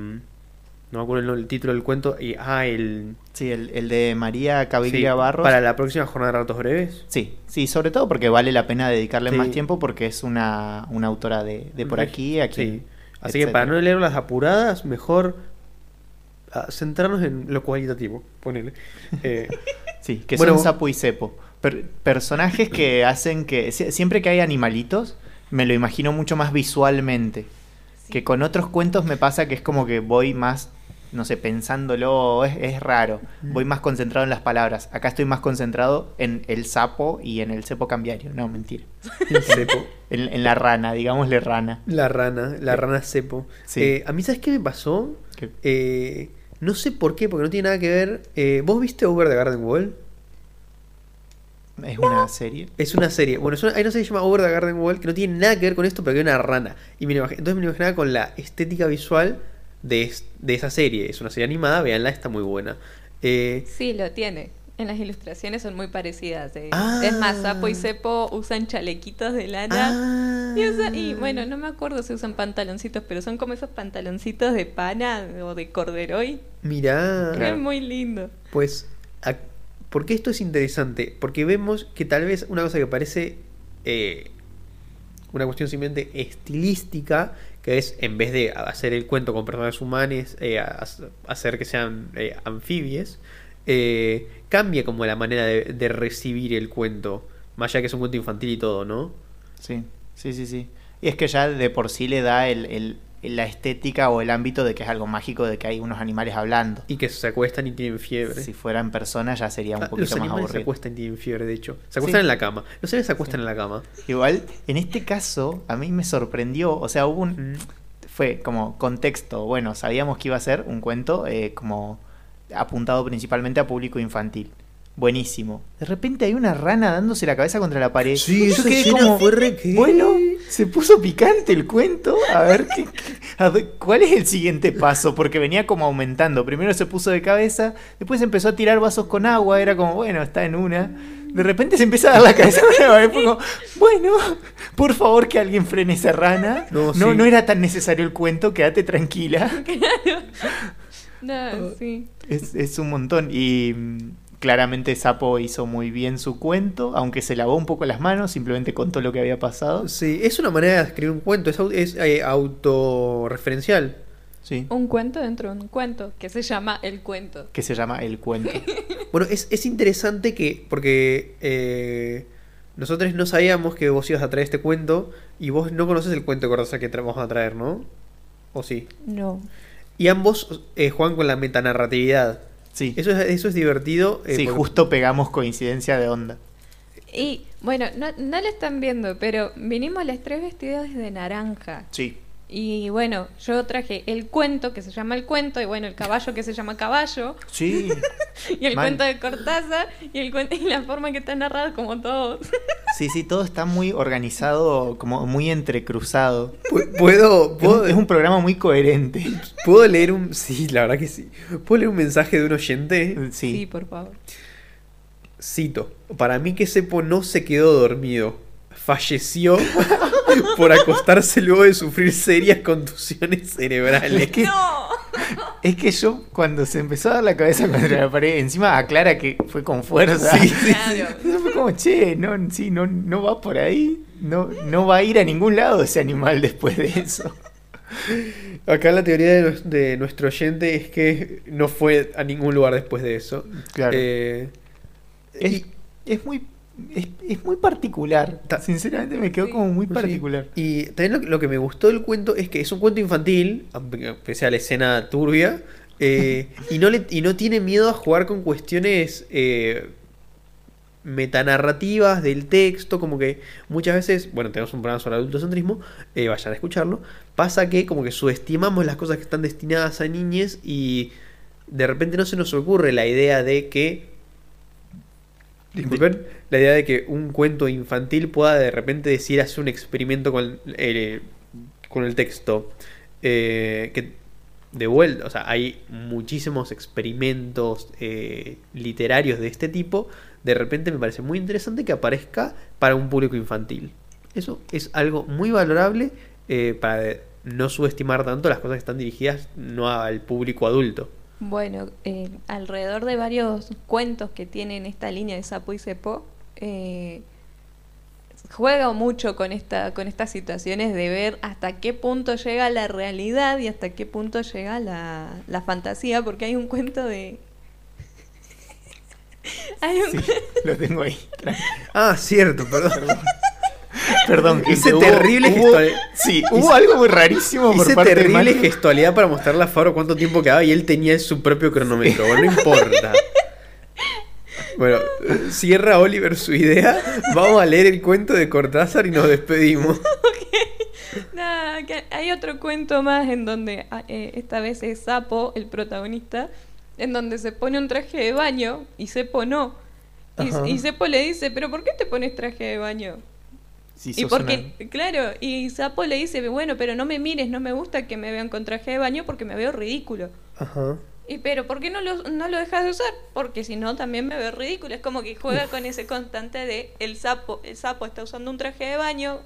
no me acuerdo el, título del cuento. Y, ah, el... Sí, el, el de María Caviglia sí, Barros. Para la próxima jornada de ratos breves. Sí, sí, sobre todo porque vale la pena dedicarle Sí. más tiempo porque es una, una autora de, de por aquí, aquí. Sí. Así que para no leer las apuradas, mejor centrarnos en lo cualitativo. Ponele. Eh, Sí, que Bueno, son Sapo y Cepo. Per- personajes que hacen que. sie- Siempre que hay animalitos, me lo imagino mucho más visualmente. Que con otros cuentos me pasa que es como que voy más, no sé, pensándolo, es, es raro. Voy más concentrado en las palabras. Acá estoy más concentrado en el sapo y en el cepo cambiario. No, mentira. el cepo. En, en la rana, digámosle rana. La rana, la rana cepo. Sí. Eh, a mí, ¿sabes qué me pasó? Que- Eh, no sé por qué, porque no tiene nada que ver. Eh, ¿Vos viste Over the Garden Wall? Es una serie. Es una serie. Bueno, es una- hay una serie que se llama Over the Garden Wall que no tiene nada que ver con esto, pero que hay una rana. Y me lo imag- entonces me lo imaginaba con la estética visual de, es- de esa serie. Es una serie animada, véanla, está muy buena. Eh, Sí, lo tiene. En las ilustraciones son muy parecidas. eh. Ah. Es más, Sapo y Cepo usan chalequitos de lana. ah. Y, usa- y, bueno, no me acuerdo si usan pantaloncitos, pero son como esos pantaloncitos de pana o de corderoy. Mirá. Es muy lindo. Pues, a- ¿por qué esto es interesante? Porque vemos que tal vez una cosa que parece eh, una cuestión simplemente estilística, que es en vez de hacer el cuento con personas humanas, eh, ha- hacer que sean eh, anfibies, eh, cambia como la manera de, de recibir el cuento, más allá que es un cuento infantil y todo, ¿no? Sí, sí, sí, sí. Y es que ya de por sí le da el, el- la estética o el ámbito de que es algo mágico, de que hay unos animales hablando. Y que se acuestan y tienen fiebre. Si fueran personas ya sería un Ah, los poquito más animales se aburrido. acuestan y tienen fiebre, de hecho. Se acuestan Sí. en la cama. Los animales se acuestan en la cama. Igual, en este caso, a mí me sorprendió, o sea, hubo un... Fue como contexto, bueno, sabíamos que iba a ser un cuento eh, como apuntado principalmente a público infantil. Buenísimo. De repente hay una rana dándose la cabeza contra la pared. Sí, Yo quedé como, fue re que- bueno, se puso picante el cuento. A ver, qué, qué- a ver, ¿cuál es el siguiente paso? Porque venía como aumentando. Primero se puso de cabeza, después empezó a tirar vasos con agua. Era como, bueno, está en una. De repente se empieza a dar la cabeza pared. Fue como, bueno, por favor que alguien frene esa rana. No, No, sí. no era tan necesario el cuento, quédate tranquila. No, sí. Es, es un montón. Y mm, claramente Sapo hizo muy bien su cuento, aunque se lavó un poco las manos, simplemente contó lo que había pasado. Sí, es una manera de escribir un cuento, es, es eh, autorreferencial. Sí. Un cuento dentro de un cuento que se llama El Cuento. Que se llama El Cuento. Bueno, es, es interesante que, porque eh, nosotros no sabíamos que vos ibas a traer este cuento y vos no conoces el cuento de Cortázar que tra- vamos a traer, ¿no? ¿O sí? No. Y ambos eh, juegan con la metanarratividad. Sí. Eso es, eso es divertido. eh, Sí, porque- justo pegamos coincidencia de onda. Y bueno, no, no lo están viendo, pero vinimos las tres vestidas de naranja. Sí. Y bueno, yo traje el cuento que se llama el cuento, y bueno, el caballo que se llama caballo, Sí. y el Mal. cuento de Cortázar, y, el cuento, y la forma que está narrado como todos. Sí, sí, todo está muy organizado, como muy entrecruzado. Pu- ¿Puedo, Es puedo, un, es un programa muy coherente. ¿Puedo leer un... Sí, la verdad que sí. ¿Puedo leer un mensaje de un oyente? Sí, Sí. por favor. Cito. Para mí que Sepo no se quedó dormido. Falleció por acostarse luego de sufrir serias contusiones cerebrales. Es que, ¡No! es que yo cuando se empezó a dar la cabeza contra la pared, encima aclara que fue con fuerza. Sí, sí, Claro. Eso fue como, che, no, sí, no, no va por ahí. No, no va a ir a ningún lado ese animal después de eso. Acá la teoría de, nues- de nuestro oyente es que no fue a ningún lugar después de eso. Claro. Eh, Es, y- es muy es, es muy particular. Ta- Sinceramente me quedó Sí. como muy Sí. particular. Y también lo, que- lo que me gustó del cuento es que es un cuento infantil, aunque pese a la escena turbia, eh, y, no le, y no tiene miedo a jugar con cuestiones eh, metanarrativas del texto, como que muchas veces, bueno, tenemos un programa sobre adultocentrismo, eh, vayan a escucharlo, pasa que como que subestimamos las cosas que están destinadas a niñes y de repente no se nos ocurre la idea de que Disculpen, la idea de que un cuento infantil pueda de repente decir hacer un experimento con el, con el texto. Eh, que de vuelta, o sea, hay muchísimos experimentos eh, literarios de este tipo. De repente me parece muy interesante que aparezca para un público infantil. Eso es algo muy valorable eh, para no subestimar tanto las cosas que están dirigidas no al público adulto. Bueno, eh, alrededor de varios cuentos que tienen esta línea de Sapo y Cepo, eh, juega mucho con esta con estas situaciones de ver hasta qué punto llega la realidad y hasta qué punto llega la, la fantasía, porque hay un cuento de... hay un... Sí, lo tengo ahí. Ah, cierto, perdón. Perdón, que Hice hubo- terrible hubo- gestual- Sí, hubo algo muy rarísimo por Hice parte de terrible gestualidad para mostrarle a Faro cuánto tiempo quedaba y él tenía su propio cronómetro. Bueno, no importa. Bueno, cierra Oliver su idea. Vamos a leer el cuento de Cortázar y nos despedimos. Nada, que hay otro cuento más en donde ah, eh, esta vez es Sapo, el protagonista, en donde se pone un traje de baño y Cepo no. Y, y le dice, pero ¿por qué te pones traje de baño? Y porque, claro, y Sapo le dice, bueno, pero no me mires, no me gusta que me vean con traje de baño porque me veo ridículo. Ajá. Y pero ¿por qué no lo, no lo dejas de usar? Porque si no también me veo ridículo. Es como que juega con ese constante de el sapo, el sapo está usando un traje de baño,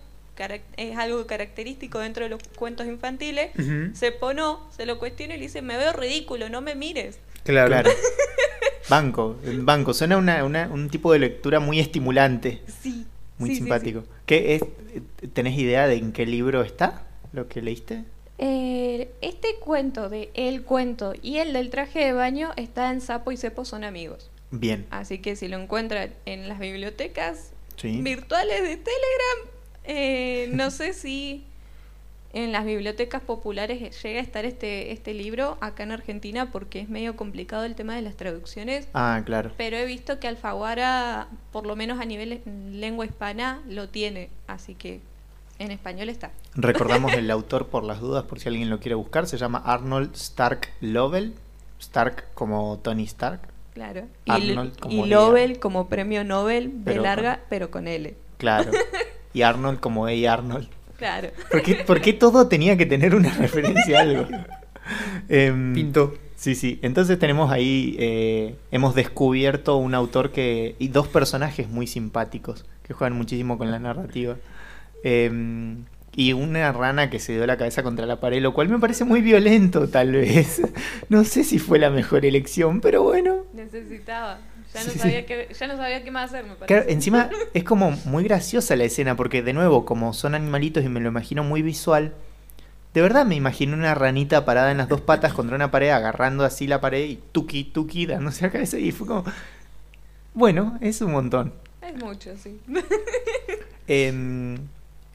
es algo característico dentro de los cuentos infantiles. Se ponó, se lo cuestiona y le dice, me veo ridículo, no me mires. Claro. Claro. Banco, el banco. Suena una, una- un tipo de lectura muy estimulante, Sí. Muy sí, sí, simpático. ¿Qué es, ¿Tenés idea de en qué libro está lo que leíste? Eh, este cuento de el cuento y el del traje de baño está en Sapo y Cepo son amigos. Bien. Así que si lo encuentran en las bibliotecas virtuales de Telegram, eh, no sé si en las bibliotecas populares llega a estar este, este libro acá en Argentina porque es medio complicado el tema de las traducciones. Ah, claro. Pero he visto que Alfaguara, por lo menos a nivel lengua hispana, lo tiene. Así que en español está. Recordamos el autor por las dudas, por si alguien lo quiere buscar. Se llama Arnold Stark Lovell. Stark como Tony Stark. Claro. Y, como y. Nobel como premio Nobel de Pero larga, pero con L. Claro. Y Arnold como A. Arnold. Claro. ¿Por qué, por qué todo tenía que tener una referencia a algo? Em, Pinto. Sí, sí. Entonces tenemos ahí, eh, hemos descubierto un autor que y dos personajes muy simpáticos que juegan muchísimo con la narrativa. Em, y una rana que se dio la cabeza contra la pared, lo cual me parece muy violento, tal vez. No sé si fue la mejor elección, pero bueno. Necesitaba. Ya no, Sí, sí. sabía qué, ya no sabía qué más hacer, me parece. Claro, encima es como muy graciosa la escena, porque de nuevo, como son animalitos y me lo imagino muy visual, de verdad me imagino una ranita parada en las dos patas contra una pared, agarrando así la pared y tuki, tuki, dándose la cabeza y fue como... Bueno, es un montón. Es mucho, sí. Em,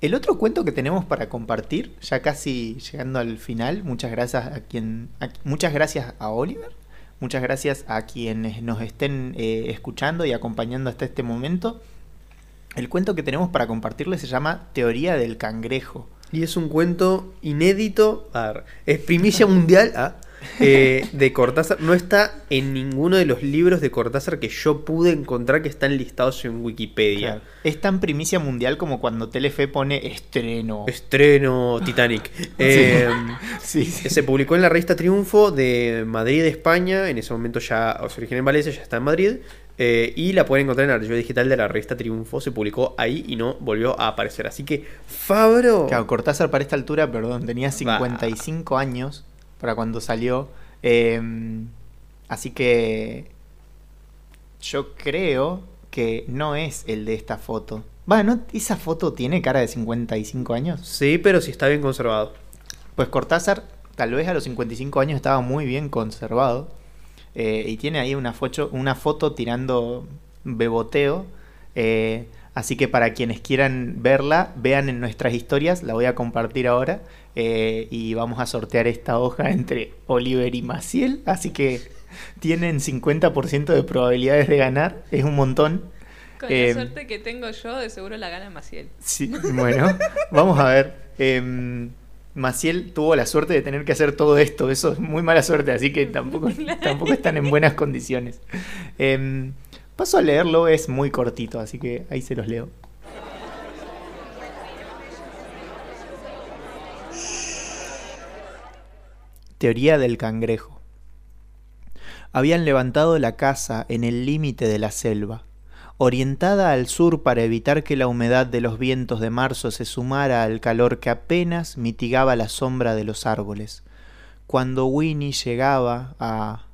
el otro cuento que tenemos para compartir, ya casi llegando al final, muchas gracias a quien, a- muchas gracias a Oliver, muchas gracias a quienes nos estén eh, escuchando y acompañando hasta este momento. El cuento que tenemos para compartirles se llama Teoría del cangrejo. Y es un cuento inédito, es primicia mundial ah, eh, de Cortázar. No está en ninguno de los libros de Cortázar que yo pude encontrar que están listados en Wikipedia. Claro. Es tan primicia mundial como cuando Telefe pone estreno. Estreno Titanic. Eh, Sí, sí. Se publicó en la revista Triunfo de Madrid, España. En ese momento ya se originó en Valencia, ya está en Madrid. eh, y la pueden encontrar en el archivo digital de la revista Triunfo. Se publicó ahí y no volvió a aparecer. Así que, Fabro. Claro, Cortázar para esta altura, perdón, tenía 55 años para cuando salió. eh, así que yo creo que no es el de esta foto. Bueno, ¿esa foto tiene cara de 55 años? Sí, pero sí está bien conservado. Pues Cortázar, tal vez a los 55 años estaba muy bien conservado. eh, y tiene ahí una foto, una foto tirando beboteo. eh, así que para quienes quieran verla, vean en nuestras historias. La voy a compartir ahora. eh, y vamos a sortear esta hoja entre Oliver y Maciel. Así que tienen 50% de probabilidades de ganar. Es un montón. Con Eh, la suerte que tengo yo, de seguro la gana Maciel. Sí, bueno, vamos a ver. Em, Maciel tuvo la suerte de tener que hacer todo esto. Eso es muy mala suerte, así que tampoco, tampoco están en buenas condiciones. Paso a leerlo, es muy cortito, así que ahí se los leo. Teoría del cangrejo. Habían levantado la casa en el límite de la selva orientada al sur para evitar que la humedad de los vientos de marzo se sumara al calor que apenas mitigaba la sombra de los árboles. Cuando Winnie llegaba a...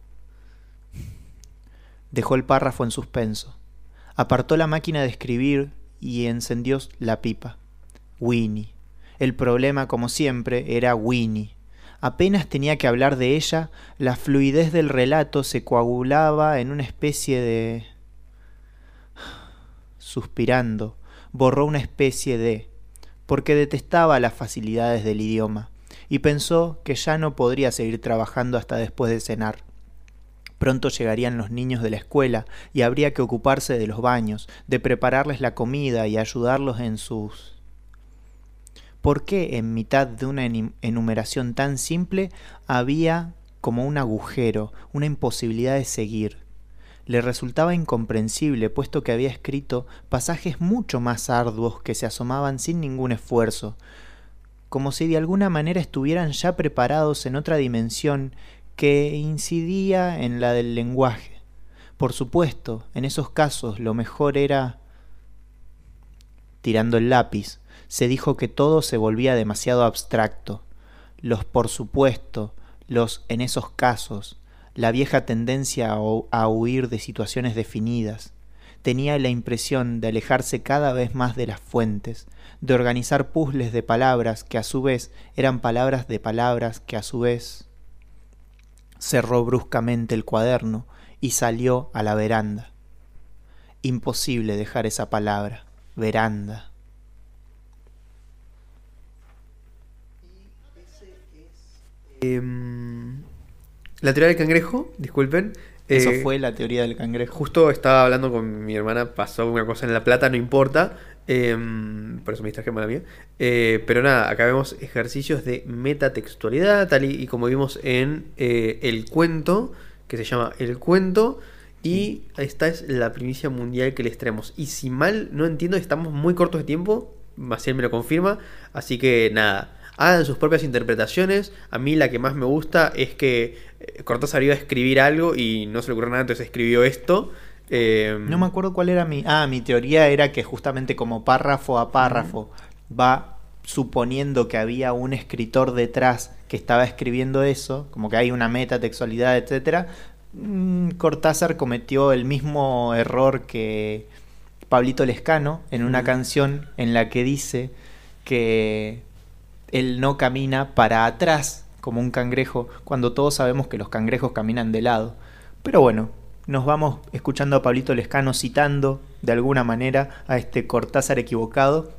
Dejó el párrafo en suspenso. Apartó la máquina de escribir y encendió la pipa. Winnie. El problema, como siempre, era Winnie. Apenas tenía que hablar de ella, la fluidez del relato se coagulaba en una especie de suspirando, borró una especie de, porque detestaba las facilidades del idioma, y pensó que ya no podría seguir trabajando hasta después de cenar. Pronto llegarían los niños de la escuela y habría que ocuparse de los baños, de prepararles la comida y ayudarlos en sus... ¿Por qué en mitad de una enumeración tan simple había como un agujero, una imposibilidad de seguir? le resultaba incomprensible, puesto que había escrito pasajes mucho más arduos que se asomaban sin ningún esfuerzo, como si de alguna manera estuvieran ya preparados en otra dimensión que incidía en la del lenguaje. Por supuesto, en esos casos lo mejor era... Tirando el lápiz, se dijo que todo se volvía demasiado abstracto. Los por supuesto, los en esos casos, la vieja tendencia a huir de situaciones definidas. Tenía la impresión de alejarse cada vez más de las fuentes, de organizar puzzles de palabras que a su vez eran palabras de palabras que a su vez... Cerró bruscamente el cuaderno y salió a la veranda. Imposible dejar esa palabra, veranda. Eh, la teoría del cangrejo, disculpen. Eso eh, fue la teoría del cangrejo. Justo estaba hablando con mi hermana, pasó una cosa en La Plata, no importa. Eh, por eso me distraje mala mía. Eh, pero nada, acá vemos ejercicios de metatextualidad, tal y, y como vimos en eh, el cuento, que se llama El cuento. Y esta es la primicia mundial que les traemos. Y si mal no entiendo, estamos muy cortos de tiempo. Maciel me lo confirma. Así que nada, hagan sus propias interpretaciones. A mí la que más me gusta es que eh, Cortázar iba a escribir algo y no se le ocurrió nada, entonces escribió esto. Eh, No me acuerdo cuál era mi... Ah, mi teoría era que justamente como párrafo a párrafo va suponiendo que había un escritor detrás que estaba escribiendo eso, como que hay una metatextualidad, etcétera. mm, Cortázar cometió el mismo error que Pablito Lescano en una canción en la que dice que él no camina para atrás como un cangrejo, cuando todos sabemos que los cangrejos caminan de lado. Pero bueno, nos vamos escuchando a Pablito Lescano citando de alguna manera a este Cortázar equivocado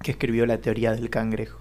que escribió la teoría del cangrejo.